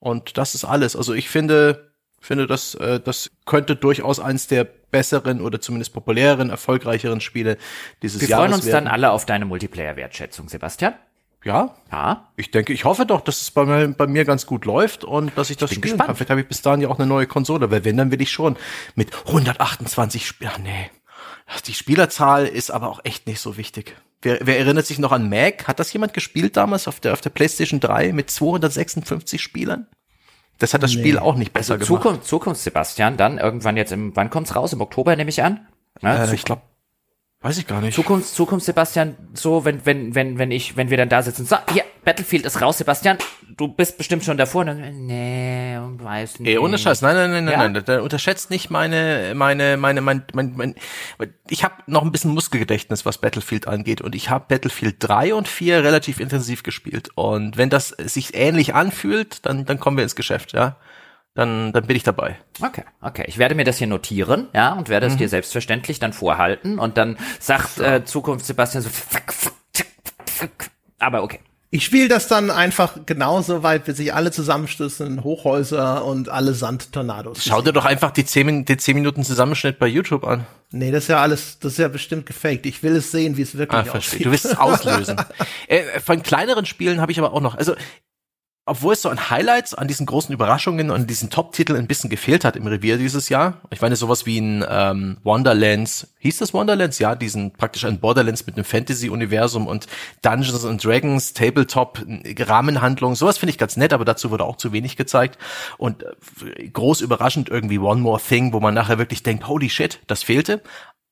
Und das ist alles. Also ich finde, finde, das, äh, das könnte durchaus eins der besseren oder zumindest populäreren, erfolgreicheren Spiele dieses Wir Jahres freuen uns werden. dann alle auf deine Multiplayer-Wertschätzung, Sebastian. Ja, Ja? ich denke, ich hoffe doch, dass es bei mir, bei mir ganz gut läuft und dass ich das bin spielen gespannt. kann. Vielleicht habe ich bis dahin ja auch eine neue Konsole, weil wenn, dann will ich schon mit 128 Spielern. Nee. Die Spielerzahl ist aber auch echt nicht so wichtig. Wer, wer erinnert sich noch an Mac? Hat das jemand gespielt damals auf der, auf der PlayStation 3 mit 256 Spielern? Das hat das Spiel auch nicht besser gemacht. Zukunft, Zukunft, Sebastian, dann irgendwann jetzt im, wann kommt's raus? Im Oktober nehme ich an? Ne? Äh, ich glaube, weiß ich gar nicht. Zukunft, Zukunft, Sebastian, so, wenn, wenn, wenn, wenn ich, wenn wir dann da sitzen, so, hier, Battlefield ist raus, Sebastian, du bist bestimmt schon davor, dann, nee, weiß nicht. Ey, ohne Scheiß, nein, nein, nein, nein, Ja? nein, da unterschätzt nicht meine, meine, meine, mein, mein, mein ich habe noch ein bisschen Muskelgedächtnis, was Battlefield angeht. Und ich habe Battlefield 3 und 4 relativ intensiv gespielt. Und wenn das sich ähnlich anfühlt, dann, dann kommen wir ins Geschäft, ja, dann, dann bin ich dabei. Okay, okay. Ich werde mir das hier notieren, ja, und werde es dir selbstverständlich dann vorhalten und dann sagt äh, Zukunft Sebastian so, fuck, fuck, fuck, aber okay. Ich spiele das dann einfach genauso weit, bis sich alle zusammenstürzen, Hochhäuser und alle Sandtornados. Schau dir doch einfach die 10, Min- den 10 Minuten Zusammenschnitt bei YouTube an. Nee, das ist ja alles, das ist ja bestimmt gefaked. Ich will es sehen, wie es wirklich Ah, verstehe. aussieht. Du willst es auslösen. äh, von kleineren Spielen habe ich aber auch noch, also obwohl es so an Highlights, an diesen großen Überraschungen und diesen Top-Titeln ein bisschen gefehlt hat im Revier dieses Jahr. Ich meine, sowas wie ein ähm, Wonderlands, hieß das Wonderlands? Ja, diesen praktisch ein Borderlands mit einem Fantasy-Universum und Dungeons and Dragons, Tabletop, Rahmenhandlung, sowas finde ich ganz nett, aber dazu wurde auch zu wenig gezeigt. Und äh, groß überraschend irgendwie One More Thing, wo man nachher wirklich denkt, holy shit, das fehlte.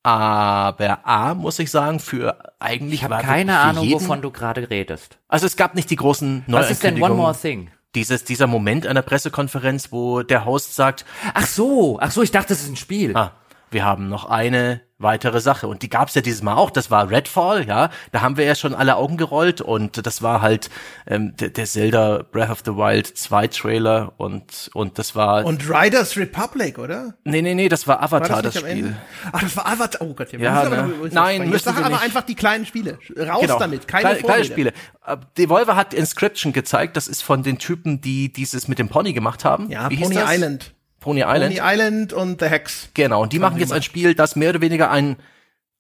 Aber A, muss ich sagen, für eigentlich Ich habe keine Ahnung, jeden, wovon du gerade redest. Also es gab nicht die großen Was ist denn One Neuankündigungen. More Thing? Dieses, dieser Moment einer Pressekonferenz, wo der Host sagt, Ach so, ach so, ich dachte, das ist ein Spiel. ah, wir haben noch eine weitere Sache. Und die gab's ja dieses Mal auch. Das war Redfall, ja. Da haben wir ja schon alle Augen gerollt. Und das war halt ähm, der, der Zelda Breath of the Wild 2 Trailer. Und, und das war. Und Riders Republic, oder? nee, nee, nee, das war War Avatar, das, nicht am Spiel. Ach, das war Avatar. Oh Gott, wir Ja, müssen aber ne? über- Nein, müssen sag aber einfach die kleinen Spiele. Raus Genau. damit, keine Kleine, kleine. Spiele. Äh, Devolver hat Inscription gezeigt. Das ist von den Typen, die dieses mit dem Pony gemacht haben. Ja, Wie Pony das? Island. Pony Island. Pony Island und The Hex. Genau, und die machen jetzt ein Spiel, das mehr oder weniger ein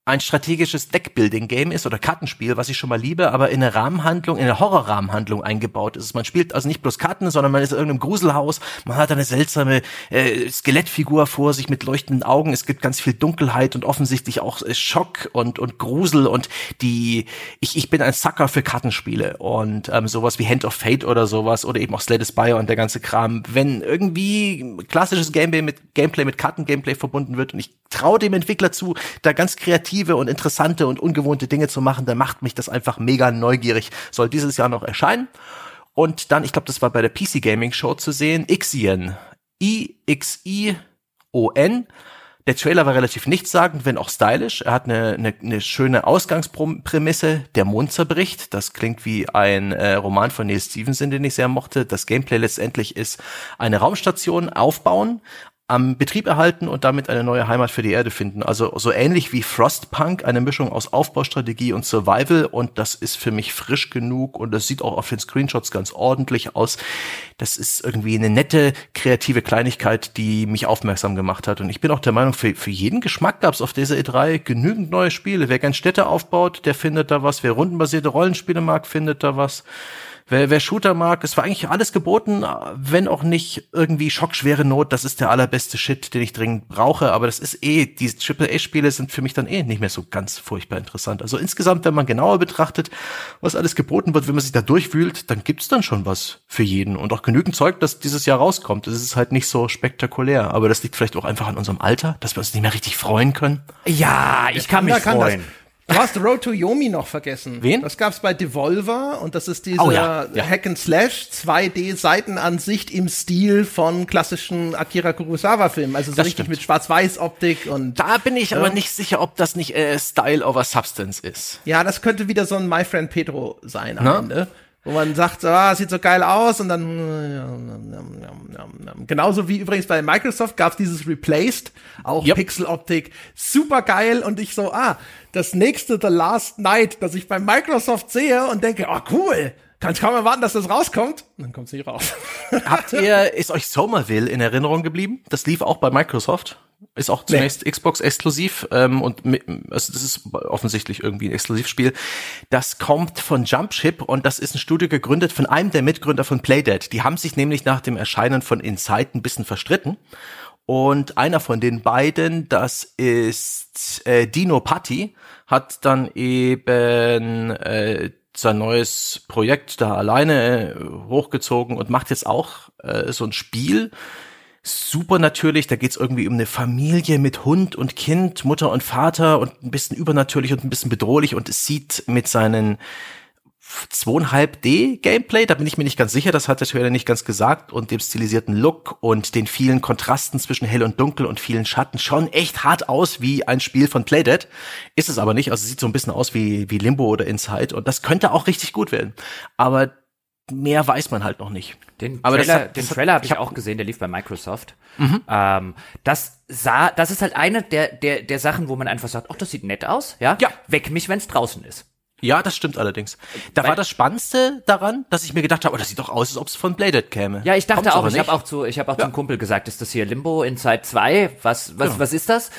ein strategisches Deckbuilding-Game ist oder Kartenspiel, was ich schon mal liebe, aber in eine Rahmenhandlung, in eine Horrorrahmenhandlung eingebaut ist. Man spielt also nicht bloß Karten, sondern man ist in irgendeinem Gruselhaus, man hat eine seltsame äh, Skelettfigur vor sich mit leuchtenden Augen, es gibt ganz viel Dunkelheit und offensichtlich auch äh, Schock und, und Grusel und die, ich, ich bin ein Sucker für Kartenspiele und ähm, sowas wie Hand of Fate oder sowas oder eben auch Slay the Spire und der ganze Kram. Wenn irgendwie klassisches Gameplay mit, Gameplay mit Kartengameplay verbunden wird und ich traue dem Entwickler zu, da ganz kreative und interessante und ungewohnte Dinge zu machen, dann macht mich das einfach mega neugierig. Soll dieses Jahr noch erscheinen. Und dann, ich glaube, das war bei der PC Gaming Show zu sehen, Ixion. I-X-I-O-N. Der Trailer war relativ nichtssagend, wenn auch stylisch. Er hat eine, eine, eine schöne Ausgangsprämisse, der Mond zerbricht. Das klingt wie ein äh, Roman von Neil Stevenson, den ich sehr mochte. Das Gameplay letztendlich ist eine Raumstation aufbauen, am Betrieb erhalten und damit eine neue Heimat für die Erde finden. Also so ähnlich wie Frostpunk, eine Mischung aus Aufbaustrategie und Survival und das ist für mich frisch genug und das sieht auch auf den Screenshots ganz ordentlich aus. Das ist irgendwie eine nette, kreative Kleinigkeit, die mich aufmerksam gemacht hat und ich bin auch der Meinung, für, für jeden Geschmack gab es auf dieser E3 genügend neue Spiele. Wer gern Städte aufbaut, der findet da was. Wer rundenbasierte Rollenspiele mag, findet da was. Wer, wer Shooter mag, es war eigentlich alles geboten, wenn auch nicht irgendwie schockschwere Not. Das ist der allerbeste Shit, den ich dringend brauche. Aber das ist eh, diese AAA-Spiele sind für mich dann eh nicht mehr so ganz furchtbar interessant. Also insgesamt, wenn man genauer betrachtet, was alles geboten wird, wenn man sich da durchwühlt, dann gibt's dann schon was für jeden. Und auch genügend Zeug, das dieses Jahr rauskommt. Es ist halt nicht so spektakulär. Aber das liegt vielleicht auch einfach an unserem Alter, dass wir uns nicht mehr richtig freuen können. Ja, ich kann mich kann freuen. Das? Du hast Road to Yomi noch vergessen. Wen? Das gab's bei Devolver und das ist dieser Oh ja, ja. Hack and Slash 2D Seitenansicht im Stil von klassischen Akira Kurosawa Filmen, also so Das richtig stimmt. mit Schwarz-Weiß Optik und Da bin ich aber nicht sicher, ob das nicht äh, Style over Substance ist. ja, das könnte wieder so ein My Friend Pedro sein am Na? Ende. Wo man sagt, ah, sieht so geil aus und dann genauso wie übrigens bei Microsoft gab's dieses Replaced, auch Yep. Pixeloptik, super geil und ich so, ah, das nächste The Last Night, das ich bei Microsoft sehe und denke, oh cool, kann ich kaum erwarten, dass das rauskommt. Und dann kommt's nicht raus. Habt ihr, ist euch Somerville in Erinnerung geblieben? Das lief auch bei Microsoft. Ist auch zunächst nee. Xbox exklusiv ähm, und mit, also das ist offensichtlich irgendwie ein Exklusivspiel. Das kommt von Jumpship und das ist ein Studio gegründet von einem der Mitgründer von Playdead. Die haben sich nämlich nach dem Erscheinen von Inside ein bisschen verstritten. Und einer von den beiden, das ist äh, Dino Patti, hat dann eben äh, sein neues Projekt da alleine äh, hochgezogen und macht jetzt auch äh, so ein Spiel. Super natürlich, da geht's irgendwie um eine Familie mit Hund und Kind, Mutter und Vater und ein bisschen übernatürlich und ein bisschen bedrohlich und es sieht mit seinen 2,5D Gameplay, da bin ich mir nicht ganz sicher, das hat der Trailer nicht ganz gesagt und dem stilisierten Look und den vielen Kontrasten zwischen hell und dunkel und vielen Schatten schon echt hart aus wie ein Spiel von Playdead. Ist es aber nicht, also sieht so ein bisschen aus wie, wie Limbo oder Inside und das könnte auch richtig gut werden. Aber mehr weiß man halt noch nicht. Den aber Trailer, hat, den Trailer habe ich, hab auch gesehen, der lief bei Microsoft. Mhm. Ähm, das sah, das ist halt eine der, der, der Sachen, wo man einfach sagt, ach, das sieht nett aus, ja? Ja. Weck mich, wenn es draußen ist. Ja, das stimmt allerdings. Da Weil, war das Spannendste daran, dass ich mir gedacht habe, oh, das sieht doch aus, als ob es von Bladed käme. Ja, ich dachte Kommt's auch, ich habe auch zu, ich habe auch ja. zum Kumpel gesagt, ist das hier Limbo Inside 2? Was, was, ja. was ist das?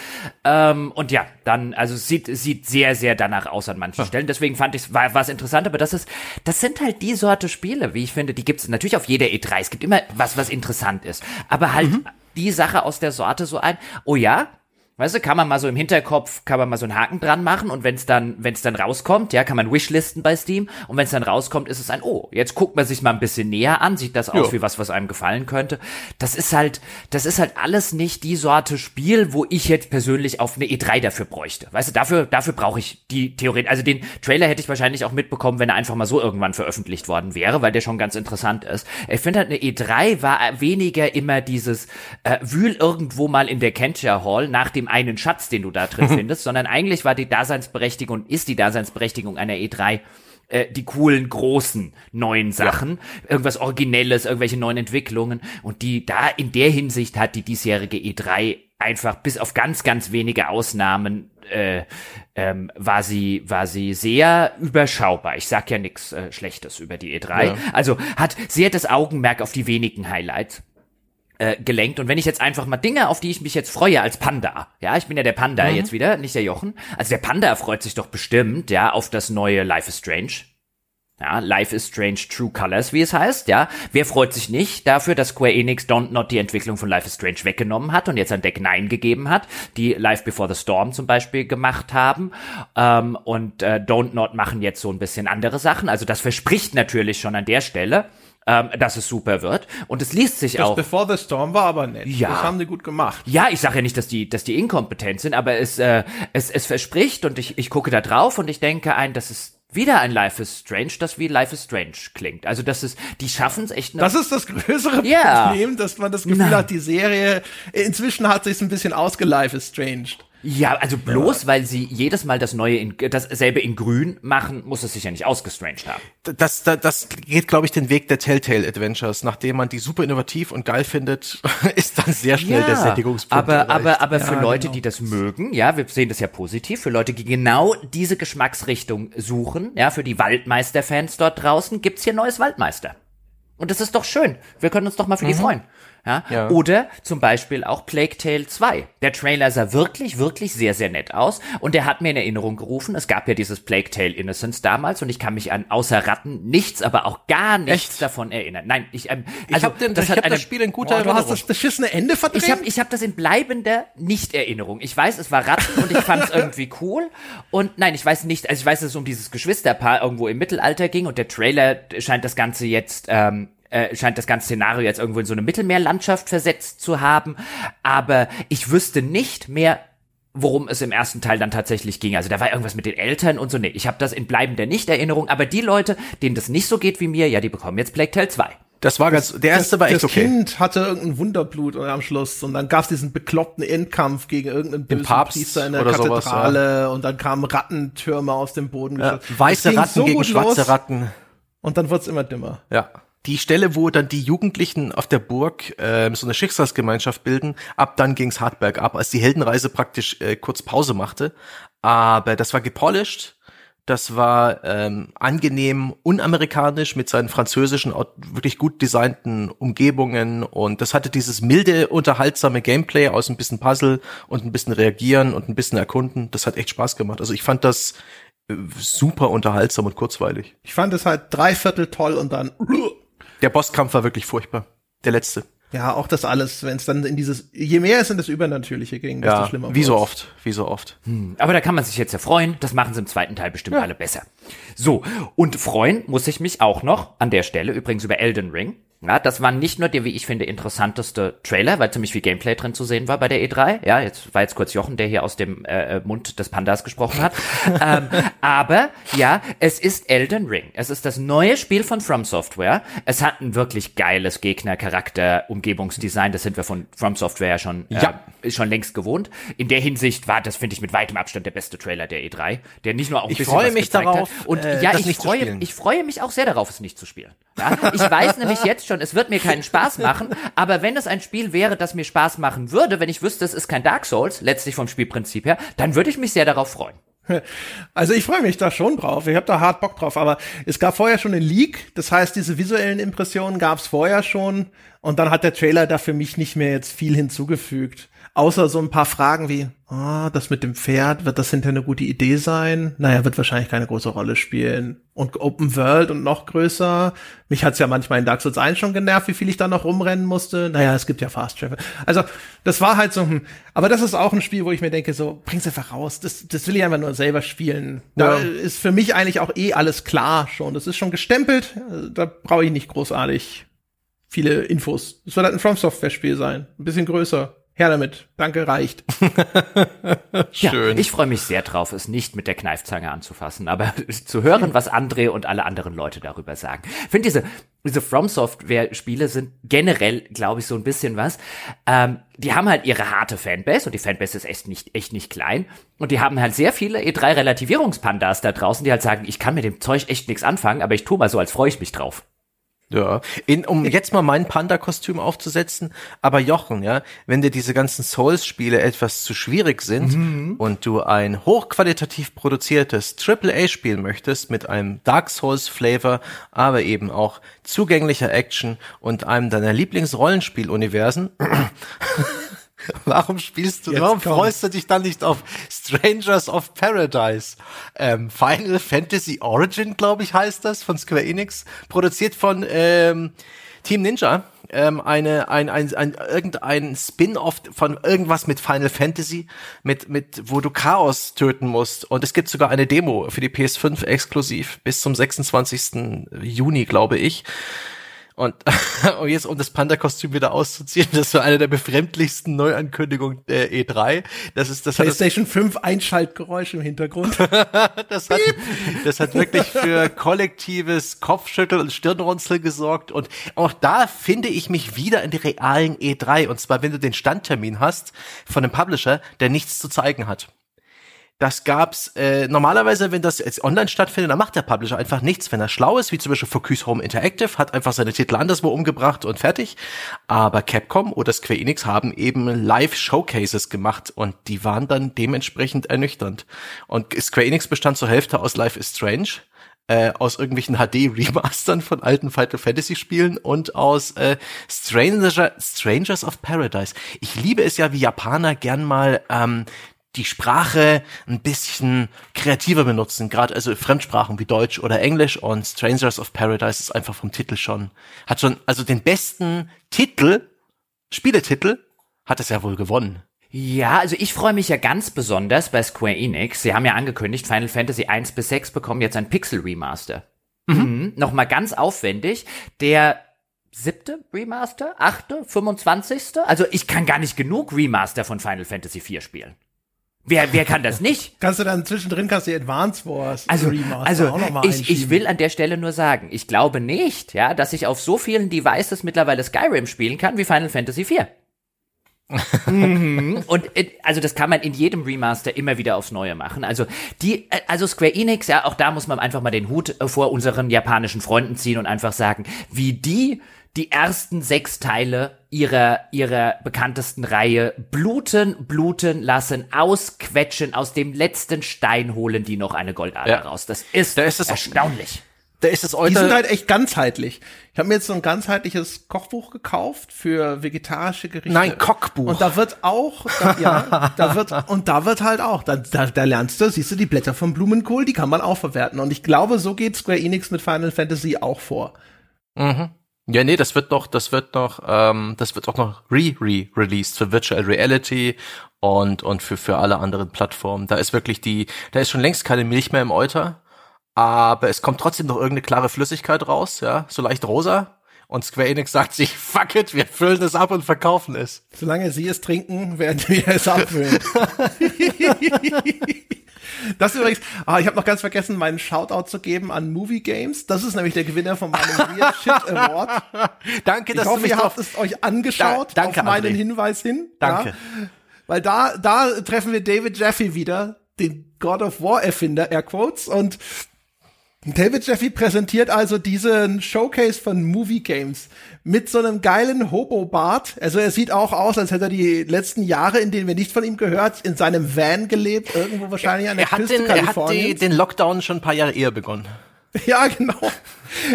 Ähm, und ja, dann, also sieht, sieht sehr, sehr danach aus an manchen ja. Stellen. Deswegen fand ich, war, war es interessant, aber das ist, das sind halt die Sorte Spiele, wie ich finde, die gibt's natürlich auf jeder E3. Es gibt immer was, was interessant ist. Aber halt mhm. die Sache aus der Sorte so ein, oh ja, Weißt du, kann man mal so im Hinterkopf, kann man mal so einen Haken dran machen und wenn es dann, wenn es dann rauskommt, ja, kann man Wishlisten bei Steam und wenn es dann rauskommt, ist es ein, oh, jetzt guckt man sich mal ein bisschen näher an, sieht das aus jo. wie was, was einem gefallen könnte. Das ist halt, das ist halt alles nicht die Sorte Spiel, wo ich jetzt persönlich auf eine E3 dafür bräuchte. Weißt du, dafür, dafür brauche ich die Theorie, also den Trailer hätte ich wahrscheinlich auch mitbekommen, wenn er einfach mal so irgendwann veröffentlicht worden wäre, weil der schon ganz interessant ist. Ich finde halt, eine E3 war weniger immer dieses, äh, wühl irgendwo mal in der Kentia Hall nach dem dem einen Schatz, den du da drin findest, sondern eigentlich war die Daseinsberechtigung und ist die Daseinsberechtigung einer E3 äh, die coolen, großen, neuen Sachen, ja. irgendwas Originelles, irgendwelche neuen Entwicklungen. Und die da in der Hinsicht hat die diesjährige E3 einfach bis auf ganz, ganz wenige Ausnahmen äh, ähm, war sie war sie sehr überschaubar. Ich sag ja nichts äh, Schlechtes über die E3. Ja. Also hat sehr das Augenmerk auf die wenigen Highlights äh, gelenkt. Und wenn ich jetzt einfach mal Dinge, auf die ich mich jetzt freue als Panda, ja, ich bin ja der Panda mhm. jetzt wieder, nicht der Jochen. Also der Panda freut sich doch bestimmt, ja, auf das neue Life is Strange. Ja, Life is Strange True Colors, wie es heißt, ja. Wer freut sich nicht dafür, dass Square Enix Don't Not die Entwicklung von Life is Strange weggenommen hat und jetzt ein Deck 9 gegeben hat, die Life Before the Storm zum Beispiel gemacht haben. Ähm, und äh, Don't Not machen jetzt so ein bisschen andere Sachen. Also das verspricht natürlich schon an der Stelle ähm, dass es super wird. Und es liest sich das auch. Before the Storm war aber nett. Ja. Das haben die gut gemacht. Ja, ich sage ja nicht, dass die, dass die inkompetent sind, aber es, äh, es, es verspricht und ich, ich gucke da drauf und ich denke ein, das ist wieder ein Life is Strange, das wie Life is Strange klingt. Also das ist, die schaffen es echt. Das ist das größere yeah. Problem, dass man das Gefühl Nein. hat, die Serie inzwischen hat sich ein bisschen ausgelife is Strange. Ja, also bloß, ja. weil sie jedes Mal das neue, in, dasselbe in Grün machen, muss es sich ja nicht ausgestranged haben. Das, das, das geht, glaube ich, den Weg der Telltale Adventures. Nachdem man die super innovativ und geil findet, ist dann sehr schnell ja, der Sättigungspunkt. Aber, erreicht. aber, aber für ja, Leute, genau. die das mögen, ja, wir sehen das ja positiv, für Leute, die genau diese Geschmacksrichtung suchen, ja, für die Waldmeister-Fans dort draußen, gibt's hier neues Waldmeister. Und das ist doch schön. Wir können uns doch mal für mhm. die freuen. Ja? ja? Oder zum Beispiel auch Plague Tale 2. Der Trailer sah wirklich, wirklich sehr, sehr nett aus und der hat mir in Erinnerung gerufen, es gab ja dieses Plague Tale Innocence damals und ich kann mich an außer Ratten nichts, aber auch gar nichts Echt? davon erinnern. Nein, ich, ähm, also, ich hab das, ich hab das Spiel in guter oh, Du hast das beschissene Ende verdreht? Ich habe ich hab das in bleibender Nicht-Erinnerung. Ich weiß, es war Ratten und ich fand es irgendwie cool und nein, ich weiß nicht, also ich weiß, dass es um dieses Geschwisterpaar irgendwo im Mittelalter ging und der Trailer scheint das Ganze jetzt ähm, äh, scheint das ganze Szenario jetzt irgendwo in so eine Mittelmeerlandschaft versetzt zu haben. Aber ich wüsste nicht mehr, worum es im ersten Teil dann tatsächlich ging. Also da war irgendwas mit den Eltern und so. Nee, ich habe das in bleibender Nicht-Erinnerung. Aber die Leute, denen das nicht so geht wie mir, ja, die bekommen jetzt Plague Tale 2. Das war ganz, der erste das, war echt das okay. Das Kind hatte irgendein Wunderblut am Schluss und dann gab's diesen bekloppten Endkampf gegen irgendeinen bösen Papst Priester in der Kathedrale sowas, ja. und dann kamen Rattentürme aus dem Boden. Ja, weiße Ratten so gegen schwarze los, Ratten. Und dann wird's immer dümmer. Ja die Stelle, wo dann die Jugendlichen auf der Burg äh, so eine Schicksalsgemeinschaft bilden, ab dann ging's hart bergab, als die Heldenreise praktisch äh, kurz Pause machte. Aber das war gepolished Das war ähm, angenehm unamerikanisch mit seinen französischen, wirklich gut designten Umgebungen und das hatte dieses milde, unterhaltsame Gameplay aus ein bisschen Puzzle und ein bisschen reagieren und ein bisschen erkunden. Das hat echt Spaß gemacht. Also ich fand das äh, super unterhaltsam und kurzweilig. Ich fand es halt dreiviertel toll und dann. Der Bosskampf war wirklich furchtbar. Der letzte. Ja, auch das alles, wenn es dann in dieses, je mehr es in das Übernatürliche ging, desto ja, schlimmer. Wie so oft, wie so oft. Hm, aber da kann man sich jetzt ja freuen. Das machen sie im zweiten Teil bestimmt ja. alle besser. So, und freuen muss ich mich auch noch an der Stelle, übrigens über Elden Ring. Ja, das war nicht nur der, wie ich finde, interessanteste Trailer, weil ziemlich viel Gameplay drin zu sehen war bei der E3. Ja, jetzt war jetzt kurz Jochen, der hier aus dem äh, Mund des Pandas gesprochen hat. ähm, aber ja, es ist Elden Ring. Es ist das neue Spiel von From Software. Es hat ein wirklich geiles Gegner-Charakter, Umgebungsdesign. Das sind wir von From Software ja schon, äh, ja. schon längst gewohnt. In der Hinsicht war das, finde ich, mit weitem Abstand der beste Trailer der E3, der nicht nur auch ein ich bisschen freue mich darauf, hat. Und äh, ja, ich freue, ich freue mich auch sehr darauf, es nicht zu spielen. Ja? Ich weiß nämlich jetzt schon, es wird mir keinen Spaß machen, aber wenn es ein Spiel wäre, das mir Spaß machen würde, wenn ich wüsste, es ist kein Dark Souls, letztlich vom Spielprinzip her, dann würde ich mich sehr darauf freuen. Also ich freue mich da schon drauf. Ich habe da hart Bock drauf. Aber es gab vorher schon einen Leak. Das heißt, diese visuellen Impressionen gab es vorher schon. Und dann hat der Trailer da für mich nicht mehr jetzt viel hinzugefügt. Außer so ein paar Fragen wie, ah, das mit dem Pferd, wird das hinterher eine gute Idee sein? Naja, wird wahrscheinlich keine große Rolle spielen. Und Open World und noch größer. Mich hat's ja manchmal in Dark Souls 1 schon genervt, wie viel ich da noch rumrennen musste. Naja, es gibt ja Fast Travel. Also, das war halt so, hm. aber das ist auch ein Spiel, wo ich mir denke, so, bring's einfach raus. Das, das will ich einfach nur selber spielen. Da ja. ist für mich eigentlich auch eh alles klar schon. Das ist schon gestempelt. Da brauche ich nicht großartig viele Infos. Es wird halt ein From Software Spiel sein. Ein bisschen größer. Her damit. Danke, reicht. Schön. Ja, ich freue mich sehr drauf, es nicht mit der Kneifzange anzufassen, aber zu hören, was André und alle anderen Leute darüber sagen. Ich finde diese, diese From Software Spiele sind generell, glaube ich, so ein bisschen was. Ähm, die haben halt ihre harte Fanbase und die Fanbase ist echt nicht, echt nicht klein. Und die haben halt sehr viele E3 Relativierungspandas da draußen, die halt sagen, ich kann mit dem Zeug echt nichts anfangen, aber ich tue mal so, als freue ich mich drauf. Ja, in, um jetzt mal mein Panda-Kostüm aufzusetzen, aber Jochen, ja, wenn dir diese ganzen Souls-Spiele etwas zu schwierig sind mhm. und du ein hochqualitativ produziertes AAA spielen möchtest mit einem Dark Souls-Flavor, aber eben auch zugänglicher Action und einem deiner Lieblingsrollenspiel-Universen, Warum spielst du, Jetzt warum komm. freust du dich dann nicht auf Strangers of Paradise? Ähm, Final Fantasy Origin, glaube ich, heißt das, von Square Enix, produziert von ähm, Team Ninja. Ähm, eine, ein, ein, ein, irgendein Spin-off von irgendwas mit Final Fantasy, mit, mit, wo du Chaos töten musst. Und es gibt sogar eine Demo für die PS5 exklusiv bis zum 26. Juni, glaube ich. Und, und jetzt, um das Panda-Kostüm wieder auszuziehen, das war eine der befremdlichsten Neuankündigungen der E3. Das ist das PlayStation 5 Einschaltgeräusch im Hintergrund. das, hat, das hat wirklich für kollektives Kopfschütteln und Stirnrunzeln gesorgt. Und auch da finde ich mich wieder in der realen E3. Und zwar, wenn du den Standtermin hast von einem Publisher, der nichts zu zeigen hat. Das gab's äh, normalerweise, wenn das jetzt online stattfindet, dann macht der Publisher einfach nichts, wenn er schlau ist, wie zum Beispiel Focus Home Interactive, hat einfach seine Titel anderswo umgebracht und fertig. Aber Capcom oder Square Enix haben eben Live-Showcases gemacht und die waren dann dementsprechend ernüchternd. Und Square Enix bestand zur Hälfte aus Life is Strange, äh, aus irgendwelchen HD-Remastern von alten Final Fantasy-Spielen und aus äh, Stranger, Strangers of Paradise. Ich liebe es ja, wie Japaner gern mal ähm, die Sprache ein bisschen kreativer benutzen, gerade also Fremdsprachen wie Deutsch oder Englisch und Strangers of Paradise ist einfach vom Titel schon, hat schon, also den besten Titel, Spieletitel, hat es ja wohl gewonnen. Ja, also ich freue mich ja ganz besonders bei Square Enix. Sie haben ja angekündigt, Final Fantasy 1 bis 6 bekommen jetzt ein Pixel Remaster. Mhm. mhm. Nochmal ganz aufwendig. Der siebte Remaster, achte, 25. Also ich kann gar nicht genug Remaster von Final Fantasy 4 spielen. Wer, wer kann das nicht? kannst du dann zwischendrin kannst du Advance Wars also, Remaster also auch noch mal ich, ich will an der Stelle nur sagen, ich glaube nicht, ja, dass ich auf so vielen Devices mittlerweile Skyrim spielen kann wie Final Fantasy 4. Mhm. Und äh, also das kann man in jedem Remaster immer wieder aufs Neue machen. Also die, äh, also Square Enix, ja, auch da muss man einfach mal den Hut äh, vor unseren japanischen Freunden ziehen und einfach sagen, wie die die ersten sechs Teile ihrer, ihrer bekanntesten Reihe bluten, bluten lassen, ausquetschen, aus dem letzten Stein holen die noch eine Goldader Ja. raus. Das ist, Da ist es- erstaunlich. Da ist es Die sind halt echt ganzheitlich. Ich habe mir jetzt so ein ganzheitliches Kochbuch gekauft für vegetarische Gerichte. Nein, Kochbuch. Und da wird auch, da, ja, da wird, und da wird halt auch, da, da, da lernst du, siehst du die Blätter vom Blumenkohl, die kann man auch verwerten. Und ich glaube, so geht Square Enix mit Final Fantasy auch vor. Ja, nee, das wird noch, das wird noch, ähm, das wird auch noch re-re-released für Virtual Reality und, und für, für alle anderen Plattformen. Da ist wirklich die, da ist schon längst keine Milch mehr im Euter, aber es kommt trotzdem noch irgendeine klare Flüssigkeit raus, ja, so leicht rosa. Und Square Enix sagt sich, fuck it, wir füllen es ab und verkaufen es. Solange sie es trinken, werden wir es abfüllen. Das übrigens, ah, ich habe noch ganz vergessen, meinen Shoutout zu geben an Movie Games. Das ist nämlich der Gewinner von meinem Weird Shit Award. Danke, Ich dass du hoffe, mich ihr habt es euch angeschaut Da- danke, auf meinen André. Hinweis hin. Danke. Ja? Weil da, da treffen wir David Jaffe wieder, den God of War Erfinder, Air Quotes. Und David Jaffe präsentiert also diesen Showcase von Movie Games mit so einem geilen Hobo-Bart. Also er sieht auch aus, als hätte er die letzten Jahre, in denen wir nicht von ihm gehört, in seinem Van gelebt, irgendwo wahrscheinlich an der er Küste den, er hat die, Kaliforniens. den Lockdown schon ein paar Jahre eher begonnen. Ja, genau.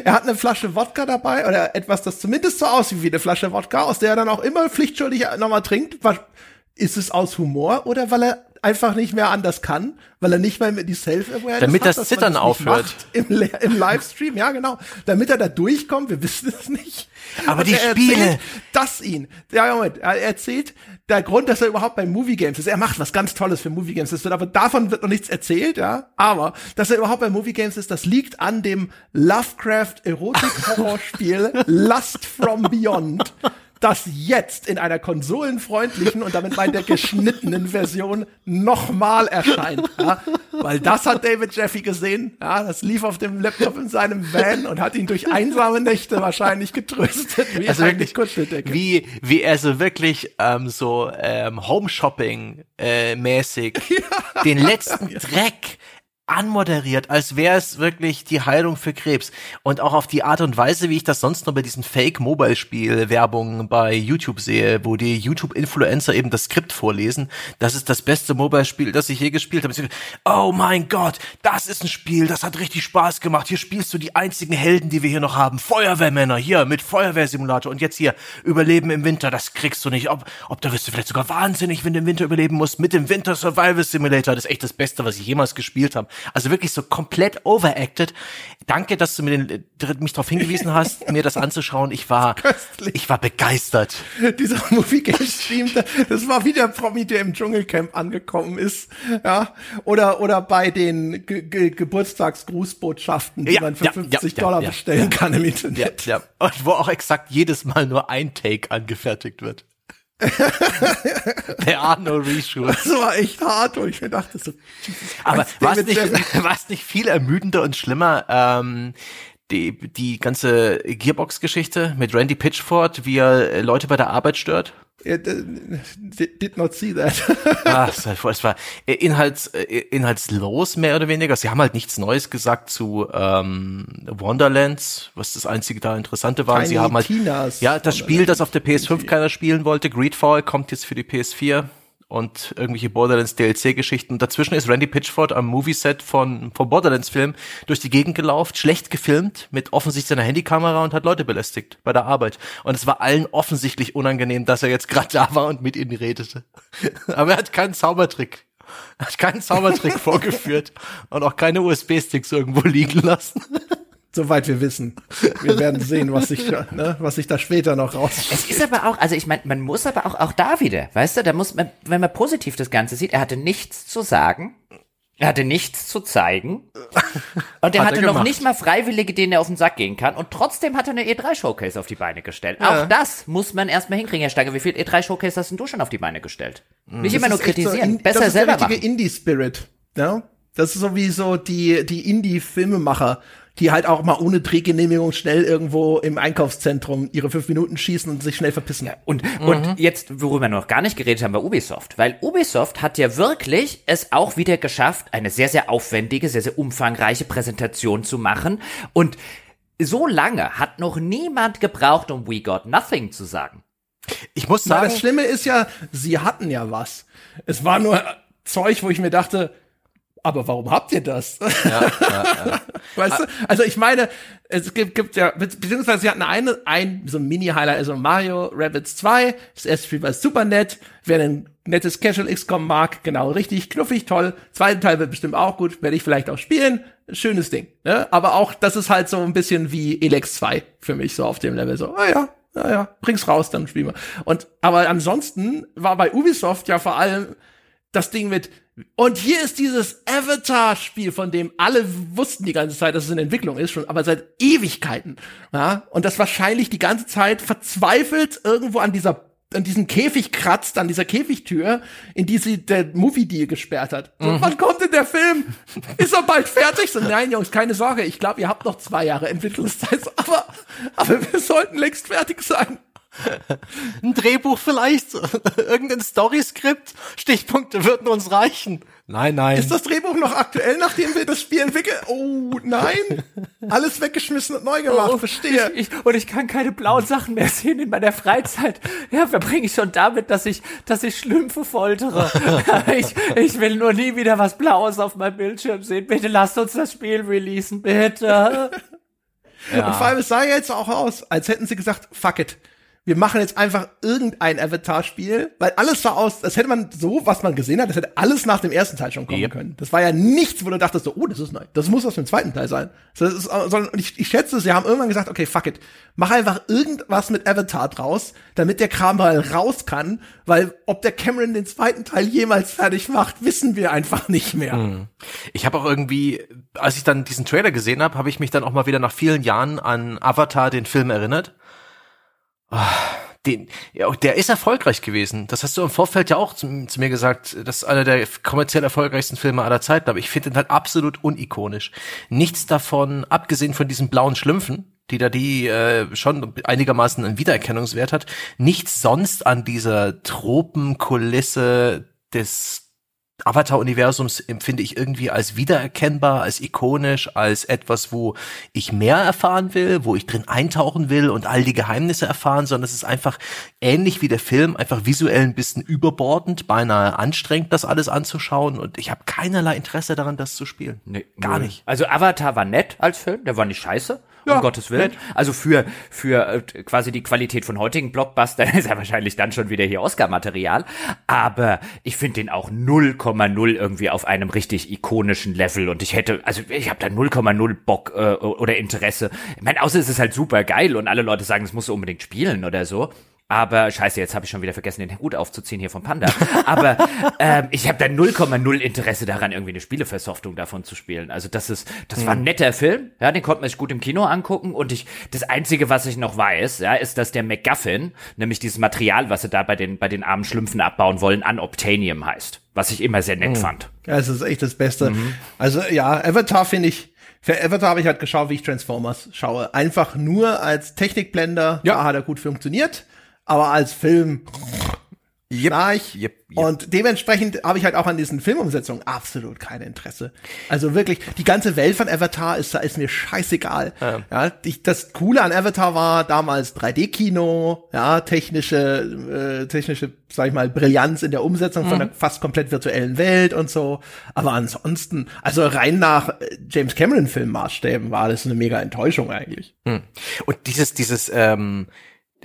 Er hat eine Flasche Wodka dabei oder etwas, das zumindest so aussieht wie eine Flasche Wodka, aus der er dann auch immer pflichtschuldig nochmal trinkt. Was- Ist es aus Humor oder weil er einfach nicht mehr anders kann, weil er nicht mehr die Self-Awareness Damit hat, das Zittern nicht aufhört. Im, Im Livestream, ja genau. Damit er da durchkommt, wir wissen es nicht. Aber Und die er Spiele- Erzählt, dass ihn, ja Moment, er erzählt, der Grund, dass er überhaupt bei Movie Games ist, er macht was ganz Tolles für Movie Games, das wird aber davon wird noch nichts erzählt, ja, aber, dass er überhaupt bei Movie Games ist, das liegt an dem Lovecraft Erotik-Horrorspiel Lust from Beyond, das jetzt in einer konsolenfreundlichen und damit meint der geschnittenen Version nochmal erscheint. Ja? Weil das hat David Jeffy gesehen. Ja, das lief auf dem Laptop in seinem Van und hat ihn durch einsame Nächte wahrscheinlich getröstet. Wie Also eigentlich wirklich, wie, wie er so wirklich ähm, so ähm, Home-Shopping äh, mäßig den letzten Dreck anmoderiert, als wäre es wirklich die Heilung für Krebs. Und auch auf die Art und Weise, wie ich das sonst nur bei diesen Fake-Mobile-Spiel-Werbungen bei YouTube sehe, wo die YouTube-Influencer eben das Skript vorlesen. Das ist das beste Mobile-Spiel, das ich je gespielt habe. Oh mein Gott, das ist ein Spiel, das hat richtig Spaß gemacht. Hier spielst du die einzigen Helden, die wir hier noch haben. Feuerwehrmänner, hier mit Feuerwehrsimulator. Und jetzt hier, Überleben im Winter, das kriegst du nicht. Ob, ob da wirst du vielleicht sogar wahnsinnig, wenn du im Winter überleben musst. Mit dem Winter Survival Simulator, das ist echt das Beste, was ich jemals gespielt habe. Also wirklich so komplett overacted. Danke, dass du mir den, äh, mich darauf hingewiesen hast, mir das anzuschauen. Ich war, ich war begeistert. Dieser Movie Game Stream, das war wie der Promi, der im Dschungelcamp angekommen ist, ja, oder oder bei den Ge Ge Geburtstagsgrußbotschaften, die Ja, man für ja, 50 ja, Dollar ja, bestellen kann im Ja, Internet. ja. Und wo auch exakt jedes Mal nur ein Take angefertigt wird. Der Arno Reshoot. Das war echt hart und ich mir dachte so, Aber war es nicht, war es nicht viel ermüdender und schlimmer, ähm, die, die ganze Gearbox-Geschichte mit Randy Pitchford, wie er äh, Leute bei der Arbeit stört? Did not see that. Ah, es war, äh, inhalts, äh, inhaltslos mehr oder weniger. Sie haben halt nichts Neues gesagt zu ähm, Wonderlands, was das einzige da Interessante war. Sie Tiny haben halt Tinas ja das Spiel, das auf der PS5 Wonderland. keiner spielen wollte, Greedfall, kommt jetzt für die PS4 und irgendwelche Borderlands DLC-Geschichten. Dazwischen ist Randy Pitchford am Movieset von vom Borderlands-Film durch die Gegend gelaufen, schlecht gefilmt, mit offensichtlich seiner Handykamera und hat Leute belästigt bei der Arbeit. Und es war allen offensichtlich unangenehm, dass er jetzt gerade da war und mit ihnen redete. Aber er hat keinen Zaubertrick. Er hat keinen Zaubertrick vorgeführt und auch keine USB-Sticks irgendwo liegen lassen. Soweit wir wissen. Wir werden sehen, was sich, da- ne, was sich da später noch raus. Es ist aber auch, also ich meine, man muss aber auch, auch da wieder, weißt du, da muss man, wenn man positiv das Ganze sieht, er hatte nichts zu sagen, er hatte nichts zu zeigen und er Hat hatte er noch gemacht. nicht mal Freiwillige, denen er auf den Sack gehen kann und trotzdem hat er eine E3-Showcase auf die Beine gestellt. Auch das muss man erstmal hinkriegen, Herr Steiger. Wie viel E3-Showcase hast denn du schon auf die Beine gestellt? Nicht immer nur Das echt so kritisieren, in- besser das ist selber der richtige. Indie-Spirit. Ja? Das ist so wie so die, die Indie-Filmemacher, die halt auch mal ohne Drehgenehmigung schnell irgendwo im Einkaufszentrum ihre fünf Minuten schießen und sich schnell verpissen. Ja, und, mhm. und jetzt, worüber wir noch gar nicht geredet haben, war Ubisoft. Weil Ubisoft hat ja wirklich es auch wieder geschafft, eine sehr, sehr aufwendige, sehr, sehr umfangreiche Präsentation zu machen. Und so lange hat noch niemand gebraucht, um We Got Nothing zu sagen. Ich muss sagen. Na, das Schlimme ist ja, sie hatten ja was. Es war nur Zeug, wo ich mir dachte, aber warum habt ihr das? Ja, ja, ja. Weißt du? Also ich meine, es gibt, gibt ja, beziehungsweise sie hatten eine, ein, so ein Mini-Highlight, also Mario Rabbits 2, das erste Spiel war super nett, wer ein nettes Casual XCOM mag, genau, richtig knuffig, toll. Zweiter Teil wird bestimmt auch gut, werde ich vielleicht auch spielen, schönes Ding. Ne? Aber auch, das ist halt so ein bisschen wie Elex 2 für mich, so auf dem Level, so, ah ja, naja, bring's raus, dann spielen wir. Und, aber ansonsten war bei Ubisoft ja vor allem das Ding mit, und hier ist dieses Avatar-Spiel, von dem alle wussten die ganze Zeit, dass es in Entwicklung ist, schon, aber seit Ewigkeiten. Ja, und das wahrscheinlich die ganze Zeit verzweifelt irgendwo an dieser an diesem Käfig kratzt, an dieser Käfigtür, in die sie der Movie-Deal gesperrt hat. So, mhm. wann kommt denn der Film? Ist er bald fertig? So, nein, Jungs, keine Sorge. Ich glaube, ihr habt noch zwei Jahre Entwicklungszeit, aber, aber wir sollten längst fertig sein. Ein Drehbuch vielleicht, irgendein Storyskript, Stichpunkte würden uns reichen. Nein, nein. Ist das Drehbuch noch aktuell, nachdem wir das Spiel entwickeln? Oh, nein. Alles weggeschmissen und neu gemacht, oh, verstehe. Ich, ich, und ich kann keine blauen Sachen mehr sehen in meiner Freizeit. Ja, verbringe ich schon damit, dass ich, dass ich Schlümpfe foltere. ich, ich will nur nie wieder was Blaues auf meinem Bildschirm sehen. Bitte lasst uns das Spiel releasen, bitte. Ja. Und vor allem, es sah jetzt auch aus, als hätten sie gesagt, fuck it wir machen jetzt einfach irgendein Avatar-Spiel, weil alles sah aus, das hätte man so, was man gesehen hat, das hätte alles nach dem ersten Teil schon kommen yep. können. Das war ja nichts, wo du dachtest so, oh, das ist neu. Das muss aus dem zweiten Teil sein. Das ist, sondern ich, ich schätze, sie haben irgendwann gesagt, okay, fuck it. Mach einfach irgendwas mit Avatar draus, damit der Kram mal raus kann, weil ob der Cameron den zweiten Teil jemals fertig macht, wissen wir einfach nicht mehr. Hm. Ich habe auch irgendwie, als ich dann diesen Trailer gesehen habe, habe ich mich dann auch mal wieder nach vielen Jahren an Avatar, den Film erinnert den, ja, der ist erfolgreich gewesen. Das hast du im Vorfeld ja auch zu, zu, mir gesagt. Das ist einer der kommerziell erfolgreichsten Filme aller Zeiten. Aber ich finde ihn halt absolut unikonisch. Nichts davon, abgesehen von diesen blauen Schlümpfen, die da die äh, schon einigermaßen einen Wiedererkennungswert hat, nichts sonst an dieser Tropenkulisse des Avatar-Universums empfinde ich irgendwie als wiedererkennbar, als ikonisch, als etwas, wo ich mehr erfahren will, wo ich drin eintauchen will und all die Geheimnisse erfahren, sondern es ist einfach ähnlich wie der Film, einfach visuell ein bisschen überbordend, beinahe anstrengend, das alles anzuschauen und ich habe keinerlei Interesse daran, das zu spielen. Nee, gar nicht. Also Avatar war nett als Film, der war nicht scheiße ja, um Gottes Willen. Nett. Also für, für äh, quasi die Qualität von heutigen Blockbustern ist er wahrscheinlich dann schon wieder hier Oscar-Material. Aber ich finde den auch 0,0 irgendwie auf einem richtig ikonischen Level. Und ich hätte, also ich habe da 0,0 Bock äh, oder Interesse. Ich meine, außer es ist halt super geil und alle Leute sagen, es musst du unbedingt spielen oder so. Aber scheiße, jetzt habe ich schon wieder vergessen, den Hut aufzuziehen hier vom Panda. Aber ähm, ich habe da 0,0 Interesse daran, irgendwie eine Spieleversoftung davon zu spielen. Also das ist, das war ein hm. netter Film. Ja, den konnte man sich gut im Kino angucken. Und ich, das Einzige, was ich noch weiß, ja, ist, dass der MacGuffin, nämlich dieses Material, was sie da bei den, bei den armen Schlümpfen abbauen wollen, an Obtanium heißt. Was ich immer sehr nett mhm. fand. Ja, es ist echt das Beste. Mhm. Also ja, Avatar finde ich, für Avatar habe ich halt geschaut, wie ich Transformers schaue. Einfach nur als Technikblender. Ja, da hat er gut funktioniert aber als Film Yep, Schnarch. Yep, yep. Und dementsprechend habe ich halt auch an diesen Filmumsetzungen absolut kein Interesse. Also wirklich, die ganze Welt von Avatar ist, ist mir scheißegal. Ja. ja die, das Coole an Avatar war damals 3D-Kino, ja, technische, äh, technische, sag ich mal, Brillanz in der Umsetzung mhm. von einer fast komplett virtuellen Welt und so. Aber ansonsten, also rein nach äh, James Cameron-Filmmaßstäben war das eine mega Enttäuschung eigentlich. Mhm. Und dieses, dieses, ähm,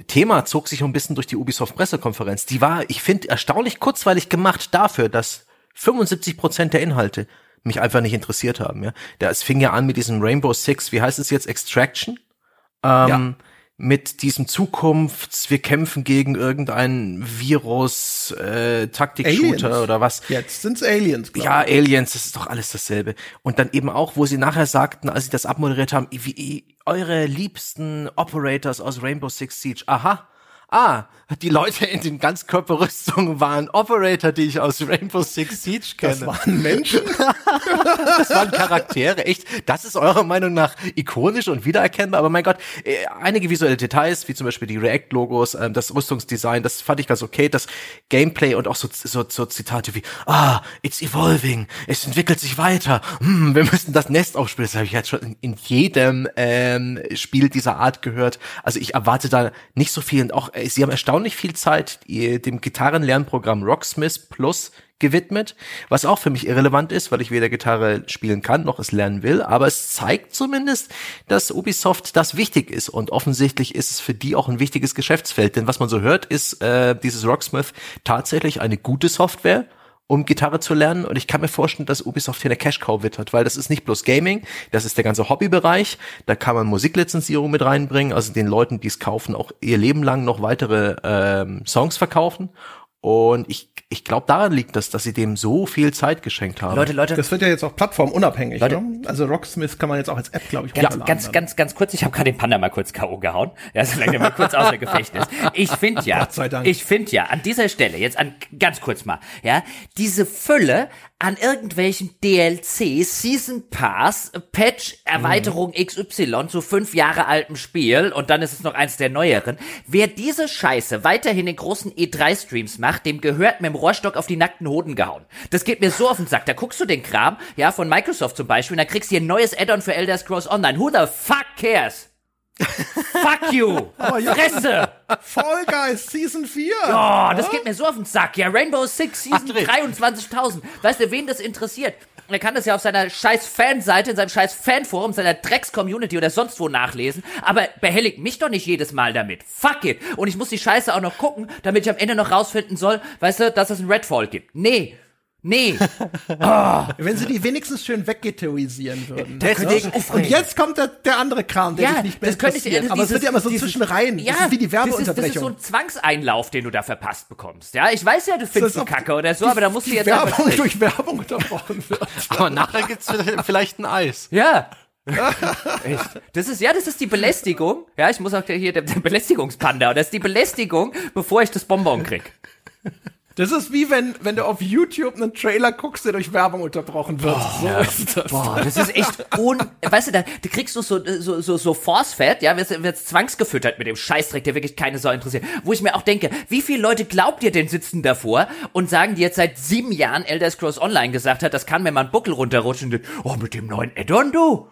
Thema zog sich ein bisschen durch die Ubisoft-Pressekonferenz. Die war, ich finde, erstaunlich kurzweilig gemacht dafür, dass 75 Prozent der Inhalte mich einfach nicht interessiert haben. Ja, es fing ja an mit diesem Rainbow Six, wie heißt es jetzt, Extraction? Ähm, ja mit diesem Zukunfts, wir kämpfen gegen irgendeinen Virus, äh, Taktik-Shooter oder was. Jetzt sind's Aliens, Ja, Aliens, das ist doch alles dasselbe. Und dann eben auch, wo sie nachher sagten, als sie das abmoderiert haben, wie, eure liebsten Operators aus Rainbow Six Siege. Aha, ah, die Leute in den Ganzkörperrüstungen waren Operator, die ich aus Rainbow Six Siege kenne. Das waren Menschen. das waren Charaktere, echt. Das ist eurer Meinung nach ikonisch und wiedererkennbar. Aber mein Gott, äh, einige visuelle Details, wie zum Beispiel die React-Logos, ähm, das Rüstungsdesign, das fand ich ganz okay. Das Gameplay und auch so, so, so Zitate wie, ah, it's evolving, es entwickelt sich weiter. Hm, wir müssen das Nest aufspielen. Das habe ich jetzt schon in, in jedem ähm, Spiel dieser Art gehört. Also ich erwarte da nicht so viel. Und auch, äh, sie haben erstaunlich erstaunlich viel Zeit dem Gitarrenlernprogramm Rocksmith Plus gewidmet, was auch für mich irrelevant ist, weil ich weder Gitarre spielen kann noch es lernen will, aber es zeigt zumindest, dass Ubisoft das wichtig ist. Und offensichtlich ist es für die auch ein wichtiges Geschäftsfeld, denn was man so hört, ist äh, dieses Rocksmith tatsächlich eine gute Software, um Gitarre zu lernen. Und ich kann mir vorstellen, dass Ubisoft hier eine Cash-Cow wittert, weil das ist nicht bloß Gaming, das ist der ganze Hobbybereich. Da kann man Musiklizenzierung mit reinbringen, also den Leuten, die es kaufen, auch ihr Leben lang noch weitere ähm, Songs verkaufen. Und ich, ich glaube, daran liegt das, dass sie dem so viel Zeit geschenkt haben. Leute, Leute. Das wird ja jetzt auch plattformunabhängig. Leute, ne? Also Rocksmith kann man jetzt auch als App, glaube ich. Ja, ganz, ganz, ganz kurz. Ich habe gerade den Panda mal kurz K.O. gehauen. Ja, solange der mal kurz außer Gefecht ist. Ich finde ja, ich finde ja, an dieser Stelle, jetzt an, ganz kurz mal, ja, diese Fülle an irgendwelchen DLC, Season Pass, Patch, Erweiterung mhm. XY zu fünf Jahre altem Spiel und dann ist es noch eins der neueren. Wer diese Scheiße weiterhin in großen E3-Streams macht, dem gehört mit dem Rohrstock auf die nackten Hoden gehauen. Das geht mir so auf den Sack. Da guckst du den Kram, ja, von Microsoft zum Beispiel, und dann kriegst du hier ein neues Add-on für Elder Scrolls Online. Who the fuck cares? Fuck you! Oh, ja. Fresse! Fall Guys Season 4! Oh, das geht mir so auf den Sack. Ja, Rainbow Six Season 23.000. Weißt du, wen das interessiert? Er kann das ja auf seiner scheiß Fanseite, in seinem scheiß Fanforum, seiner Drecks-Community oder sonst wo nachlesen. Aber behelligt mich doch nicht jedes Mal damit. Fuck it! Und ich muss die Scheiße auch noch gucken, damit ich am Ende noch rausfinden soll, weißt du, dass es ein Redfall gibt. Nee, Nee. oh. Wenn sie die wenigstens schön wegghettoisieren würden. Deswegen. Und jetzt kommt der, der andere Kram, der ja, dich nicht mehr das könnte ich, also Aber es wird ja immer so dieses, zwischen rein. Ja, das ist wie die Werbeunterbrechung. Das ist, das ist so ein Zwangseinlauf, den du da verpasst bekommst. Ja, ich weiß ja, du findest es kacke oder so, aber da musst du jetzt Werbung durch Werbung unterbrochen wird. aber nachher gibt's vielleicht ein Eis. Ja. Echt? Das ist, ja, das ist die Belästigung. Ja, ich muss auch hier der, der Belästigungspanda. Das ist die Belästigung, bevor ich das Bonbon krieg. Das ist wie wenn, wenn du auf YouTube einen Trailer guckst, der durch Werbung unterbrochen wird. Boah, so ja. ist das. Boah, das ist echt un, weißt du, da, du kriegst du so, so, so, so Force-Fat, ja, wirst, wirst zwangsgefüttert mit dem Scheißdreck, der wirklich keine Sau interessiert. Wo ich mir auch denke, wie viele Leute glaubt ihr denn sitzen davor und sagen, die jetzt seit sieben Jahren Elder Scrolls Online gesagt hat, das kann mir mal ein Buckel runterrutschen, oh, mit dem neuen Addon, du?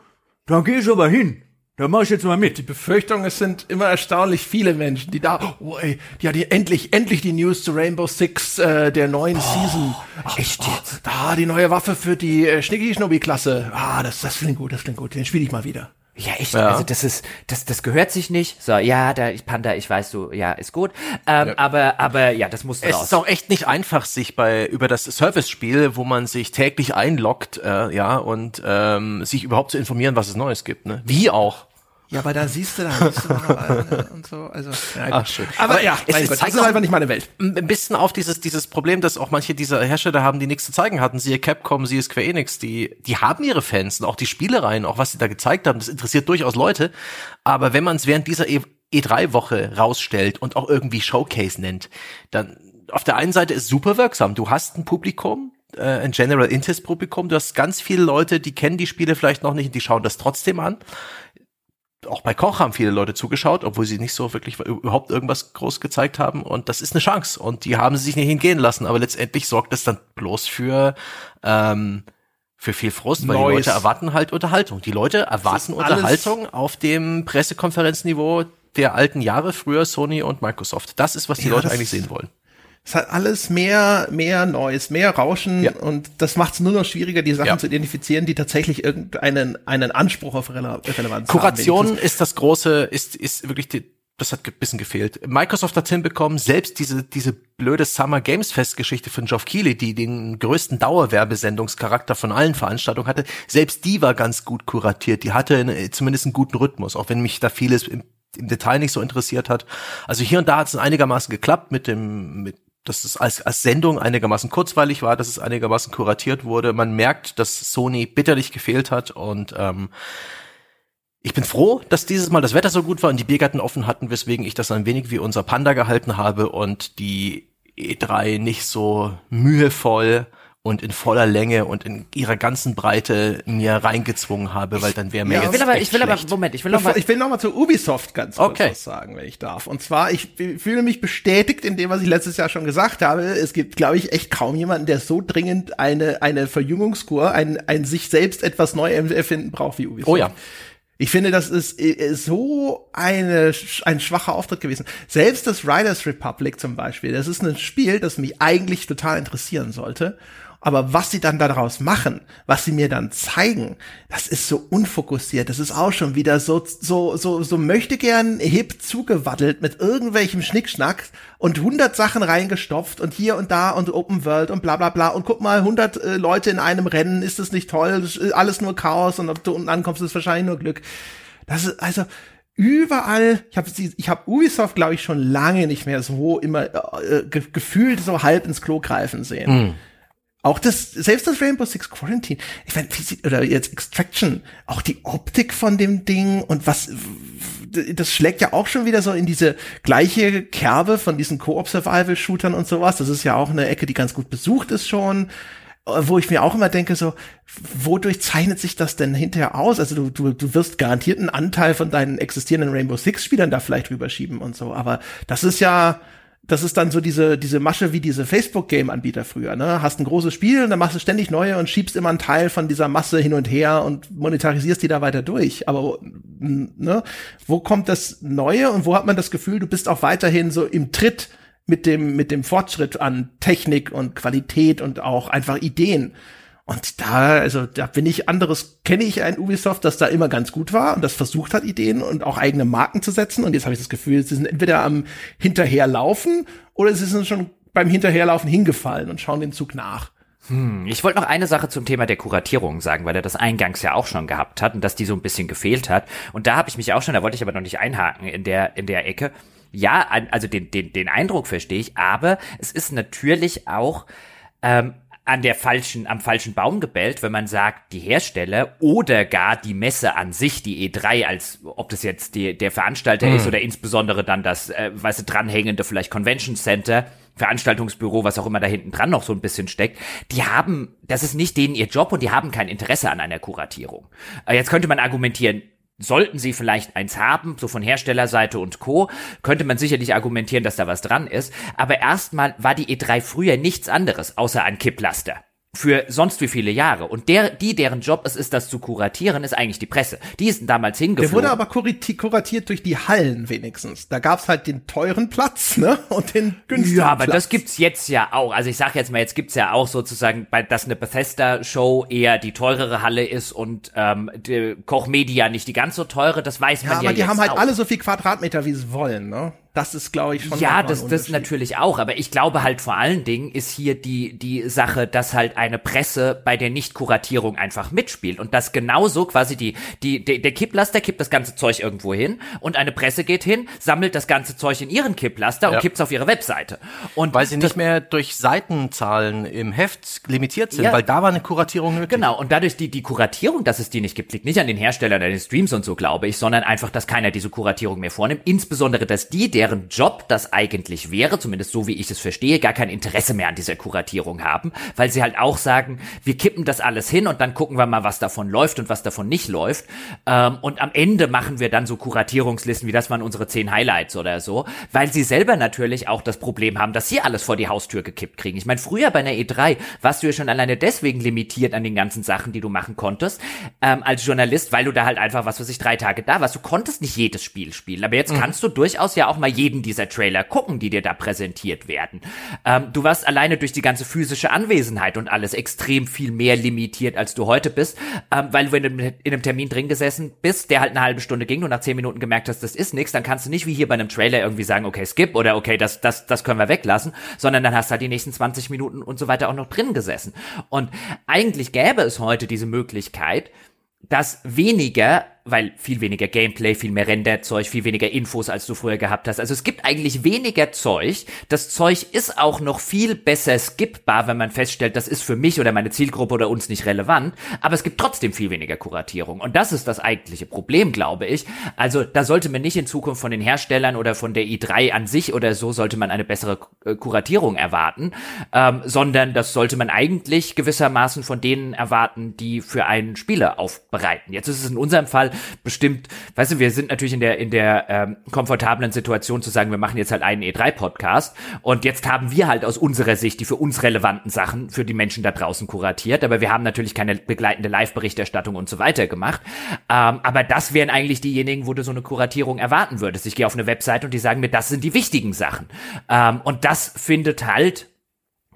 Da geh ich aber hin. Da mach ich jetzt mal mit. Die Befürchtung, es sind immer erstaunlich viele Menschen, die da, oh ey, die hat endlich, endlich die News zu Rainbow Six, äh, der neuen oh, Season. Ach, echt jetzt? Oh, da, die neue Waffe für die äh, Schnicki-Schnubbi-Klasse. Ah, das, das klingt gut, das klingt gut. Den spiele ich mal wieder. Ja, echt. Ja. Also das ist, das, das gehört sich nicht. So, ja, da, ich Panda, ich weiß, du, ja, ist gut. Ähm, ja. Aber, aber ja, das muss raus. Es ist auch echt nicht einfach, sich bei über das Service-Spiel, wo man sich täglich einloggt, äh, ja, und ähm, sich überhaupt zu informieren, was es Neues gibt. Ne? Wie auch. Ja, aber da siehst du, da siehst du mal, und so. Also, ja, Ach, schön. Aber, aber ja, es, es zeigt das ist einfach nicht meine Welt. Ein bisschen auf dieses, dieses Problem, dass auch manche dieser Hersteller haben, die nichts zu zeigen hatten. Siehe Capcom, siehe Square Enix, die, die haben ihre Fans und auch die Spielereien, auch was sie da gezeigt haben, das interessiert durchaus Leute. Aber wenn man es während dieser e E3-Woche rausstellt und auch irgendwie Showcase nennt, dann auf der einen Seite ist super wirksam. Du hast ein Publikum, äh, ein General Interest Publikum, du hast ganz viele Leute, die kennen die Spiele vielleicht noch nicht und die schauen das trotzdem an auch bei Koch haben viele Leute zugeschaut, obwohl sie nicht so wirklich überhaupt irgendwas groß gezeigt haben. Und das ist eine Chance. Und die haben sie sich nicht hingehen lassen. Aber letztendlich sorgt es dann bloß für, ähm, für viel Frust, weil Neues. die Leute erwarten halt Unterhaltung. Die Leute erwarten Unterhaltung auf dem Pressekonferenzniveau der alten Jahre, früher Sony und Microsoft. Das ist, was die ja, Leute eigentlich sehen wollen. Es hat alles mehr, mehr Neues, mehr Rauschen ja. und das macht es nur noch schwieriger, die Sachen ja. zu identifizieren, die tatsächlich irgendeinen einen Anspruch auf Rele Relevanz Kuration haben. Kuration ist das große, ist, ist wirklich die, das hat ein bisschen gefehlt. Microsoft hat hinbekommen, selbst diese, diese blöde Summer Games Fest Geschichte von Geoff Keighley, die den größten Dauerwerbesendungscharakter von allen Veranstaltungen hatte, selbst die war ganz gut kuratiert. Die hatte eine, zumindest einen guten Rhythmus, auch wenn mich da vieles im, im Detail nicht so interessiert hat. Also hier und da hat es einigermaßen geklappt mit dem, mit dass es als, als Sendung einigermaßen kurzweilig war, dass es einigermaßen kuratiert wurde. Man merkt, dass Sony bitterlich gefehlt hat und ähm, Ich bin froh, dass dieses Mal das Wetter so gut war und die Biergärten offen hatten, weswegen ich das ein wenig wie unser Panda gehalten habe und die E3 nicht so mühevoll und in voller Länge und in ihrer ganzen Breite mir reingezwungen habe, weil dann wäre mir Ja, jetzt Ich will aber, echt ich will aber, schlecht. Moment, ich will noch Bevor, mal, ich will noch mal zu Ubisoft ganz kurz Okay. was sagen, wenn ich darf. Und zwar, ich fühle mich bestätigt in dem, was ich letztes Jahr schon gesagt habe. Es gibt, glaube ich, echt kaum jemanden, der so dringend eine, eine Verjüngungskur, ein, ein sich selbst etwas neu erfinden braucht wie Ubisoft. Oh ja. Ich finde, das ist äh, so eine, ein schwacher Auftritt gewesen. Selbst das Riders Republic zum Beispiel, das ist ein Spiel, das mich eigentlich total interessieren sollte. Aber was sie dann daraus machen, was sie mir dann zeigen, das ist so unfokussiert. Das ist auch schon wieder so, so, so, so möchte gern hip zugewaddelt mit irgendwelchem Schnickschnack und hundert Sachen reingestopft und hier und da und Open World und bla, bla, bla. Und guck mal, hundert äh, Leute in einem Rennen, ist das nicht toll? Ist alles nur Chaos und ob du unten ankommst, ist wahrscheinlich nur Glück. Das ist, also, überall, ich habe ich hab Ubisoft, glaube ich, schon lange nicht mehr so immer äh, ge gefühlt so halb ins Klo greifen sehen. Auch das, selbst das Rainbow Six Quarantine, ich meine, oder jetzt Extraction, auch die Optik von dem Ding und was, das schlägt ja auch schon wieder so in diese gleiche Kerbe von diesen Co-op-Survival-Shootern und sowas. Das ist ja auch eine Ecke, die ganz gut besucht ist schon wo ich mir auch immer denke, so, wodurch zeichnet sich das denn hinterher aus? Also du, du, du wirst garantiert einen Anteil von deinen existierenden Rainbow Six-Spielern da vielleicht rüberschieben und so, aber das ist ja, das ist dann so diese, diese Masche wie diese Facebook-Game-Anbieter früher, ne? Hast ein großes Spiel und dann machst du ständig neue und schiebst immer einen Teil von dieser Masse hin und her und monetarisierst die da weiter durch. Aber, ne? Wo kommt das Neue und wo hat man das Gefühl, du bist auch weiterhin so im Tritt mit dem, mit dem Fortschritt an Technik und Qualität und auch einfach Ideen. Und da, also da bin ich anderes, kenne ich ein Ubisoft, das da immer ganz gut war und das versucht hat, Ideen und auch eigene Marken zu setzen. Und jetzt habe ich das Gefühl, sie sind entweder am Hinterherlaufen oder sie sind schon beim Hinterherlaufen hingefallen und schauen den Zug nach. ich wollte noch eine Sache zum Thema der Kuratierung sagen, weil er das eingangs ja auch schon gehabt hat und dass die so ein bisschen gefehlt hat. Und da habe ich mich auch schon, da wollte ich aber noch nicht einhaken in der, in der Ecke. Ja, also den, den, den Eindruck verstehe ich, aber es ist natürlich auch, ähm, an der falschen, am falschen Baum gebellt, wenn man sagt, die Hersteller oder gar die Messe an sich, die E3, als ob das jetzt die, der Veranstalter ist oder insbesondere dann das, äh, weißt du, dranhängende vielleicht Convention Center, Veranstaltungsbüro, was auch immer da hinten dran noch so ein bisschen steckt, die haben, das ist nicht denen ihr Job und die haben kein Interesse an einer Kuratierung. Äh, jetzt könnte man argumentieren, Sollten sie vielleicht eins haben, so von Herstellerseite und Co., könnte man sicherlich argumentieren, dass da was dran ist. Aber erstmal war die E3 früher nichts anderes, außer ein Kipplaster. Für sonst wie viele Jahre. Und der, die, deren Job es ist, das zu kuratieren, ist eigentlich die Presse. Die ist damals Der hingeflogen. wurde aber kurati- kuratiert durch die Hallen wenigstens. Da gab's halt den teuren Platz, ne? Und den günstigen Ja, aber Platz. das gibt's jetzt ja auch. Also ich sag jetzt mal, jetzt gibt's ja auch sozusagen, dass eine Bethesda-Show eher die teurere Halle ist und ähm, die Koch Media nicht die ganz so teure. Das weiß Ja, man ja aber die jetzt haben halt auch. alle so viel Quadratmeter, wie sie wollen, ne? Das ist, glaube ich, schon Ja, das, das natürlich auch, aber ich glaube halt vor allen Dingen ist hier die, die Sache, dass halt eine Presse bei der Nicht-Kuratierung einfach mitspielt und dass genauso quasi die, die, der, der Kipplaster kippt das ganze Zeug irgendwo hin und eine Presse geht hin, sammelt das ganze Zeug in ihren Kipplaster und Ja. kippt's auf ihre Webseite. Und Weil sie nicht mehr durch Seitenzahlen im Heft limitiert sind, Ja. weil da war eine Kuratierung nötig. Genau, und dadurch die, die Kuratierung, dass es die nicht gibt, liegt nicht an den Herstellern, an den Streams und so, glaube ich, sondern einfach, dass keiner diese Kuratierung mehr vornimmt. Insbesondere, dass die, deren Job das eigentlich wäre, zumindest so wie ich es verstehe, gar kein Interesse mehr an dieser Kuratierung haben, weil sie halt auch sagen, wir kippen das alles hin und dann gucken wir mal, was davon läuft und was davon nicht läuft. Ähm, und am Ende machen wir dann so Kuratierungslisten, wie das waren unsere zehn Highlights oder so, weil sie selber natürlich auch das Problem haben, dass sie alles vor die Haustür gekippt kriegen. Ich meine, früher bei einer E3 warst du ja schon alleine deswegen limitiert an den ganzen Sachen, die du machen konntest, ähm, als Journalist, weil du da halt einfach, was weiß ich, drei Tage da warst. Du konntest nicht jedes Spiel spielen, aber jetzt kannst du durchaus ja auch mal jeden dieser Trailer gucken, die dir da präsentiert werden. Ähm, du warst alleine durch die ganze physische Anwesenheit und alles extrem viel mehr limitiert, als du heute bist, ähm, weil du in einem, in einem Termin drin gesessen bist, der halt eine halbe Stunde ging und nach zehn Minuten gemerkt hast, das ist nichts, dann kannst du nicht wie hier bei einem Trailer irgendwie sagen, okay, skip oder okay, das, das, das können wir weglassen, sondern dann hast du halt die nächsten 20 Minuten und so weiter auch noch drin gesessen. Und eigentlich gäbe es heute diese Möglichkeit, dass weniger weil viel weniger Gameplay, viel mehr Renderzeug, viel weniger Infos, als du früher gehabt hast. Also es gibt eigentlich weniger Zeug. Das Zeug ist auch noch viel besser skippbar, wenn man feststellt, das ist für mich oder meine Zielgruppe oder uns nicht relevant. Aber es gibt trotzdem viel weniger Kuratierung. Und das ist das eigentliche Problem, glaube ich. Also da sollte man nicht in Zukunft von den Herstellern oder von der i3 an sich oder so sollte man eine bessere äh, Kuratierung erwarten, ähm, sondern das sollte man eigentlich gewissermaßen von denen erwarten, die für einen Spieler aufbereiten. Jetzt ist es in unserem Fall bestimmt, weißt du, wir sind natürlich in der in der ähm, komfortablen Situation zu sagen, wir machen jetzt halt einen E3-Podcast und jetzt haben wir halt aus unserer Sicht die für uns relevanten Sachen für die Menschen da draußen kuratiert, aber wir haben natürlich keine begleitende Live-Berichterstattung und so weiter gemacht. Ähm, aber das wären eigentlich diejenigen, wo du so eine Kuratierung erwarten würdest. Ich gehe auf eine Website und die sagen mir, das sind die wichtigen Sachen. Ähm, und das findet halt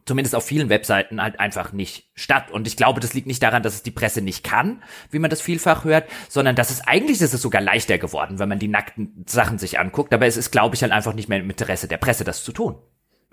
zumindest auf vielen Webseiten halt einfach nicht statt. Und ich glaube, das liegt nicht daran, dass es die Presse nicht kann, wie man das vielfach hört, sondern dass es eigentlich ist es sogar leichter geworden, wenn man die nackten Sachen sich anguckt. Aber es ist, glaube ich, halt einfach nicht mehr im Interesse der Presse, das zu tun.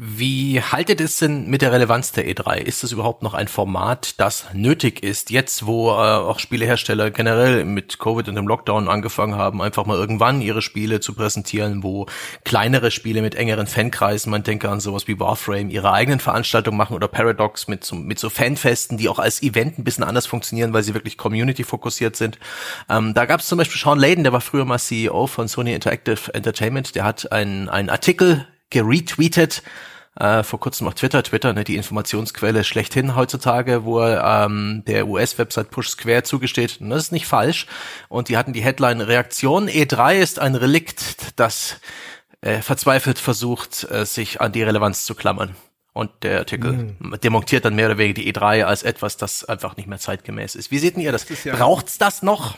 Wie haltet es denn mit der Relevanz der E3? Ist es überhaupt noch ein Format, das nötig ist, jetzt wo äh, auch Spielehersteller generell mit Covid und dem Lockdown angefangen haben, einfach mal irgendwann ihre Spiele zu präsentieren, wo kleinere Spiele mit engeren Fankreisen, man denke an sowas wie Warframe, ihre eigenen Veranstaltungen machen oder Paradox mit so, mit so Fanfesten, die auch als Event ein bisschen anders funktionieren, weil sie wirklich Community-fokussiert sind. Ähm, da gab es zum Beispiel Sean Layden, der war früher mal CEO von Sony Interactive Entertainment, der hat einen, einen Artikel geretweetet, äh, vor kurzem auf Twitter, Twitter, ne, die Informationsquelle schlechthin heutzutage, wo er ähm, der US-Website Push Square zugesteht. Und das ist nicht falsch. Und die hatten die Headline Reaktion E3 ist ein Relikt, das äh, verzweifelt versucht, äh, sich an die Relevanz zu klammern. Und der Artikel mhm. demontiert dann mehr oder weniger die E3 als etwas, das einfach nicht mehr zeitgemäß ist. Wie seht ihr das? das ja Braucht's das noch?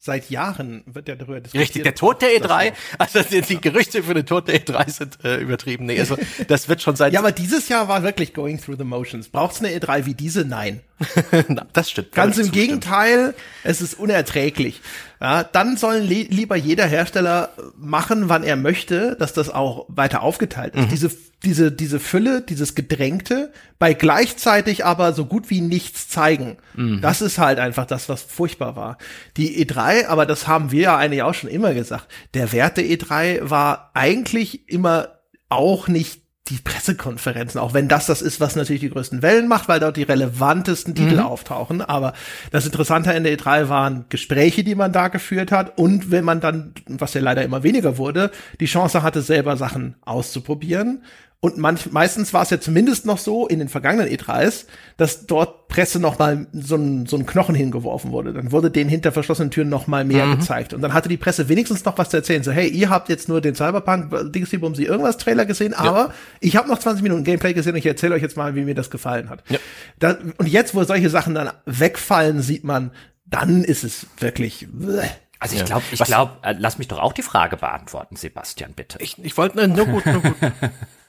Seit Jahren wird ja darüber diskutiert. Richtig, der Tod der E3, also die, die, Gerüchte für den Tod der E3 sind äh, übertrieben. Nee, also das wird schon seit Ja, aber dieses Jahr war wirklich going through the motions. Braucht's eine E3 wie diese? Nein. das stimmt. Ganz im Gegenteil, es ist unerträglich. Ja, dann sollen li lieber jeder Hersteller machen, wann er möchte, dass das auch weiter aufgeteilt ist. Mhm. Diese, diese, diese Fülle, dieses Gedrängte, bei gleichzeitig aber so gut wie nichts zeigen. Mhm. Das ist halt einfach das, was furchtbar war. Die E3, aber das haben wir ja eigentlich auch schon immer gesagt, der Wert der E3 war eigentlich immer auch nicht die Pressekonferenzen, auch wenn das das ist, was natürlich die größten Wellen macht, weil dort die relevantesten Titel mhm. auftauchen. Aber das Interessante in der E3 waren Gespräche, die man da geführt hat und wenn man dann, was ja leider immer weniger wurde, die Chance hatte, selber Sachen auszuprobieren und manch, meistens war es ja zumindest noch so in den vergangenen E3s, dass dort Presse noch mal so ein, so ein Knochen hingeworfen wurde. Dann wurde denen hinter verschlossenen Türen noch mal mehr mhm. gezeigt. Und dann hatte die Presse wenigstens noch was zu erzählen. So, hey, ihr habt jetzt nur den Cyberpunk Dingsy Sie irgendwas Trailer gesehen, aber ja. ich habe noch 20 Minuten Gameplay gesehen und ich erzähle euch jetzt mal, wie mir das gefallen hat. Ja. Da, und jetzt, wo solche Sachen dann wegfallen, sieht man, dann ist es wirklich. Bleh. Also ich glaube, ich glaube, äh, lass mich doch auch die Frage beantworten, Sebastian, bitte. Ich, ich wollte nur gut, nur gut.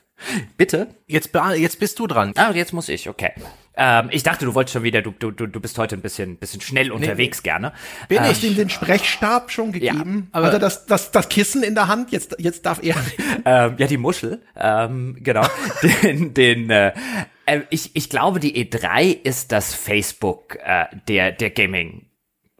Bitte? Jetzt, jetzt bist du dran. Ah, jetzt muss ich, okay. Ähm, ich dachte, du wolltest schon wieder, du, du, du bist heute ein bisschen, bisschen schnell unterwegs nee, gerne. Bin ähm, ich ihm den Sprechstab schon gegeben? Ja, aber Hat er das, das, das Kissen in der Hand? Jetzt, jetzt darf er. ähm, ja, die Muschel, ähm, genau. den, den, äh, äh, ich, ich glaube, die E3 ist das Facebook äh, der, der Gaming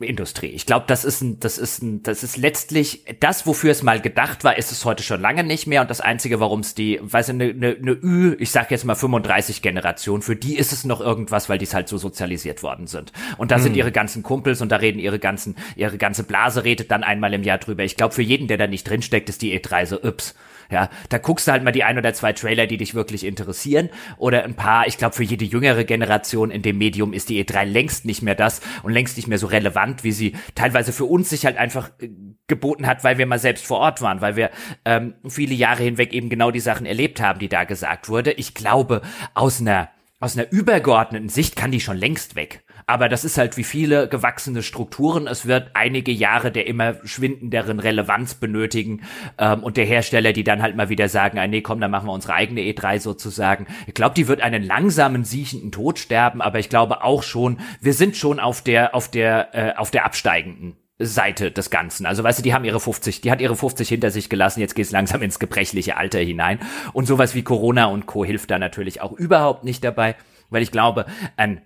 Industrie. Ich glaube, das ist ein, das ist ein, das ist letztlich das, wofür es mal gedacht war, ist es heute schon lange nicht mehr. Und das Einzige, warum es die, weiß ich, eine, eine, eine Ü, ich sag jetzt mal 35 Generation, für die ist es noch irgendwas, weil die es halt so sozialisiert worden sind. Und da hm. sind ihre ganzen Kumpels und da reden ihre ganzen, ihre ganze Blase redet dann einmal im Jahr drüber. Ich glaube, für jeden, der da nicht drinsteckt, ist die E3 so, ups. Ja, da guckst du halt mal die ein oder zwei Trailer, die dich wirklich interessieren oder ein paar. Ich glaube, für jede jüngere Generation in dem Medium ist die E3 längst nicht mehr das und längst nicht mehr so relevant, wie sie teilweise für uns sich halt einfach äh, geboten hat, weil wir mal selbst vor Ort waren, weil wir ähm, viele Jahre hinweg eben genau die Sachen erlebt haben, die da gesagt wurde. Ich glaube, aus einer aus einer übergeordneten Sicht kann die schon längst weg. Aber das ist halt wie viele gewachsene Strukturen. Es wird einige Jahre der immer schwindenderen Relevanz benötigen ähm, und der Hersteller, die dann halt mal wieder sagen, ah, nee, komm, dann machen wir unsere eigene E3 sozusagen. Ich glaube, die wird einen langsamen, siechenden Tod sterben, aber ich glaube auch schon, wir sind schon auf der, auf der, äh, auf der absteigenden Seite des Ganzen. Also weißt du, die haben ihre 50, die hat ihre 50 hinter sich gelassen, jetzt geht's langsam ins gebrechliche Alter hinein. Und sowas wie Corona und Co. hilft da natürlich auch überhaupt nicht dabei, weil ich glaube, ein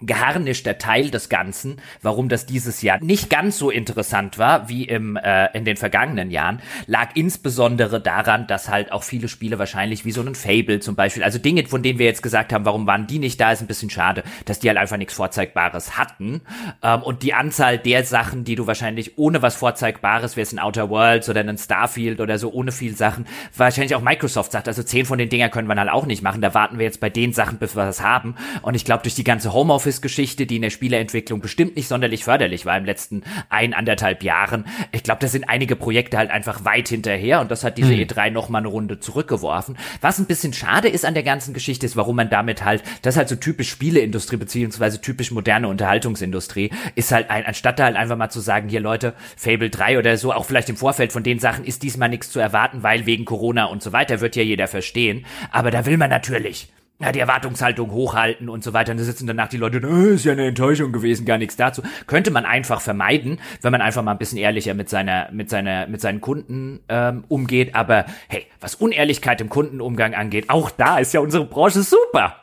geharnischter Teil des Ganzen, warum das dieses Jahr nicht ganz so interessant war wie im äh, in den vergangenen Jahren, lag insbesondere daran, dass halt auch viele Spiele wahrscheinlich wie so ein Fable zum Beispiel, also Dinge, von denen wir jetzt gesagt haben, warum waren die nicht da, ist ein bisschen schade, dass die halt einfach nichts Vorzeigbares hatten. Ähm, und die Anzahl der Sachen, die du wahrscheinlich ohne was Vorzeigbares, wie es ein Outer Worlds oder ein Starfield oder so, ohne viel Sachen, wahrscheinlich auch Microsoft sagt, also zehn von den Dinger können wir halt auch nicht machen, da warten wir jetzt bei den Sachen, bis wir das haben. Und ich glaube, durch die ganze Homeoffice Homeoffice-Geschichte, die in der Spieleentwicklung bestimmt nicht sonderlich förderlich war im letzten ein, anderthalb Jahren. Ich glaube, da sind einige Projekte halt einfach weit hinterher und das hat diese hm. E3 noch mal eine Runde zurückgeworfen. Was ein bisschen schade ist an der ganzen Geschichte ist, warum man damit halt, das ist halt so typisch Spieleindustrie beziehungsweise typisch moderne Unterhaltungsindustrie, ist halt ein, anstatt da halt einfach mal zu sagen, hier Leute, Fable 3 oder so, auch vielleicht im Vorfeld von den Sachen ist diesmal nichts zu erwarten, weil wegen Corona und so weiter wird ja jeder verstehen. Aber da will man natürlich ja, die Erwartungshaltung hochhalten und so weiter. Und da sitzen danach die Leute, äh, ist ja eine Enttäuschung gewesen, gar nichts dazu. Könnte man einfach vermeiden, wenn man einfach mal ein bisschen ehrlicher mit seiner, mit seiner, mit seinen Kunden ähm, umgeht. Aber hey, was Unehrlichkeit im Kundenumgang angeht, auch da ist ja unsere Branche super.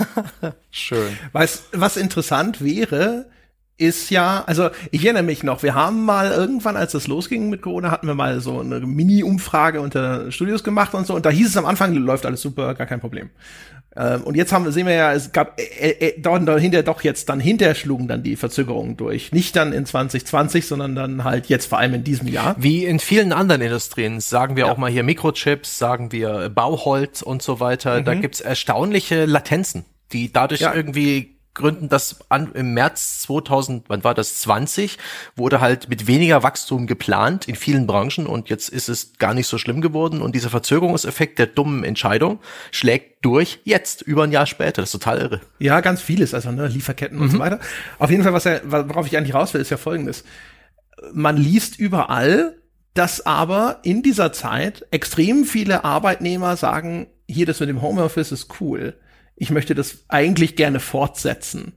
Schön. Was, was interessant wäre, ist ja, also ich erinnere mich noch, wir haben mal irgendwann, als das losging mit Corona, hatten wir mal so eine Mini-Umfrage unter Studios gemacht und so. Und da hieß es am Anfang, läuft alles super, gar kein Problem. Ähm, und jetzt haben, sehen wir ja, es gab äh, äh, dort dahinter doch jetzt dann hinterher schlugen dann die Verzögerungen durch. Nicht dann in 2020, sondern dann halt jetzt vor allem in diesem Jahr. Wie in vielen anderen Industrien, sagen wir ja. auch mal hier Mikrochips, sagen wir Bauholz und so weiter. Mhm. Da gibt's erstaunliche Latenzen, die dadurch ja. irgendwie Gründen, dass an, im März 2000, wann war das, 20, wurde halt mit weniger Wachstum geplant in vielen Branchen und jetzt ist es gar nicht so schlimm geworden und dieser Verzögerungseffekt der dummen Entscheidung schlägt durch jetzt, über ein Jahr später. Das ist total irre. Ja, ganz vieles, also ne, Lieferketten mhm. und so mhm. weiter. Auf jeden Fall, was er, worauf ich eigentlich raus will, ist ja folgendes. Man liest überall, dass aber in dieser Zeit extrem viele Arbeitnehmer sagen, hier das mit dem Homeoffice ist cool ich möchte das eigentlich gerne fortsetzen.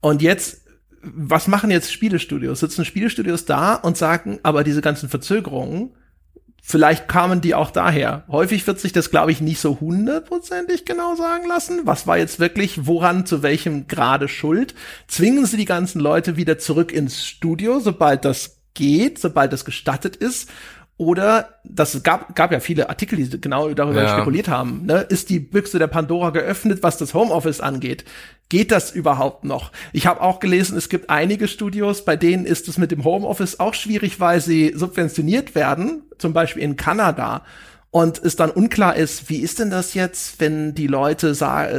Und jetzt, was machen jetzt Spielestudios? Sitzen Spielestudios da und sagen, aber diese ganzen Verzögerungen, vielleicht kamen die auch daher. Häufig wird sich das, glaube ich, nicht so hundertprozentig genau sagen lassen. Was war jetzt wirklich, woran, zu welchem Grade Schuld? Zwingen sie die ganzen Leute wieder zurück ins Studio, sobald das geht, sobald das gestattet ist? Oder das gab, gab ja viele Artikel, die genau darüber ja. spekuliert haben. Ne? Ist die Büchse der Pandora geöffnet, was das Homeoffice angeht? Geht das überhaupt noch? Ich habe auch gelesen, es gibt einige Studios, bei denen ist es mit dem Homeoffice auch schwierig, weil sie subventioniert werden, zum Beispiel in Kanada und es dann unklar ist, wie ist denn das jetzt, wenn die Leute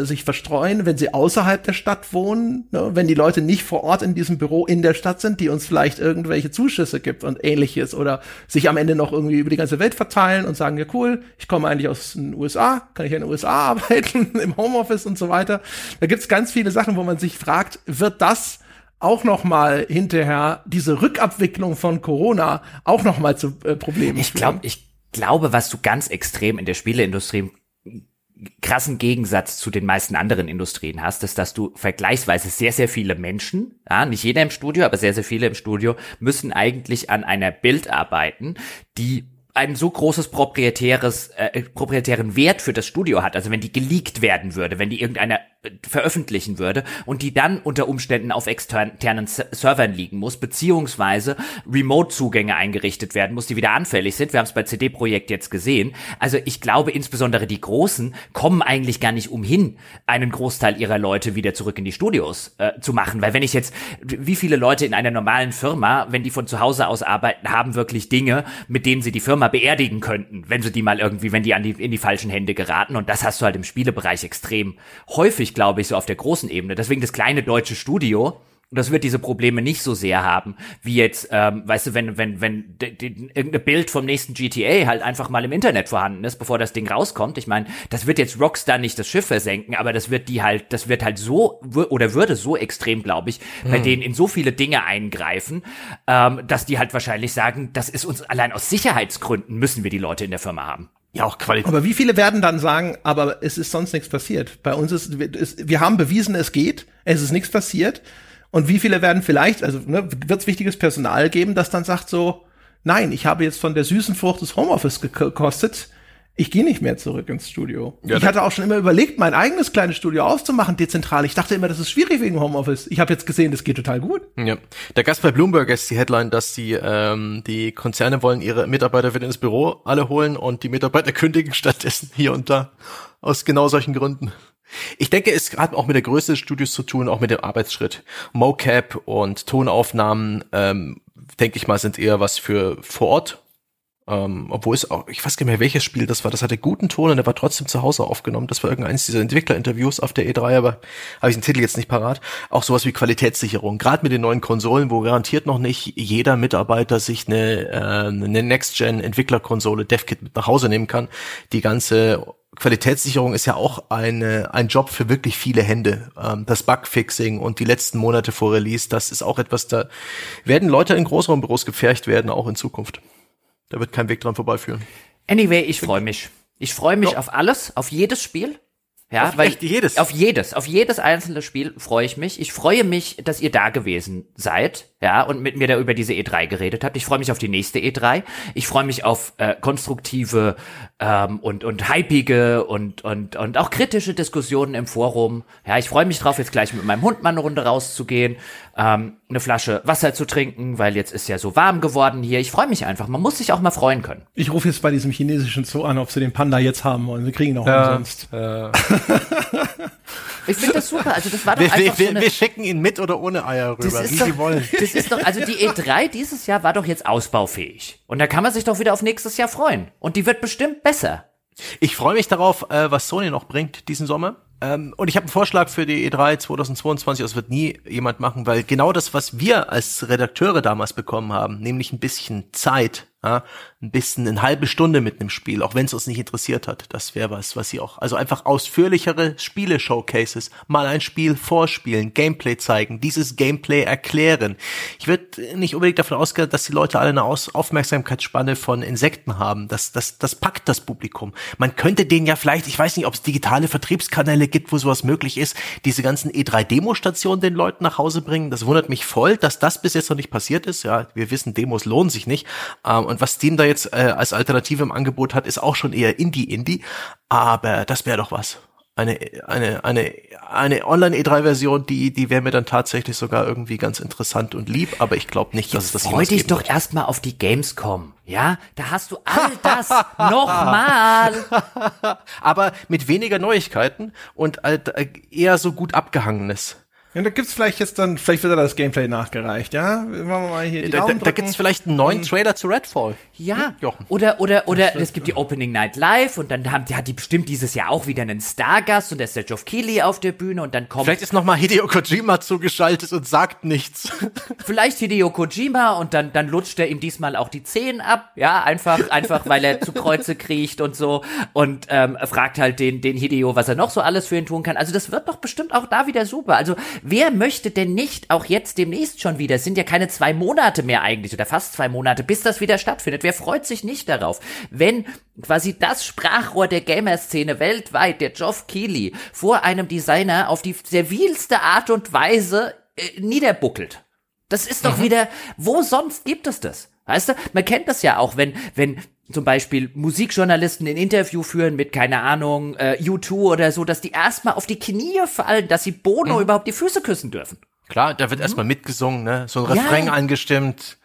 sich verstreuen, wenn sie außerhalb der Stadt wohnen, ne? wenn die Leute nicht vor Ort in diesem Büro in der Stadt sind, die uns vielleicht irgendwelche Zuschüsse gibt und ähnliches oder sich am Ende noch irgendwie über die ganze Welt verteilen und sagen, ja cool, ich komme eigentlich aus den USA, kann ich in den USA arbeiten, im Homeoffice und so weiter. Da gibt's ganz viele Sachen, wo man sich fragt, wird das auch noch mal hinterher diese Rückabwicklung von Corona auch noch mal zu äh, Problemen Ich glaube, ich glaube, was du ganz extrem in der Spieleindustrie krassen Gegensatz zu den meisten anderen Industrien hast, ist, dass du vergleichsweise sehr, sehr viele Menschen, ja, nicht jeder im Studio, aber sehr, sehr viele im Studio, müssen eigentlich an einer Bild arbeiten, die ein so großes proprietäres, äh, proprietären Wert für das Studio hat, also wenn die geleakt werden würde, wenn die irgendeiner äh, veröffentlichen würde und die dann unter Umständen auf externen Servern liegen muss, beziehungsweise Remote-Zugänge eingerichtet werden muss, die wieder anfällig sind. Wir haben es bei CD-Projekt jetzt gesehen. Also ich glaube, insbesondere die Großen kommen eigentlich gar nicht umhin, einen Großteil ihrer Leute wieder zurück in die Studios äh, zu machen. Weil wenn ich jetzt, wie viele Leute in einer normalen Firma, wenn die von zu Hause aus arbeiten, haben wirklich Dinge, mit denen sie die Firma mal beerdigen könnten, wenn sie die mal irgendwie, wenn die an die, in die falschen Hände geraten. Und das hast du halt im Spielebereich extrem häufig, glaube ich, so auf der großen Ebene. Deswegen das kleine deutsche Studio, das wird diese Probleme nicht so sehr haben, wie jetzt, ähm, weißt du, wenn, wenn, wenn irgendein Bild vom nächsten GTA halt einfach mal im Internet vorhanden ist, bevor das Ding rauskommt. Ich meine, das wird jetzt Rockstar nicht das Schiff versenken, aber das wird die halt, das wird halt so, oder würde so extrem, glaube ich, bei hm. denen in so viele Dinge eingreifen, ähm, dass die halt wahrscheinlich sagen, das ist uns allein aus Sicherheitsgründen müssen wir die Leute in der Firma haben. Ja, auch Qualität. Aber wie viele werden dann sagen, aber es ist sonst nichts passiert? Bei uns ist, wir haben bewiesen, es geht, es ist nichts passiert. Und wie viele werden vielleicht, also ne, wird es wichtiges Personal geben, das dann sagt so, nein, ich habe jetzt von der süßen Frucht des Homeoffice gekostet, ich gehe nicht mehr zurück ins Studio. Ja, ich hatte auch schon immer überlegt, mein eigenes kleines Studio aufzumachen, dezentral. Ich dachte immer, das ist schwierig wegen Homeoffice. Ich habe jetzt gesehen, das geht total gut. Ja. Der Gast bei Bloomberg ist die Headline, dass die, ähm, die Konzerne wollen ihre Mitarbeiter wieder ins Büro alle holen und die Mitarbeiter kündigen stattdessen hier und da. Aus genau solchen Gründen. Ich denke, es hat auch mit der Größe des Studios zu tun, auch mit dem Arbeitsschritt. Mocap und Tonaufnahmen, ähm, denke ich mal, sind eher was für vor Ort ähm, obwohl es auch, ich weiß gar nicht mehr, welches Spiel das war. Das hatte guten Ton und der war trotzdem zu Hause aufgenommen. Das war irgendeines dieser Entwicklerinterviews auf der E3, aber habe ich den Titel jetzt nicht parat. Auch sowas wie Qualitätssicherung. Gerade mit den neuen Konsolen, wo garantiert noch nicht jeder Mitarbeiter sich eine, äh, eine Next-Gen-Entwicklerkonsole DevKit mit nach Hause nehmen kann. Die ganze Qualitätssicherung ist ja auch eine, ein Job für wirklich viele Hände. Ähm, das Bugfixing und die letzten Monate vor Release, das ist auch etwas, da werden Leute in Großraumbüros gepfercht werden, auch in Zukunft. Da wird kein Weg dran vorbeiführen. Anyway, ich freue mich. Ich freue mich ja. auf alles, auf jedes Spiel. Ja, auf weil echt jedes. Auf jedes, auf jedes einzelne Spiel freue ich mich. Ich freue mich, dass ihr da gewesen seid, ja, und mit mir da über diese E3 geredet habt. Ich freue mich auf die nächste E3. Ich freue mich auf äh, konstruktive ähm, und und hypige und und und auch kritische Diskussionen im Forum. Ja, ich freue mich drauf, jetzt gleich mit meinem Hund mal eine Runde rauszugehen, ähm, eine Flasche Wasser zu trinken, weil jetzt ist ja so warm geworden hier. Ich freue mich einfach. Man muss sich auch mal freuen können. Ich rufe jetzt bei diesem chinesischen Zoo an, ob sie den Panda jetzt haben wollen. Wir kriegen ihn auch ja, umsonst. Ja. Ich finde das super. Also das war doch wir, einfach wir, so eine, wir schicken ihn mit oder ohne Eier rüber, wie doch, sie wollen. Das ist doch, also die E3 dieses Jahr war doch jetzt ausbaufähig. Und da kann man sich doch wieder auf nächstes Jahr freuen. Und die wird bestimmt besser. Ich freue mich darauf, äh, was Sony noch bringt diesen Sommer. Ähm, und ich habe einen Vorschlag für die E3 2022. Das wird nie jemand machen, weil genau das, was wir als Redakteure damals bekommen haben, nämlich ein bisschen Zeit ja, ein bisschen eine halbe Stunde mit einem Spiel, auch wenn es uns nicht interessiert hat. Das wäre was, was sie auch, also einfach ausführlichere Spiele-Showcases, mal ein Spiel vorspielen, Gameplay zeigen, dieses Gameplay erklären. Ich würde nicht unbedingt davon ausgehen, dass die Leute alle eine Aus Aufmerksamkeitsspanne von Insekten haben. Das, das, das packt das Publikum. Man könnte denen ja vielleicht, ich weiß nicht, ob es digitale Vertriebskanäle gibt, wo sowas möglich ist, diese ganzen E3-Demo-Stationen den Leuten nach Hause bringen. Das wundert mich voll, dass das bis jetzt noch nicht passiert ist. Ja, wir wissen, Demos lohnen sich nicht. Ähm, und was Steam da jetzt äh, als Alternative im Angebot hat, ist auch schon eher Indie-Indie. Aber das wäre doch was. Eine, eine, eine, eine Online-E3-Version, die, die wäre mir dann tatsächlich sogar irgendwie ganz interessant und lieb, aber ich glaube nicht, dass es das Freu dich doch erstmal auf die Gamescom, ja? Da hast du all das nochmal. aber mit weniger Neuigkeiten und halt eher so gut abgehangenes. Ja, da gibt's vielleicht jetzt dann, vielleicht wird da das Gameplay nachgereicht, ja? Machen wir mal hier die da, da, da gibt's vielleicht einen neuen Trailer zu Redfall. Ja. Jochen. Oder, oder, oder es gibt die Opening Night Live und dann haben, hat die bestimmt dieses Jahr auch wieder einen Stargast und da ist der Geoff Keighley auf der Bühne und dann kommt. Vielleicht ist nochmal Hideo Kojima zugeschaltet und sagt nichts. Vielleicht Hideo Kojima und dann, dann lutscht er ihm diesmal auch die Zehen ab, ja? Einfach, einfach, weil er zu Kreuze kriecht und so und, ähm, fragt halt den, den Hideo, was er noch so alles für ihn tun kann. Also das wird doch bestimmt auch da wieder super. Also, Wer möchte denn nicht auch jetzt demnächst schon wieder? Es sind ja keine zwei Monate mehr eigentlich oder fast zwei Monate, bis das wieder stattfindet. Wer freut sich nicht darauf, wenn quasi das Sprachrohr der Gamer-Szene weltweit, der Geoff Keighley, vor einem Designer auf die servilste Art und Weise äh, niederbuckelt? Das ist doch mhm. wieder, wo sonst gibt es das? Weißt du, man kennt das ja auch, wenn, wenn zum Beispiel Musikjournalisten ein Interview führen mit, keine Ahnung, äh, U2 oder so, dass die erstmal auf die Knie fallen, dass sie Bono mhm. überhaupt die Füße küssen dürfen. Klar, da wird mhm. erstmal mitgesungen, ne? So ein Refrain ja. angestimmt.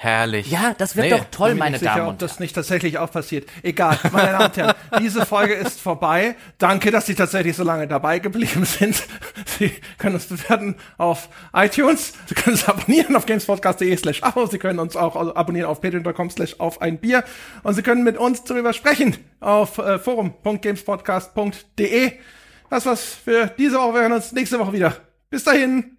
Herrlich. Ja, das wird nee, doch toll, meine sicher, Damen und Herren. ob das nicht tatsächlich auch passiert. Egal, meine Damen und Herren, diese Folge ist vorbei. Danke, dass Sie tatsächlich so lange dabei geblieben sind. Sie können uns bewerten auf iTunes. Sie können uns abonnieren auf gamespodcast.de slash abo. Sie können uns auch abonnieren auf patreon.com slash auf ein Bier. Und Sie können mit uns darüber sprechen auf äh, forum.gamespodcast.de. Das war's für diese Woche. Wir hören uns nächste Woche wieder. Bis dahin.